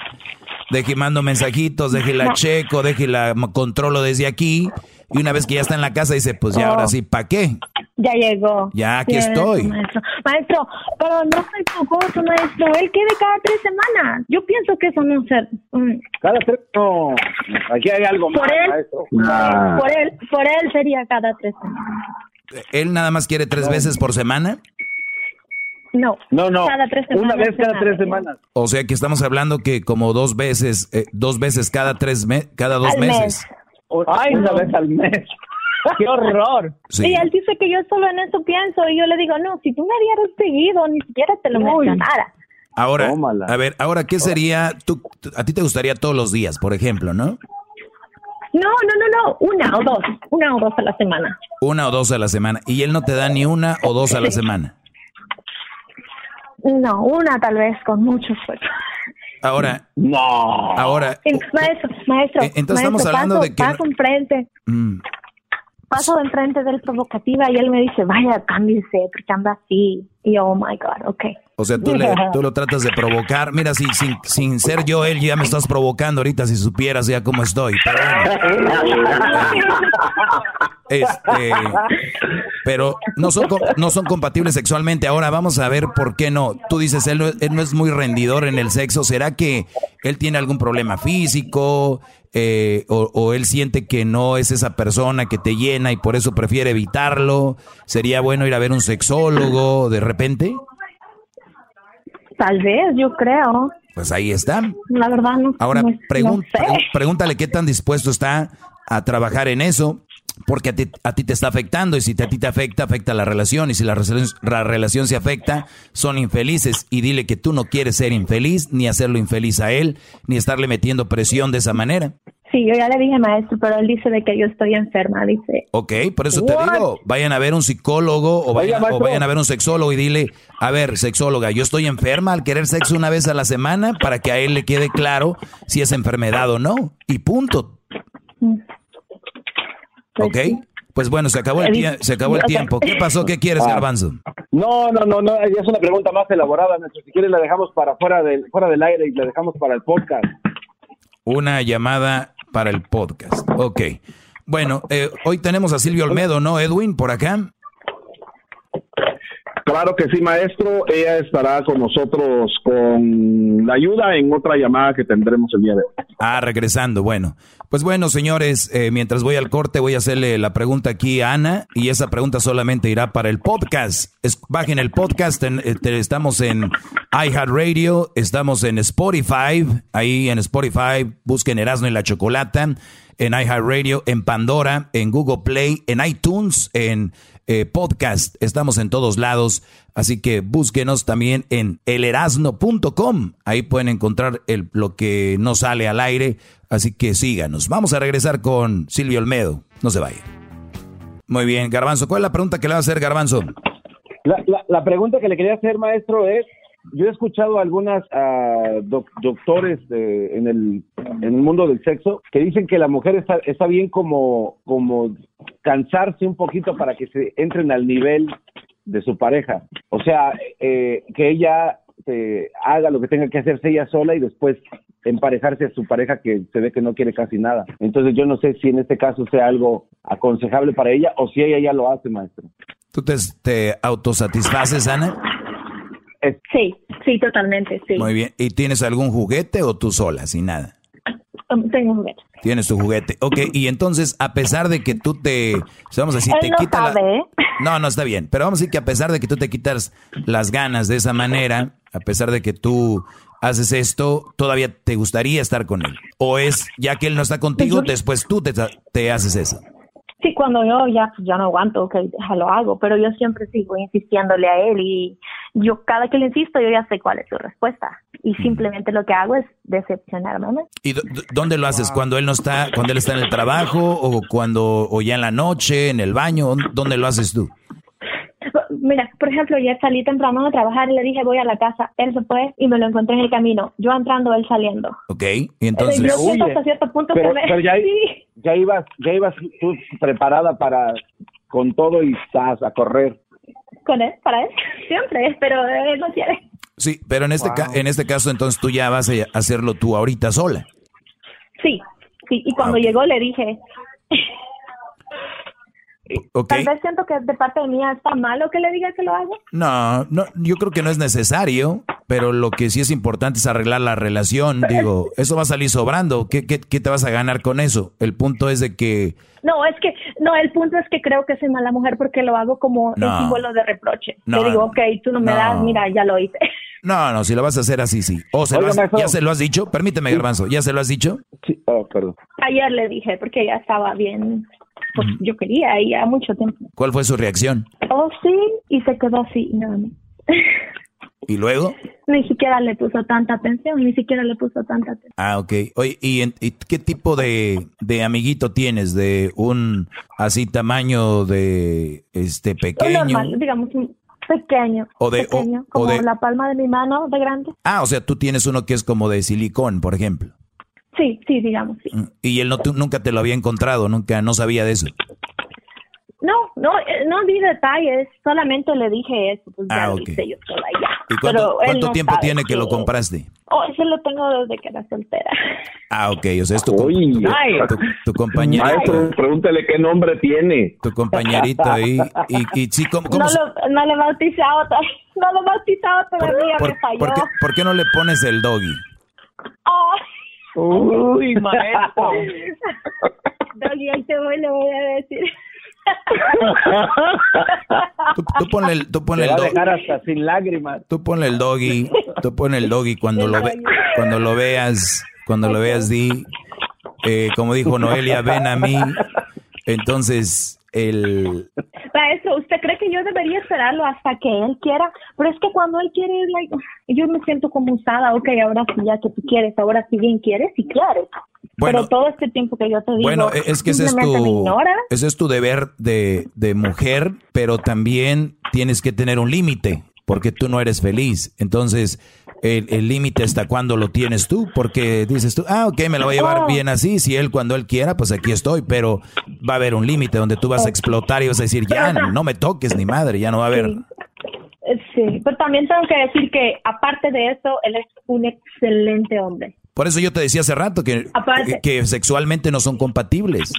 deje mando mensajitos, deje la checo, deje la m- controlo desde aquí, y una vez que ya está en la casa dice, pues ya Oh. ahora sí, ¿para qué? Ya llegó. Ya, aquí estoy. Maestro. maestro, pero no soy fogoso, maestro. Él quiere cada tres semanas. Yo pienso que eso no ser. mm, Cada tres, no. Aquí hay algo más, Por él, maestro. por él, por él sería cada tres semanas. ¿Él nada más quiere tres veces por semana? No. No, no. Cada tres semanas. Una vez cada tres semanas. O sea que estamos hablando que como dos veces, eh, dos veces cada tres me cada dos Al meses. mes. Ay, una vez al mes. <laughs> ¡Qué horror! Sí. Y él dice que yo solo en eso pienso. Y yo le digo, no, si tú me dieras seguido, ni siquiera te lo Uy. mencionara. Ahora, a ver, ahora qué sería, tú- a ti te gustaría todos los días, por ejemplo, ¿no? No, no, no, no. Una o dos. Una o dos a la semana. Una o dos a la semana y él no te da ni una o dos a la semana. No, una tal vez con mucho esfuerzo. Ahora, no. Ahora, Maestro, maestro. Eh, entonces estamos maestro, hablando paso, de que Paso enfrente, mm, paso enfrente del provocativa y él me dice, vaya, cámbiese, porque anda así. Y yo, oh my God, ok. o sea, tú, le- tú lo tratas de provocar. Mira, si, sin, sin ser yo él, ya me estás provocando ahorita si supieras ya cómo estoy. Pero, bueno. <laughs> Este, pero no son, co- no son compatibles sexualmente. Ahora vamos a ver por qué no. Tú dices, él no, él no es muy rendidor en el sexo. ¿Será que él tiene algún problema físico? Eh, o, o él siente que no es esa persona que te llena y por eso prefiere evitarlo? ¿Sería bueno ir a ver un sexólogo de repente? Tal vez, yo creo. Pues ahí está. La verdad, no, Ahora no, sé. pregúntale qué tan dispuesto está a trabajar en eso, porque a ti, a ti te está afectando y si te- a ti te afecta, afecta la relación y si la, relación- la relación se afecta, son infelices y dile que tú no quieres ser infeliz, ni hacerlo infeliz a él, ni estarle metiendo presión de esa manera. Sí, yo ya le dije, maestro, pero él dice de que yo estoy enferma. Dice, Ok, por eso te digo, vayan a ver un psicólogo o vayan, Oiga, o vayan a ver un sexólogo y dile, a ver, sexóloga, yo estoy enferma al querer sexo una vez a la semana para que a él le quede claro si es enfermedad o no. Y punto. ¿Ok? Pues bueno, se acabó el, tie- se acabó el Ok. tiempo. ¿Qué pasó? ¿Qué quieres, Ah. Garbanzo? No, no, no, no, ya es una pregunta más elaborada, maestro. Si quieres la dejamos para fuera del, fuera del aire y la dejamos para el podcast. Una llamada para el podcast. Ok. Bueno, eh, hoy tenemos a Silvio Olmedo, ¿no, Edwin? Por acá. Claro que sí, maestro. Ella estará con nosotros con la ayuda en otra llamada que tendremos el día de hoy. Ah, regresando, bueno. Pues bueno, señores, eh, mientras voy al corte voy a hacerle la pregunta aquí a Ana y esa pregunta solamente irá para el podcast. Es- bajen el podcast, en- eh, estamos en iHeartRadio, estamos en Spotify, ahí en Spotify busquen Erasmo y la Chocolata, en iHeartRadio, en Pandora, en Google Play, en iTunes, en eh, podcast, estamos en todos lados, así que búsquenos también en elerasno.com, ahí pueden encontrar lo que no sale al aire, así que síganos. Vamos a regresar con Silvio Olmedo, no se vayan. Muy bien, Garbanzo, ¿cuál es la pregunta que le va a hacer Garbanzo? La, la pregunta que le quería hacer, maestro, es, yo he escuchado a algunas doc- doctores eh, en, el, en el mundo del sexo que dicen que la mujer está, está bien como, como cansarse un poquito para que se entren al nivel de su pareja. O sea, eh, que ella eh, haga lo que tenga que hacerse ella sola y después emparejarse a su pareja que se ve que no quiere casi nada. Entonces yo no sé si en este caso sea algo aconsejable para ella o si ella ya lo hace, maestro. ¿Tú te, te autosatisfaces, Ana? Sí, sí, totalmente, sí. Muy bien. ¿Y tienes algún juguete o tú sola, sin nada? Um, Tengo un gato. Tienes tu juguete. Ok, y entonces, a pesar de que tú te, vamos a decir, Él te no quita la- ¿eh? No, no está bien, pero vamos a decir que a pesar de que tú te quitas las ganas de esa manera, a pesar de que tú haces esto, todavía te gustaría estar con él. O es, ya que él no está contigo, después tú te, te haces eso. Sí, cuando yo ya, ya no aguanto, ok, déjalo hago, pero yo siempre sigo insistiéndole a él y yo cada que le insisto yo ya sé cuál es su respuesta. y simplemente lo que hago es decepcionarme. ¿no? ¿Y dó- dó- dónde lo haces? ¿Cuando él no está, cuando él está en el trabajo o cuando, o ya en la noche, en el baño? ¿Dónde lo haces tú? Mira, por ejemplo, ayer salí temprano a trabajar y le dije voy a la casa. Él se fue y me lo encontré en el camino. Yo entrando, él saliendo. ¿Ok? Y entonces... Yo siento hasta cierto punto pero, que me... pero ya, <laughs> Sí, ya ibas, ya ibas tú preparada para con todo y estás a correr. con él, para él, siempre, pero él no quiere. Sí, pero en este, ca- en este caso entonces tú ya vas a hacerlo tú ahorita sola. Sí, sí, y cuando llegó le dije, Tal vez siento que de parte de mía está malo que le diga que lo hago. No, no, yo creo que no es necesario, pero lo que sí es importante es arreglar la relación. Digo, <laughs> eso va a salir sobrando. ¿Qué, qué, qué te vas a ganar con eso? El punto es de que No, es que, no, el punto es que creo que soy mala mujer porque lo hago como No. el símbolo de reproche. No, le digo, ok, tú no me no. das, mira, ya lo hice. No, no, si lo vas a hacer así, sí. O se lo has-. ¿Ya se lo has dicho? Permíteme, Garbanzo. ¿Ya se lo has dicho? Sí, oh, perdón. Ayer le dije porque ya estaba bien, pues yo quería y ya mucho tiempo. ¿Cuál fue su reacción? Oh, sí, y se quedó así, nada más. ¿Y luego? <laughs> Ni siquiera le puso tanta atención, ni siquiera le puso tanta atención. Ah, ok. Oye, ¿y, y qué tipo de, de amiguito tienes? ¿De un así tamaño de este pequeño? normal, digamos, pequeño, O de- o- pequeño, o como de- la palma de mi mano de grande. Ah, o sea, tú tienes uno que es como de silicón, por ejemplo. Sí, sí, digamos, sí. Mm, Y él no, nunca te lo había encontrado, nunca, no sabía de eso. No, no, eh, no di detalles, solamente le dije eso, pues ya Ah, lo ok. hice yo sola y ya. ¿Y cuánto, no tiempo tiene que lo compraste? Oh, ese lo tengo desde que era soltera. <laughs> Ah, ok, o sea, es tu, com- tu, Ay. tu- tu compañerito. Maestro, pregúntele qué nombre tiene. Tu compañerito ahí. Y, y sí, ¿cómo, cómo No lo, <laughs> no lo he bautizado, no lo he bautizado todavía, por, me falló. por qué, por qué no le pones el doggy? Oh. Uy, <laughs> maestro. Doggy, ahí te voy, le voy a decir. Tú, tú ponle el, tú ponle el doggy. hasta sin lágrimas. Tú ponle el doggy, tú ponle el doggy cuando lo ve, cuando lo veas, cuando lo veas di, eh, como dijo Noelia, ven a mí. Entonces, el, Maestro, ¿usted cree que yo debería esperarlo hasta que él quiera? Pero es que cuando él quiere, like, yo me siento como usada. Ok, ahora sí, ya que tú quieres, ahora sí bien quieres y claro. Bueno, Pero todo este tiempo que yo te digo, bueno, e, es que ese es tu, ese es tu deber de, de mujer, pero también tienes que tener un límite, porque tú no eres feliz. Entonces, el el límite hasta cuándo lo tienes tú, porque dices tú, ah, ok, me lo voy a llevar bien así, si él cuando él quiera, pues aquí estoy, pero va a haber un límite donde tú vas a explotar y vas a decir, ya, no me toques ni madre, ya no va a haber. Eh, Sí, pero también tengo que decir que aparte de eso, él es un excelente hombre. Por eso yo te decía hace rato que, Aparte- que, que sexualmente no son compatibles.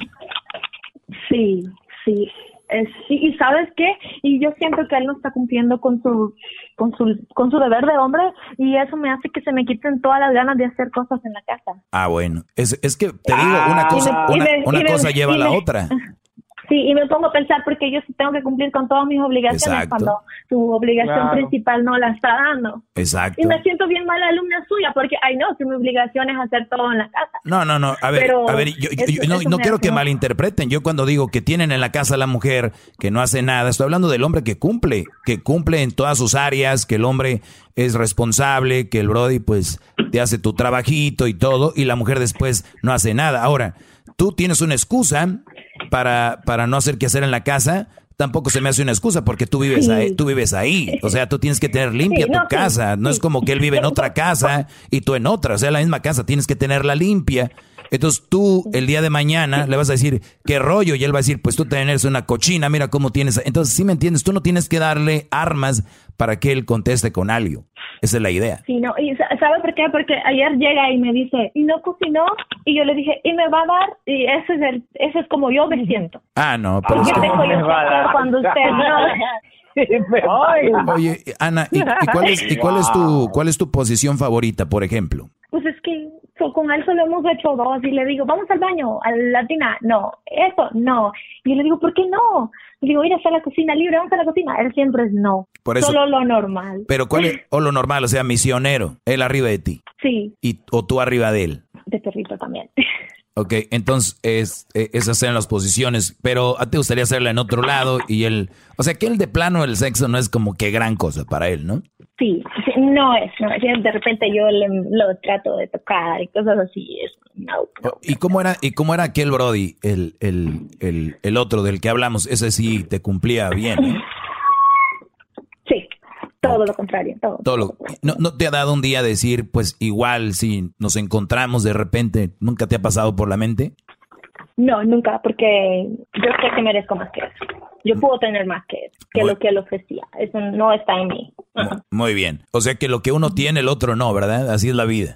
Sí, sí. Eh, sí, y sabes qué, y yo siento que él no está cumpliendo con su, con su, con su deber de hombre y eso me hace que se me quiten todas las ganas de hacer cosas en la casa. Ah, bueno, es, es que te digo, una cosa, Ah. Me- una, una cosa lleva a y la otra. <laughs> Sí, y me pongo a pensar porque yo sí tengo que cumplir con todas mis obligaciones Exacto. cuando su obligación Claro. principal no la está dando. Exacto. Y me siento bien mala alumna suya porque, ay no, que mi obligación es hacer todo en la casa. No, no, no. A ver, Pero a ver, yo, yo- eso- yo no, eso no quiero que malinterpreten. Yo cuando digo que tienen en la casa a la mujer que no hace nada, estoy hablando del hombre que cumple, que cumple en todas sus áreas, que el hombre es responsable, que el Brody pues te hace tu trabajito y todo, y la mujer después no hace nada. Ahora, tú tienes una excusa para, para no hacer qué hacer en la casa. Tampoco se me hace una excusa porque tú vives Sí. ahí, tú vives ahí, o sea, tú tienes que tener limpia Sí, tu sí, casa, no es como que él vive en otra casa y tú en otra, o sea, la misma casa, tienes que tenerla limpia. Entonces tú el día de mañana le vas a decir, ¿qué rollo? Y él va a decir, pues tú eres una cochina, mira cómo tienes. Entonces, sí me entiendes, tú no tienes que darle armas para que él conteste con algo. Esa es la idea. Sí, no, y sa- ¿sabe por qué? Porque ayer llega y me dice, ¿y no cocinó? Y yo le dije, ¿y me va a dar? Y ese es el, ese es como yo me siento. Ah, no, pero ¿Por es que... tengo yo que hacer cuando usted <laughs> no? Oye, Ana, ¿y, y cuál es, y cuál es tu cuál es tu posición favorita, por ejemplo? Pues es que con él solo hemos hecho dos y le digo, vamos al baño, a la tina, no, eso, no. Y yo le digo, ¿por qué no? Le digo, ir a la cocina libre, vamos a la cocina. Él siempre es no, Por eso- solo lo normal. Pero cuál es o lo normal, o sea, misionero, él arriba de ti Sí, y o tú arriba de él. de perrito también. <laughs> Ok, entonces es, eh, esas eran las posiciones, pero a ti te gustaría hacerla en otro lado y él, o sea que él de plano el sexo no es como que gran cosa para él, ¿no? Sí, sí, no es, no es. De repente yo le, lo trato de tocar y cosas así. Es, no, ¿Y cómo era, y cómo era aquel Brody, el, el, el, el otro del que hablamos? Ese sí te cumplía bien, ¿eh? Sí, todo lo contrario, todo. Todo lo- ¿no, ¿No te ha dado un día decir, pues igual si nos encontramos de repente, nunca te ha pasado por la mente? No, nunca, porque yo sé que merezco más que eso. Yo puedo tener más que eso, que Muy- lo que él ofrecía. Eso no está en mí. Mu- Muy bien. O sea que lo que uno tiene, el otro no, ¿verdad? Así es la vida.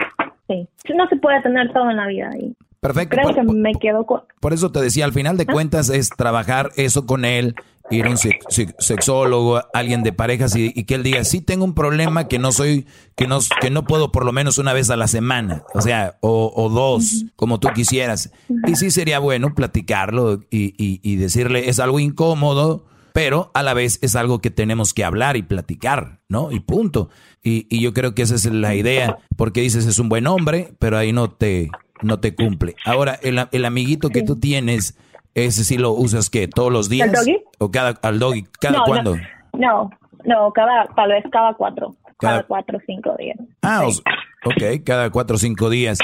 Sí. No se puede tener todo en la vida. Y Perfecto. creo Por, que me quedo con... por eso te decía, al final de cuentas es trabajar eso con él, ir a un sex- sex- sexólogo, alguien de parejas y, y que él diga, sí tengo un problema que no soy, que no, que no puedo por lo menos una vez a la semana, o sea, o, o dos, como tú quisieras. Y sí sería bueno platicarlo y, y- y decirle, es algo incómodo, pero a la vez es algo que tenemos que hablar y platicar, ¿no? Y punto. Y, y yo creo que esa es la idea, porque dices, es un buen hombre, pero ahí no te, no te cumple. Ahora, el, el amiguito que tú tienes, ese sí lo usas, ¿qué? ¿Todos los días? ¿El doggy? ¿O cada, al doggy? ¿Cada no, cuándo? No, no, cada, tal vez cada cuatro. Cada, Cada- cuatro o cinco días. Ah, os- ok, cada cuatro o cinco días.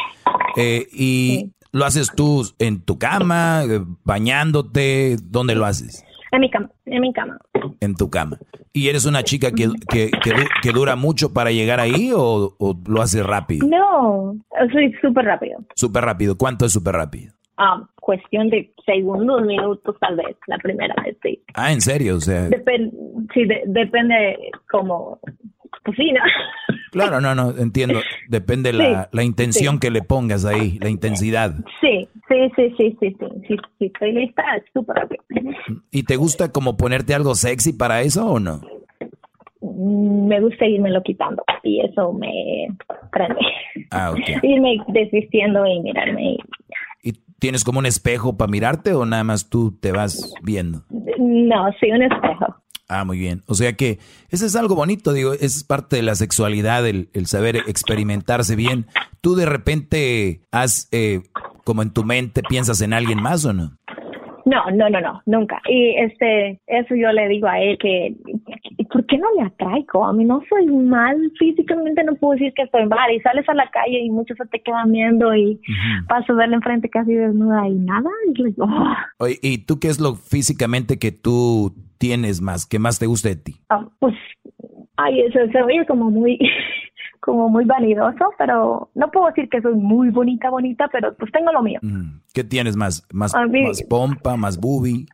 Eh, ¿Y lo haces tú en tu cama, eh, bañándote? ¿Dónde lo haces? En mi cama, en mi cama. En tu cama. ¿Y eres una chica que, que, que que dura mucho para llegar ahí o, o lo haces rápido? No, soy súper rápido. Súper rápido. ¿Cuánto es súper rápido? Ah, cuestión de segundos, minutos tal vez, la primera vez, sí. Ah, en serio, o sea. Depen sí, de- depende como cocina. <laughs> Claro, no, no, entiendo. Depende la, Sí, la intención sí. que le pongas ahí, la intensidad. Sí, sí, sí, sí, sí, sí, sí, sí, estoy lista, súper. ¿Y te gusta como ponerte algo sexy para eso o no? Mm, Me gusta irme lo quitando y eso me prende. Ah, ok. <laughs> Irme desvistiendo y mirarme. y- ¿Y tienes como un espejo para mirarte o nada más tú te vas viendo? No, sí, un espejo. Ah, muy bien. O sea que eso es algo bonito, digo, es parte de la sexualidad, el, el saber experimentarse bien. ¿Tú de repente has, eh, como en tu mente, piensas en alguien más o no? No, no, no, no, nunca. Y este, eso yo le digo a él que, ¿por qué no le atraigo? A mí no soy mal físicamente, no puedo decir que estoy mal. Y sales a la calle y muchos se te quedan viendo y paso a verle enfrente casi desnuda y nada. Y le digo, "Oh". Oye, ¿Y tú qué es lo físicamente que tú tienes más, que más te gusta de ti? Ah, pues, ay, eso se oye como muy, como muy vanidoso, pero no puedo decir que soy muy bonita, bonita, pero pues tengo lo mío. ¿Qué tienes más? ¿Más, mí- más pompa, más boobie?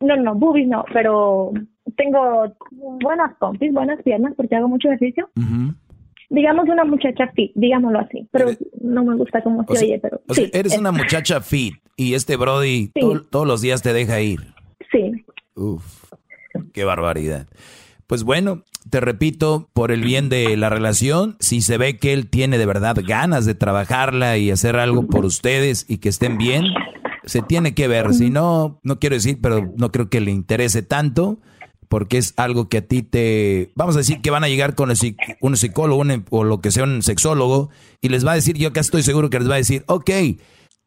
No, no, boobies no, pero tengo buenas pompis, buenas piernas porque hago mucho ejercicio. Digamos una muchacha fit, digámoslo así, pero no me gusta cómo se oye, pero O sea, sí, eres es- una <laughs> muchacha fit y este Brody Sí. todos los días te deja ir. Sí, Uf, qué barbaridad. Pues bueno, te repito, por el bien de la relación, si se ve que él tiene de verdad ganas de trabajarla y hacer algo por ustedes y que estén bien, se tiene que ver. Si no, no quiero decir, pero no creo que le interese tanto, porque es algo que a ti te... Vamos a decir que van a llegar con el un psicólogo un- o lo que sea un sexólogo y les va a decir, yo acá estoy seguro que les va a decir, ok,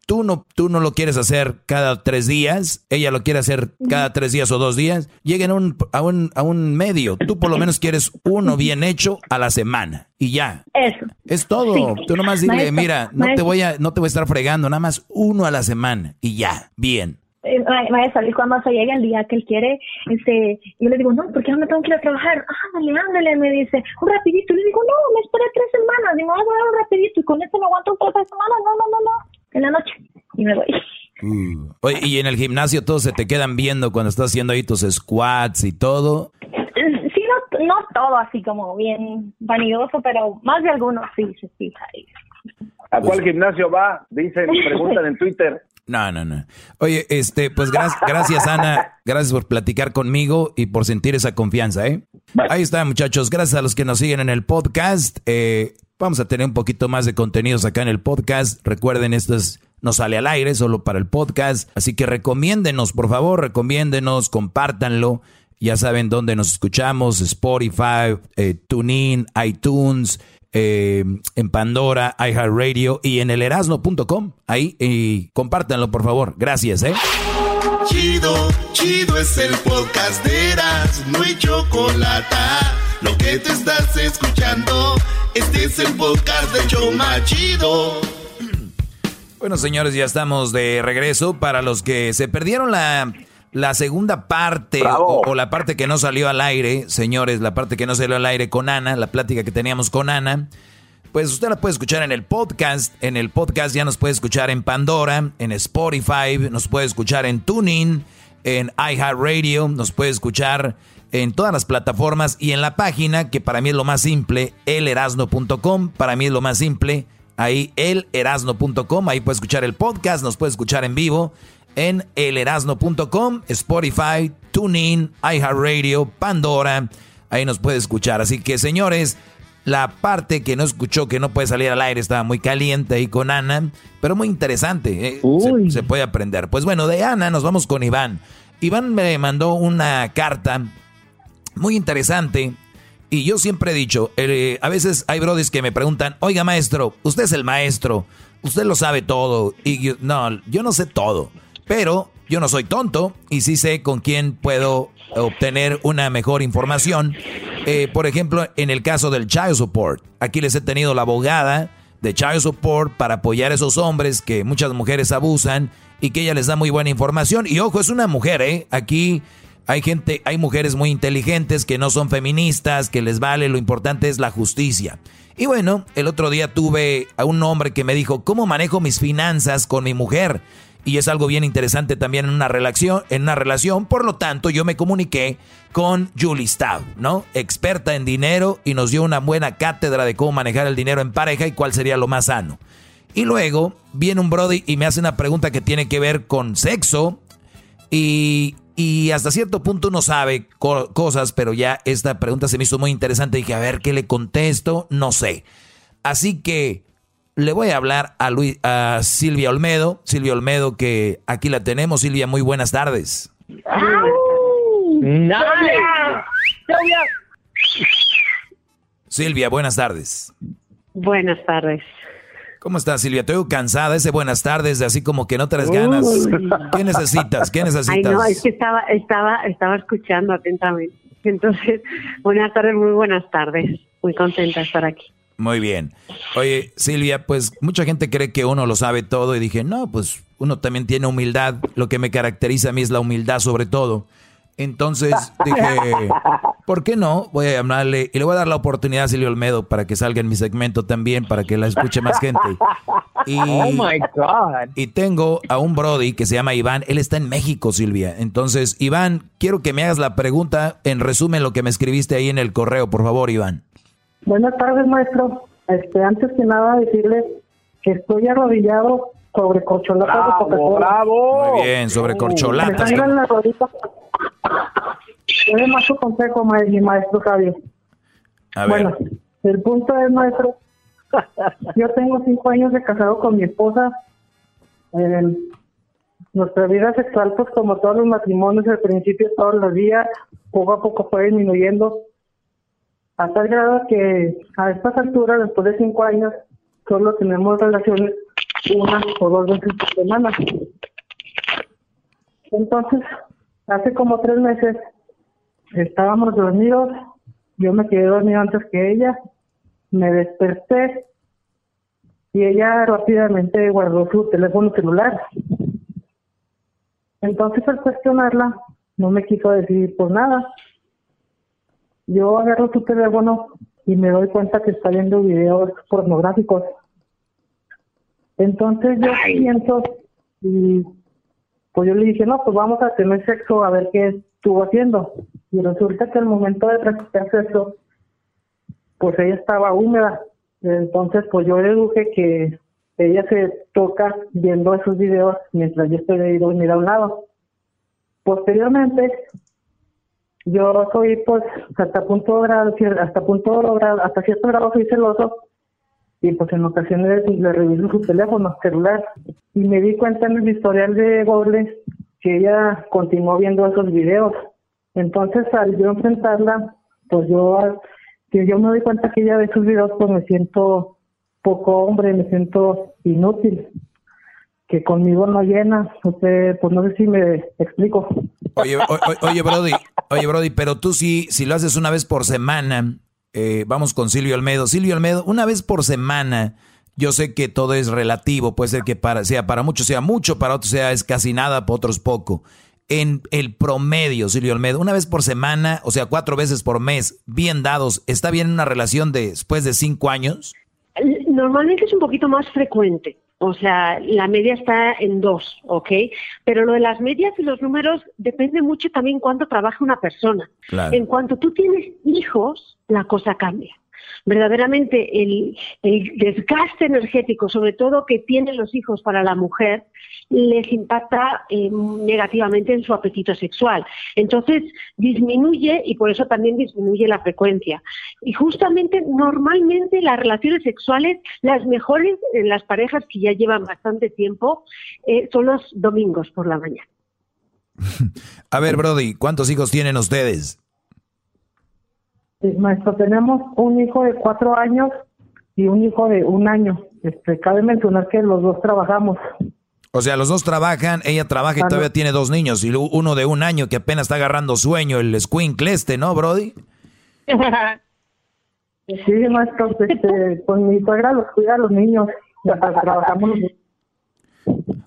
tú no, tú no lo quieres hacer cada tres días, ella lo quiere hacer cada tres días o dos días, lleguen a un, a un, a un medio. Tú por lo menos quieres uno bien hecho a la semana y ya. Eso. Es todo. Sí. Tú nomás dile, Maestro, mira, no te maestro. voy a, no te voy a estar fregando, nada más uno a la semana y ya, bien. Eh, ma- maestra, y cuando se llegue el día que él quiere, este, yo le digo, no, porque no me tengo que ir a trabajar. Ándale, ándale, me dice, un rapidito. Y le digo, no, me esperé tres semanas, y me voy a dar un rapidito, y con esto me aguanto tres semanas, no, no, no, no, en la noche. Y me voy. Oye, y en el gimnasio todos se te quedan viendo cuando estás haciendo ahí tus squats y todo. Eh, Sí, no, no todo así como bien vanidoso, pero más de algunos sí se fija ahí. ¿A cuál gimnasio va? Dicen, <laughs> preguntan en Twitter. No, no, no. Oye, este, pues gra- gracias, Ana. Gracias por platicar conmigo y por sentir esa confianza, ¿eh? Ahí está, muchachos. Gracias a los que nos siguen en el podcast. Eh, vamos a tener un poquito más de contenidos acá en el podcast. Recuerden, esto es, no sale al aire, solo para el podcast. Así que recomiéndenos, por favor, recomiéndenos, compártanlo. Ya saben dónde nos escuchamos, Spotify, eh, TuneIn, iTunes, eh, en Pandora, iHeartRadio y en el erasno.com. Ahí, y compártanlo, por favor. Gracias, ¿eh? Chido, chido es el podcast de Eras, no hay chocolate. lo que te estás escuchando, este es el podcast de Choma Chido. Bueno, señores, ya estamos de regreso. Para los que se perdieron la, la segunda parte o, o, la parte que no salió al aire, señores, la parte que no salió al aire con Ana, la plática que teníamos con Ana, pues usted la puede escuchar en el podcast. En el podcast ya nos puede escuchar en Pandora, en Spotify, nos puede escuchar en Tuning, en iHeartRadio, nos puede escuchar en todas las plataformas y en la página que para mí es lo más simple, elerasno.com, para mí es lo más simple, ahí elerasno.com, ahí puede escuchar el podcast, nos puede escuchar en vivo en elerasno.com, Spotify, TuneIn, iHeartRadio, Pandora, ahí nos puede escuchar. Así que señores, la parte que no escuchó, que no puede salir al aire, estaba muy caliente ahí con Ana, pero muy interesante, ¿eh? se, se puede aprender. Pues bueno, de Ana nos vamos con Iván. Iván me mandó una carta muy interesante. Y yo siempre he dicho, eh, a veces hay brodis que me preguntan, oiga maestro, usted es el maestro, usted lo sabe todo. Y yo, no, yo no sé todo, pero yo no soy tonto y sí sé con quién puedo obtener una mejor información. Eh, por ejemplo, en el caso del Child Support, aquí les he tenido la abogada de Child Support para apoyar a esos hombres que muchas mujeres abusan y que ella les da muy buena información. Y ojo, es una mujer, ¿eh? Aquí hay gente, hay mujeres muy inteligentes que no son feministas, que les vale, lo importante es la justicia. Y bueno, el otro día tuve a un hombre que me dijo, ¿cómo manejo mis finanzas con mi mujer? Y es algo bien interesante también en una relación, en una relación. Por lo tanto, yo me comuniqué con Julie Stav, ¿no? Experta en dinero y nos dio una buena cátedra de cómo manejar el dinero en pareja y cuál sería lo más sano. Y luego viene un Brody y me hace una pregunta que tiene que ver con sexo y y hasta cierto punto uno sabe cosas, pero ya esta pregunta se me hizo muy interesante. Dije, a ver, ¿qué le contesto? No sé. Así que le voy a hablar a, Luis, a Silvia Olmedo. Silvia Olmedo, que aquí la tenemos. Silvia, muy buenas tardes. Silvia, buenas tardes. Buenas tardes. ¿Cómo estás, Silvia? Te veo cansada, ese buenas tardes, de así como que no te das ganas. ¿Qué necesitas? ¿Qué necesitas? <laughs> Ay, no, es que estaba, estaba, estaba escuchando atentamente. Entonces, <laughs> buenas tardes, muy buenas tardes. Muy contenta de estar aquí. Muy bien. Oye, Silvia, pues mucha gente cree que uno lo sabe todo y dije, no, pues uno también tiene humildad. Lo que me caracteriza a mí es la humildad sobre todo. Entonces <laughs> dije, ¿por qué no? Voy a llamarle y le voy a dar la oportunidad a Silvio Olmedo para que salga en mi segmento también, para que la escuche más gente. Y, <laughs> oh my God. Y tengo a un Brody que se llama Iván. Él está en México, Silvia. Entonces, Iván, quiero que me hagas la pregunta en resumen lo que me escribiste ahí en el correo, por favor, Iván. Buenas tardes, maestro. Este, antes que nada, decirle que estoy arrodillado sobre corcholatas de Coca-Cola. ¡Bravo! Muy bien, sobre corcholatas. Me rodillas. Debe más su consejo, mi maestro Javier. A ver. Bueno, el punto es, maestro, yo tengo cinco años de casado con mi esposa. Eh, nuestra vida sexual, pues como todos los matrimonios, al principio todos los días, poco a poco fue disminuyendo. Hasta el grado que a estas alturas, después de cinco años, solo tenemos relaciones una o dos veces por semana. Entonces, hace como tres meses estábamos dormidos, yo me quedé dormido antes que ella, me desperté y ella rápidamente guardó su teléfono celular. Entonces al cuestionarla, no me quiso decir pues nada. Yo agarro su teléfono y me doy cuenta que está viendo videos pornográficos. Entonces yo pienso y pues yo le dije, no, pues vamos a tener sexo a ver qué estuvo haciendo. Y resulta que al momento de practicar sexo, pues ella estaba húmeda. Entonces, pues yo deduje que ella se toca viendo esos videos mientras yo estoy de dormir a un lado. Posteriormente, yo soy, pues, hasta punto grado, hasta punto grado, hasta cierto grado soy celoso y pues en ocasiones le reviso su teléfono celular y me di cuenta en el historial de Google que ella continuó viendo esos videos. Entonces al yo enfrentarla, pues yo que yo me doy cuenta que ella ve esos videos, pues me siento poco hombre, me siento inútil, que conmigo no llena. Usted, pues no sé si me explico. Oye, o- o- oye, Brody, Oye, Brody, pero tú sí, si lo haces una vez por semana, eh, vamos con Silvio Almedo. Silvio Almedo, una vez por semana, yo sé que todo es relativo, puede ser que para, sea para muchos sea mucho, para otros sea es casi nada, para otros poco. En el promedio, Silvio Almedo, una vez por semana, o sea, cuatro veces por mes, bien dados, ¿está bien una relación después de cinco años? Normalmente es un poquito más frecuente. O sea, la media está en dos, ¿ok? Pero lo de las medias y los números depende mucho también cuánto trabaja una persona. En cuanto tú tienes hijos, la cosa cambia verdaderamente el, desgaste energético, sobre todo que tienen los hijos para la mujer, les impacta eh, negativamente en su apetito sexual. Entonces disminuye y por eso también disminuye la frecuencia. Y justamente normalmente las relaciones sexuales, las mejores en las parejas que ya llevan bastante tiempo, eh, son los domingos por la mañana. <laughs> A ver, Brody, ¿cuántos hijos tienen ustedes? Sí, maestro, tenemos un hijo de cuatro años y un hijo de un año. Este, cabe mencionar que los dos trabajamos. O sea, los dos trabajan, ella trabaja y todavía tiene dos niños, y uno de un año que apenas está agarrando sueño, el squinkle este, ¿no, Brody? <laughs> sí, maestro, este, con mi suegra los cuida a los niños, trabajamos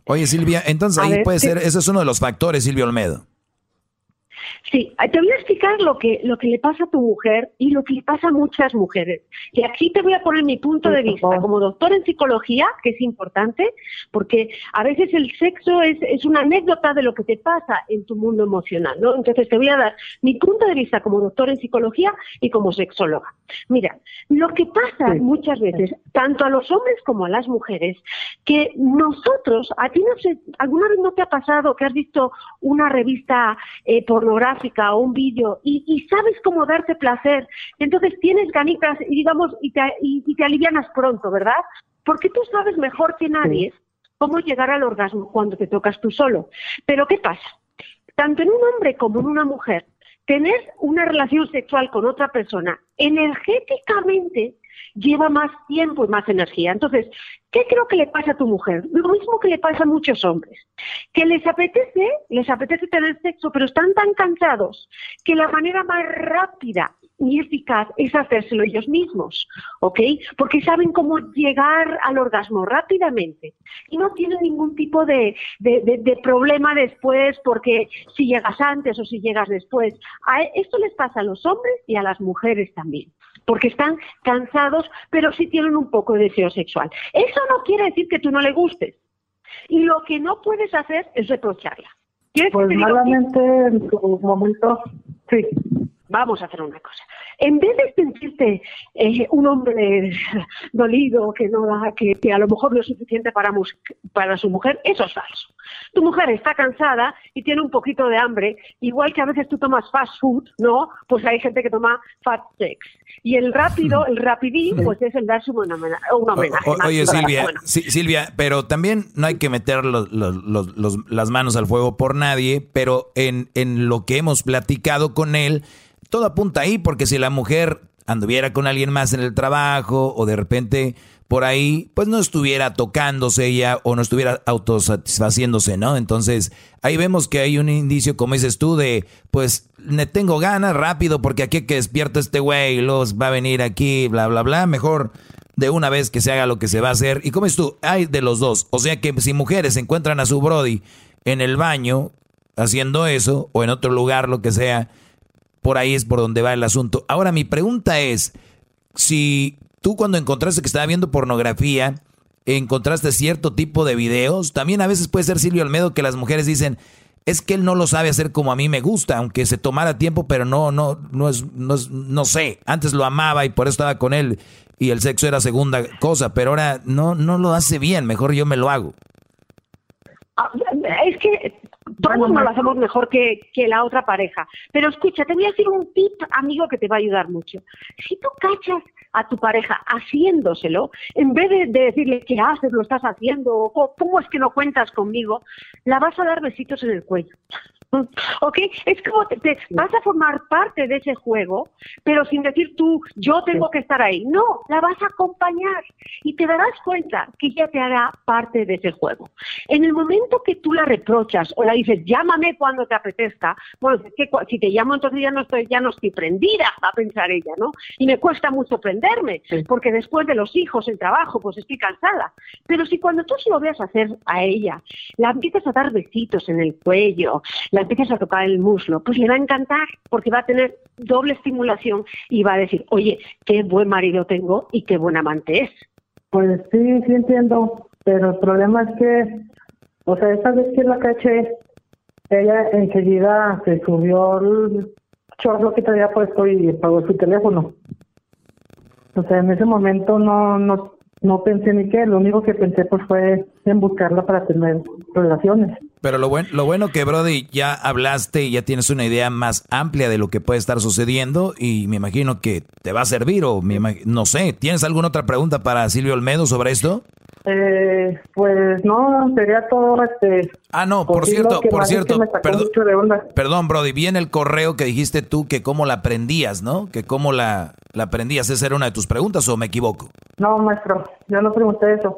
Oye, Silvia, entonces ahí puede ser, ese es uno de los factores, Silvio Olmedo. Sí, te voy a explicar lo que, lo que le pasa a tu mujer y lo que le pasa a muchas mujeres. Y aquí te voy a poner mi punto de vista como doctor en psicología, que es importante, porque a veces el sexo es, es una anécdota de lo que te pasa en tu mundo emocional, ¿no? Entonces te voy a dar mi punto de vista como doctor en psicología y como sexóloga. Mira, lo que pasa muchas veces, tanto a los hombres como a las mujeres, que nosotros, a ti no sé, ¿alguna vez no te ha pasado que has visto una revista eh, pornográfica o un vídeo y, sabes cómo darte placer, entonces tienes ganitas y digamos y te, y, te alivianas pronto, ¿verdad? Porque tú sabes mejor que nadie cómo llegar al orgasmo cuando te tocas tú solo. Pero ¿qué pasa? Tanto en un hombre como en una mujer, tener una relación sexual con otra persona energéticamente lleva más tiempo y más energía. Entonces, ¿qué creo que le pasa a tu mujer? Lo mismo que le pasa a muchos hombres, que les apetece, les apetece tener sexo, pero están tan cansados que la manera más rápida y eficaz es hacérselo ellos mismos, ¿ok? Porque saben cómo llegar al orgasmo rápidamente y no tienen ningún tipo de, de, problema después porque si llegas antes o si llegas después. A esto les pasa a los hombres y a las mujeres también porque están cansados, pero sí tienen un poco de deseo sexual. Eso no quiere decir que tú no le gustes. Y lo que no puedes hacer es reprocharla. Pues malamente en tu momento, sí. Vamos a hacer una cosa. En vez de sentirte eh, un hombre <laughs> dolido, que no da, que, a lo mejor no es suficiente para, para su mujer, eso es falso. Tu mujer está cansada y tiene un poquito de hambre, igual que a veces tú tomas fast food, ¿no? Pues hay gente que toma fat sex. Y el rápido, <laughs> el rapidín, pues es el darse un homenaje. oye, Silvia, Silvia, pero también no hay que meter las manos al fuego por nadie, pero en, en lo que hemos platicado con él, todo apunta ahí, porque si la mujer anduviera con alguien más en el trabajo o de repente por ahí, pues no estuviera tocándose ella o no estuviera autosatisfaciéndose, ¿no? Entonces, ahí vemos que hay un indicio, como dices tú, de, pues, me tengo ganas rápido porque aquí que despierta este güey, los va a venir aquí, bla, bla, bla, mejor de una vez que se haga lo que se va a hacer. Y como es tú, hay de los dos. O sea que si mujeres encuentran a su Brody en el baño haciendo eso o en otro lugar, lo que sea, por ahí es por donde va el asunto. Ahora mi pregunta es, si tú cuando encontraste que estaba viendo pornografía, encontraste cierto tipo de videos, también a veces puede ser Silvio Almedo que las mujeres dicen, es que él no lo sabe hacer como a mí me gusta, aunque se tomara tiempo, pero no, no, no es, no, no sé, antes lo amaba y por eso estaba con él y el sexo era segunda cosa, pero ahora no, no lo hace bien, mejor yo me lo hago. Ah, es que todos no lo hacemos mejor que, la otra pareja. Pero escucha, te voy a decir un tip, amigo, que te va a ayudar mucho. Si tú cachas a tu pareja haciéndoselo, en vez de, decirle qué haces, lo estás haciendo, o cómo es que no cuentas conmigo, la vas a dar besitos en el cuello. ¿Ok? Es como te, te, vas a formar parte de ese juego, pero sin decir tú, yo tengo que estar ahí. No, la vas a acompañar y te darás cuenta que ella te hará parte de ese juego. En el momento que tú la reprochas o la dices, llámame cuando te apetezca, bueno, es que si te llamo entonces ya no estoy, ya no estoy prendida, va a pensar ella, ¿no? Y me cuesta mucho prenderme, porque después de los hijos, el trabajo, pues estoy cansada. Pero si cuando tú se lo veas hacer a ella, la empiezas a dar besitos en el cuello, la empiezas a tocar el muslo, pues le va a encantar porque va a tener doble estimulación y va a decir, oye, qué buen marido tengo y qué buen amante es. Pues sí, sí entiendo, pero el problema es que, o sea, esta vez que la caché, ella enseguida se subió el chorro que traía puesto y pagó su teléfono. O sea, en ese momento no, no, no pensé ni qué, lo único que pensé pues fue en buscarla para tener relaciones. Pero lo, bueno lo bueno que, Brody, ya hablaste y ya tienes una idea más amplia de lo que puede estar sucediendo y me imagino que te va a servir o no sé, ¿tienes alguna otra pregunta para Silvio Olmedo sobre esto? Eh, pues no, sería todo este... Ah, no, por cierto, por cierto, perdón, perdón, Brody, vi en el correo que dijiste tú que cómo la aprendías, ¿no? Que cómo la, la aprendías, ¿esa era una de tus preguntas o me equivoco? No, maestro, yo no pregunté eso.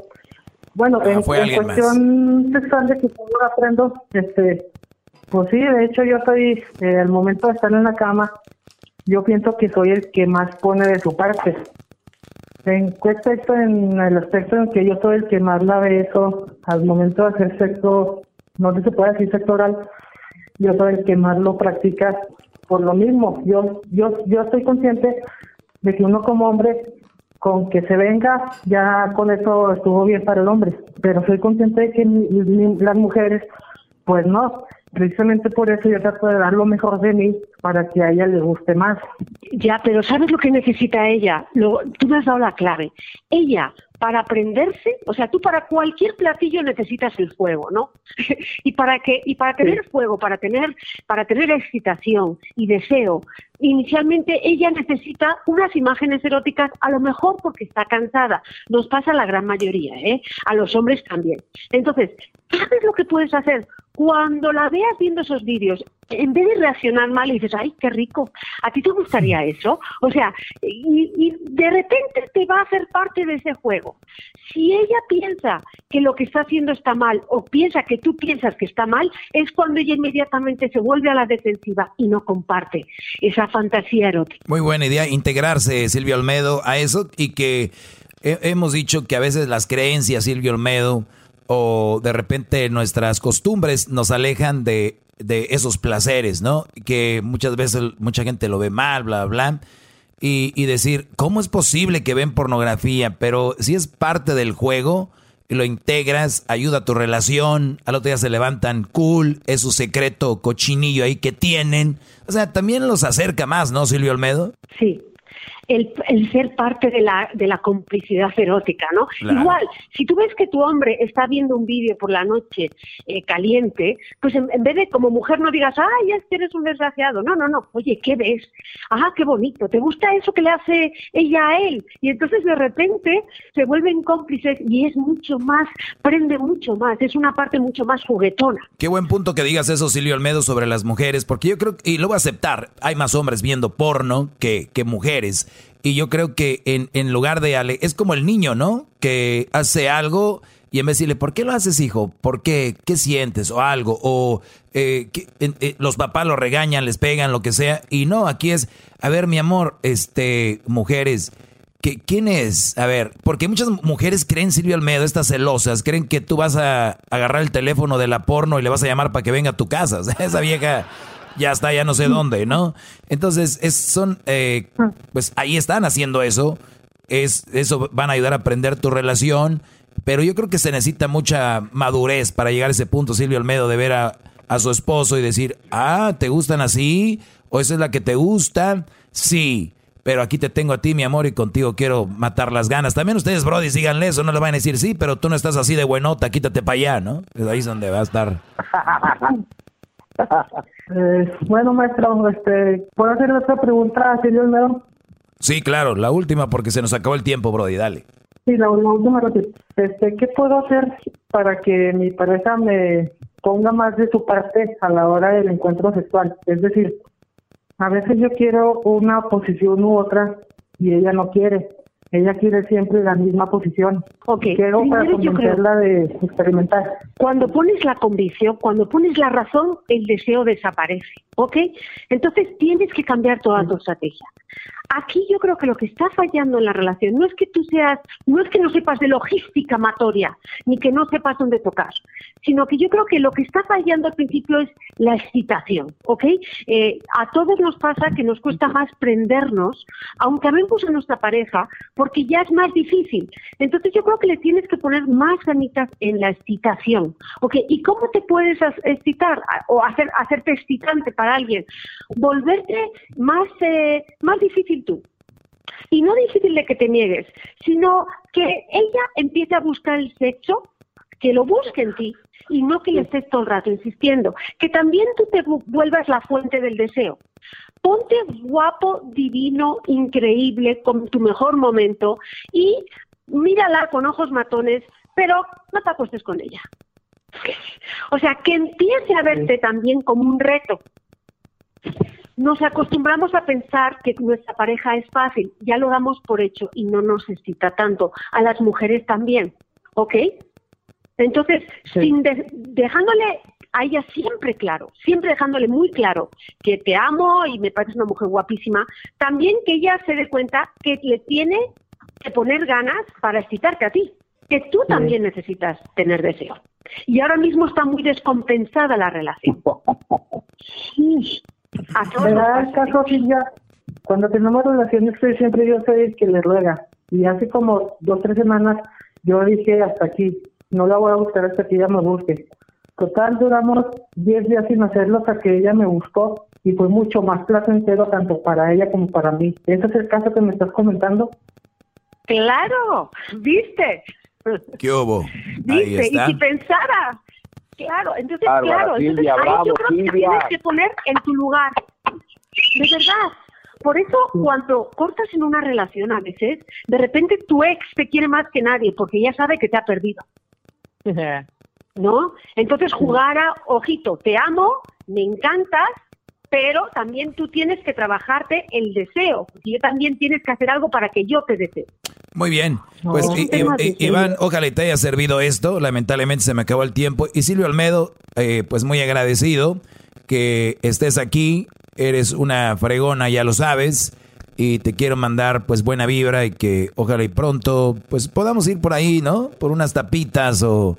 Bueno, ah, en, cuestión sexual de que cómo aprendo, este, pues sí, de hecho yo estoy, eh, al momento de estar en la cama, yo pienso que soy el que más pone de su parte. ¿En aspecto? En el aspecto en que yo soy el que más la beso al momento de hacer sexo, no sé si se puede decir sexo oral, yo soy el que más lo practica por lo mismo. Yo, yo, yo estoy consciente de que uno como hombre con que se venga, ya con eso estuvo bien para el hombre. Pero soy consciente de que las mujeres, pues no. Precisamente por eso yo trato de dar lo mejor de mí para que a ella le guste más. Ya, pero ¿sabes lo que necesita ella? Lo, tú me has dado la clave. Ella para aprenderse, o sea, tú para cualquier platillo necesitas el fuego, ¿no? <laughs> y para que y para tener fuego, para tener para tener excitación y deseo, inicialmente ella necesita unas imágenes eróticas, a lo mejor porque está cansada. Nos pasa a la gran mayoría, ¿eh? A los hombres también. Entonces, ¿sabes lo que puedes hacer? Cuando la veas viendo esos vídeos, en vez de reaccionar mal y dices, ay, qué rico, ¿a ti te gustaría eso? O sea, y, y, de repente te va a hacer parte de ese juego. Si ella piensa que lo que está haciendo está mal o piensa que tú piensas que está mal, es cuando ella inmediatamente se vuelve a la defensiva y no comparte esa fantasía erótica. Muy buena idea integrarse, Silvio Olmedo, a eso y que hemos dicho que a veces las creencias, Silvio Olmedo, o de repente nuestras costumbres nos alejan de, de esos placeres, ¿no? Que muchas veces mucha gente lo ve mal, bla, bla. Y, y, decir, ¿cómo es posible que ven pornografía? Pero si es parte del juego y lo integras, ayuda a tu relación, al otro día se levantan cool, es su secreto cochinillo ahí que tienen. O sea, también los acerca más, ¿no, Silvio Olmedo? Sí, el, ser parte de la, de la complicidad erótica, ¿no? Igual, si tú ves que tu hombre está viendo un vídeo por la noche eh, caliente, pues en, vez de como mujer no digas, ay, es que eres un desgraciado. No, no, no. Oye, ¿qué ves? Ah, qué bonito. ¿Te gusta eso que le hace ella a él? Y entonces de repente se vuelven cómplices y es mucho más, prende mucho más. Es una parte mucho más juguetona. Qué buen punto que digas eso, Silvio Almedo, sobre las mujeres, porque yo creo, y lo voy a aceptar, hay más hombres viendo porno que, que mujeres. Y yo creo que en, en lugar de Ale, es como el niño, ¿no? Que hace algo y en vez de decirle, ¿por qué lo haces, hijo? ¿Por qué? ¿Qué sientes? O algo. O eh, eh, los papás lo regañan, les pegan, lo que sea. Y no, aquí es, a ver, mi amor, este, mujeres, ¿qué, ¿quién es? A ver, porque muchas mujeres creen, Silvio Almedo, estas celosas, creen que tú vas a agarrar el teléfono de la porno y le vas a llamar para que venga a tu casa. <laughs> esa vieja ya está, ya no sé dónde, ¿no? Entonces, es, son, eh, pues ahí están haciendo eso. Es, eso van a ayudar a aprender tu relación. Pero yo creo que se necesita mucha madurez para llegar a ese punto, Silvio Almedo, de ver a, a su esposo y decir, ah, ¿te gustan así? ¿O esa es la que te gusta? Sí, pero aquí te tengo a ti, mi amor, y contigo quiero matar las ganas. También ustedes, Brody, síganle eso, no le van a decir, sí, pero tú no estás así de buenota, quítate para allá, ¿no? Es ahí donde va a estar. <laughs> Eh, bueno, maestro, este, ¿puedo hacer otra pregunta, señor León? Sí, claro, la última porque se nos acabó el tiempo, Brody, dale. Sí, la, última, este, ¿qué puedo hacer para que mi pareja me, ponga más de su parte a la hora del encuentro sexual. Es decir, a veces yo quiero una posición u otra y ella no quiere. Ella quiere siempre la misma posición. Ok, Quiero para primero yo creo- de experimentar. Cuando pones la convicción, cuando pones la razón, el deseo desaparece, ¿ok? Entonces tienes que cambiar toda tu estrategia. Aquí yo creo que lo que está fallando en la relación no es que tú seas, no es que no sepas de logística amatoria, ni que no sepas dónde tocar, sino que yo creo que lo que está fallando al principio es la excitación, ¿ok? Eh, a todos nos pasa que nos cuesta más prendernos, aunque amemos a nuestra pareja, porque ya es más difícil. Entonces yo creo que le tienes que poner más ganitas en la excitación, ¿ok? ¿Y cómo te puedes excitar o hacer, hacerte excitante para alguien? Volverte más, eh, más difícil tú. Y no difícil de que te niegues, sino que ella empiece a buscar el sexo, que lo busque en ti y no que le estés todo el rato insistiendo. Que también tú te vu- vuelvas la fuente del deseo. Ponte guapo, divino, increíble, con tu mejor momento y mírala con ojos matones, pero no te acuestes con ella. O sea, que empiece a verte también como un reto. Nos acostumbramos a pensar que nuestra pareja es fácil, ya lo damos por hecho y no nos excita tanto. A las mujeres también, ¿ok? Entonces, sin de- dejándole a ella siempre claro, siempre dejándole muy claro que te amo y me pareces una mujer guapísima, también que ella se dé cuenta que le tiene que poner ganas para excitarte a ti, que tú también necesitas tener deseo. Y ahora mismo está muy descompensada la relación. <laughs> A el pasa, ¿eh? caso, Silvia, cuando tenemos relaciones, siempre yo soy el que le ruega. Y hace como dos, tres semanas yo dije hasta aquí, no la voy a buscar hasta que ella me busque. Total, duramos 10 días sin hacerlo hasta que ella me buscó y fue mucho más placentero tanto para ella como para mí. ¿Ese es el caso que me estás comentando? Claro, ¿viste? ¿Qué hubo? Ahí ¿Viste? está. Y si pensara, claro, entonces, Bárbara, claro, entonces Silvia, ahí bravo, yo creo que tienes que poner en tu lugar. De verdad. Por eso, cuando cortas en una relación a veces, de repente tu ex te quiere más que nadie porque ya sabe que te ha perdido. <laughs> ¿No? Entonces jugar a, ojito, te amo, me encantas, pero también tú tienes que trabajarte el deseo. Y también tienes que hacer algo para que yo te desee. Muy bien. Pues No, I- I- Iván, ojalá y te haya servido esto. Lamentablemente se me acabó el tiempo. Y Silvio Almedo, eh, pues muy agradecido que estés aquí. Eres una fregona, ya lo sabes. Y te quiero mandar pues buena vibra y que ojalá y pronto pues podamos ir por ahí, ¿no? Por unas tapitas o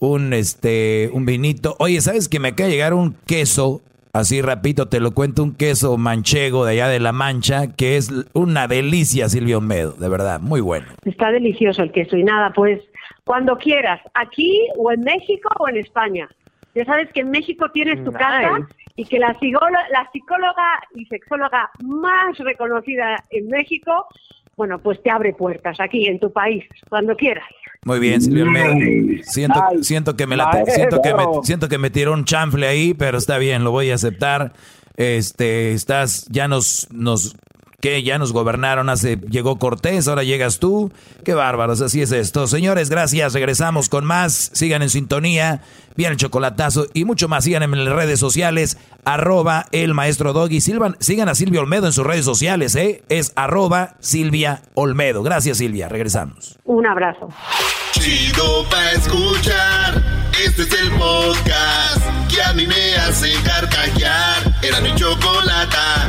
un este un vinito. Oye, ¿sabes que me acaba de llegar un queso? Así rapidito te lo cuento, un queso manchego de allá de La Mancha, que es una delicia, Silvio Almedo, de verdad, muy bueno. Está delicioso el queso y nada, pues cuando quieras, aquí o en México o en España. Ya sabes que en México tienes tu casa y que la, psicóloga, la psicóloga y sexóloga más reconocida en México, bueno, pues te abre puertas aquí en tu país, cuando quieras. Muy bien, Silvio. Siento, siento que me la maestro. siento que me, siento que me tiró un chanfle ahí, pero está bien, lo voy a aceptar. Este, estás, ya nos, nos, que ya nos gobernaron hace, llegó Cortés, ahora llegas tú. Qué bárbaros, así es esto. Señores, gracias, regresamos con más. Sigan en sintonía, bien el chocolatazo y mucho más. Sigan en las redes sociales, arroba el maestro Doggy. Silvan, sigan a Silvia Olmedo en sus redes sociales, ¿eh? Es arroba Silvia Olmedo. Gracias, Silvia, regresamos. Un abrazo. Chido pa' escuchar. Este es el podcast que a mí me hace carcajear. Era mi chocolata.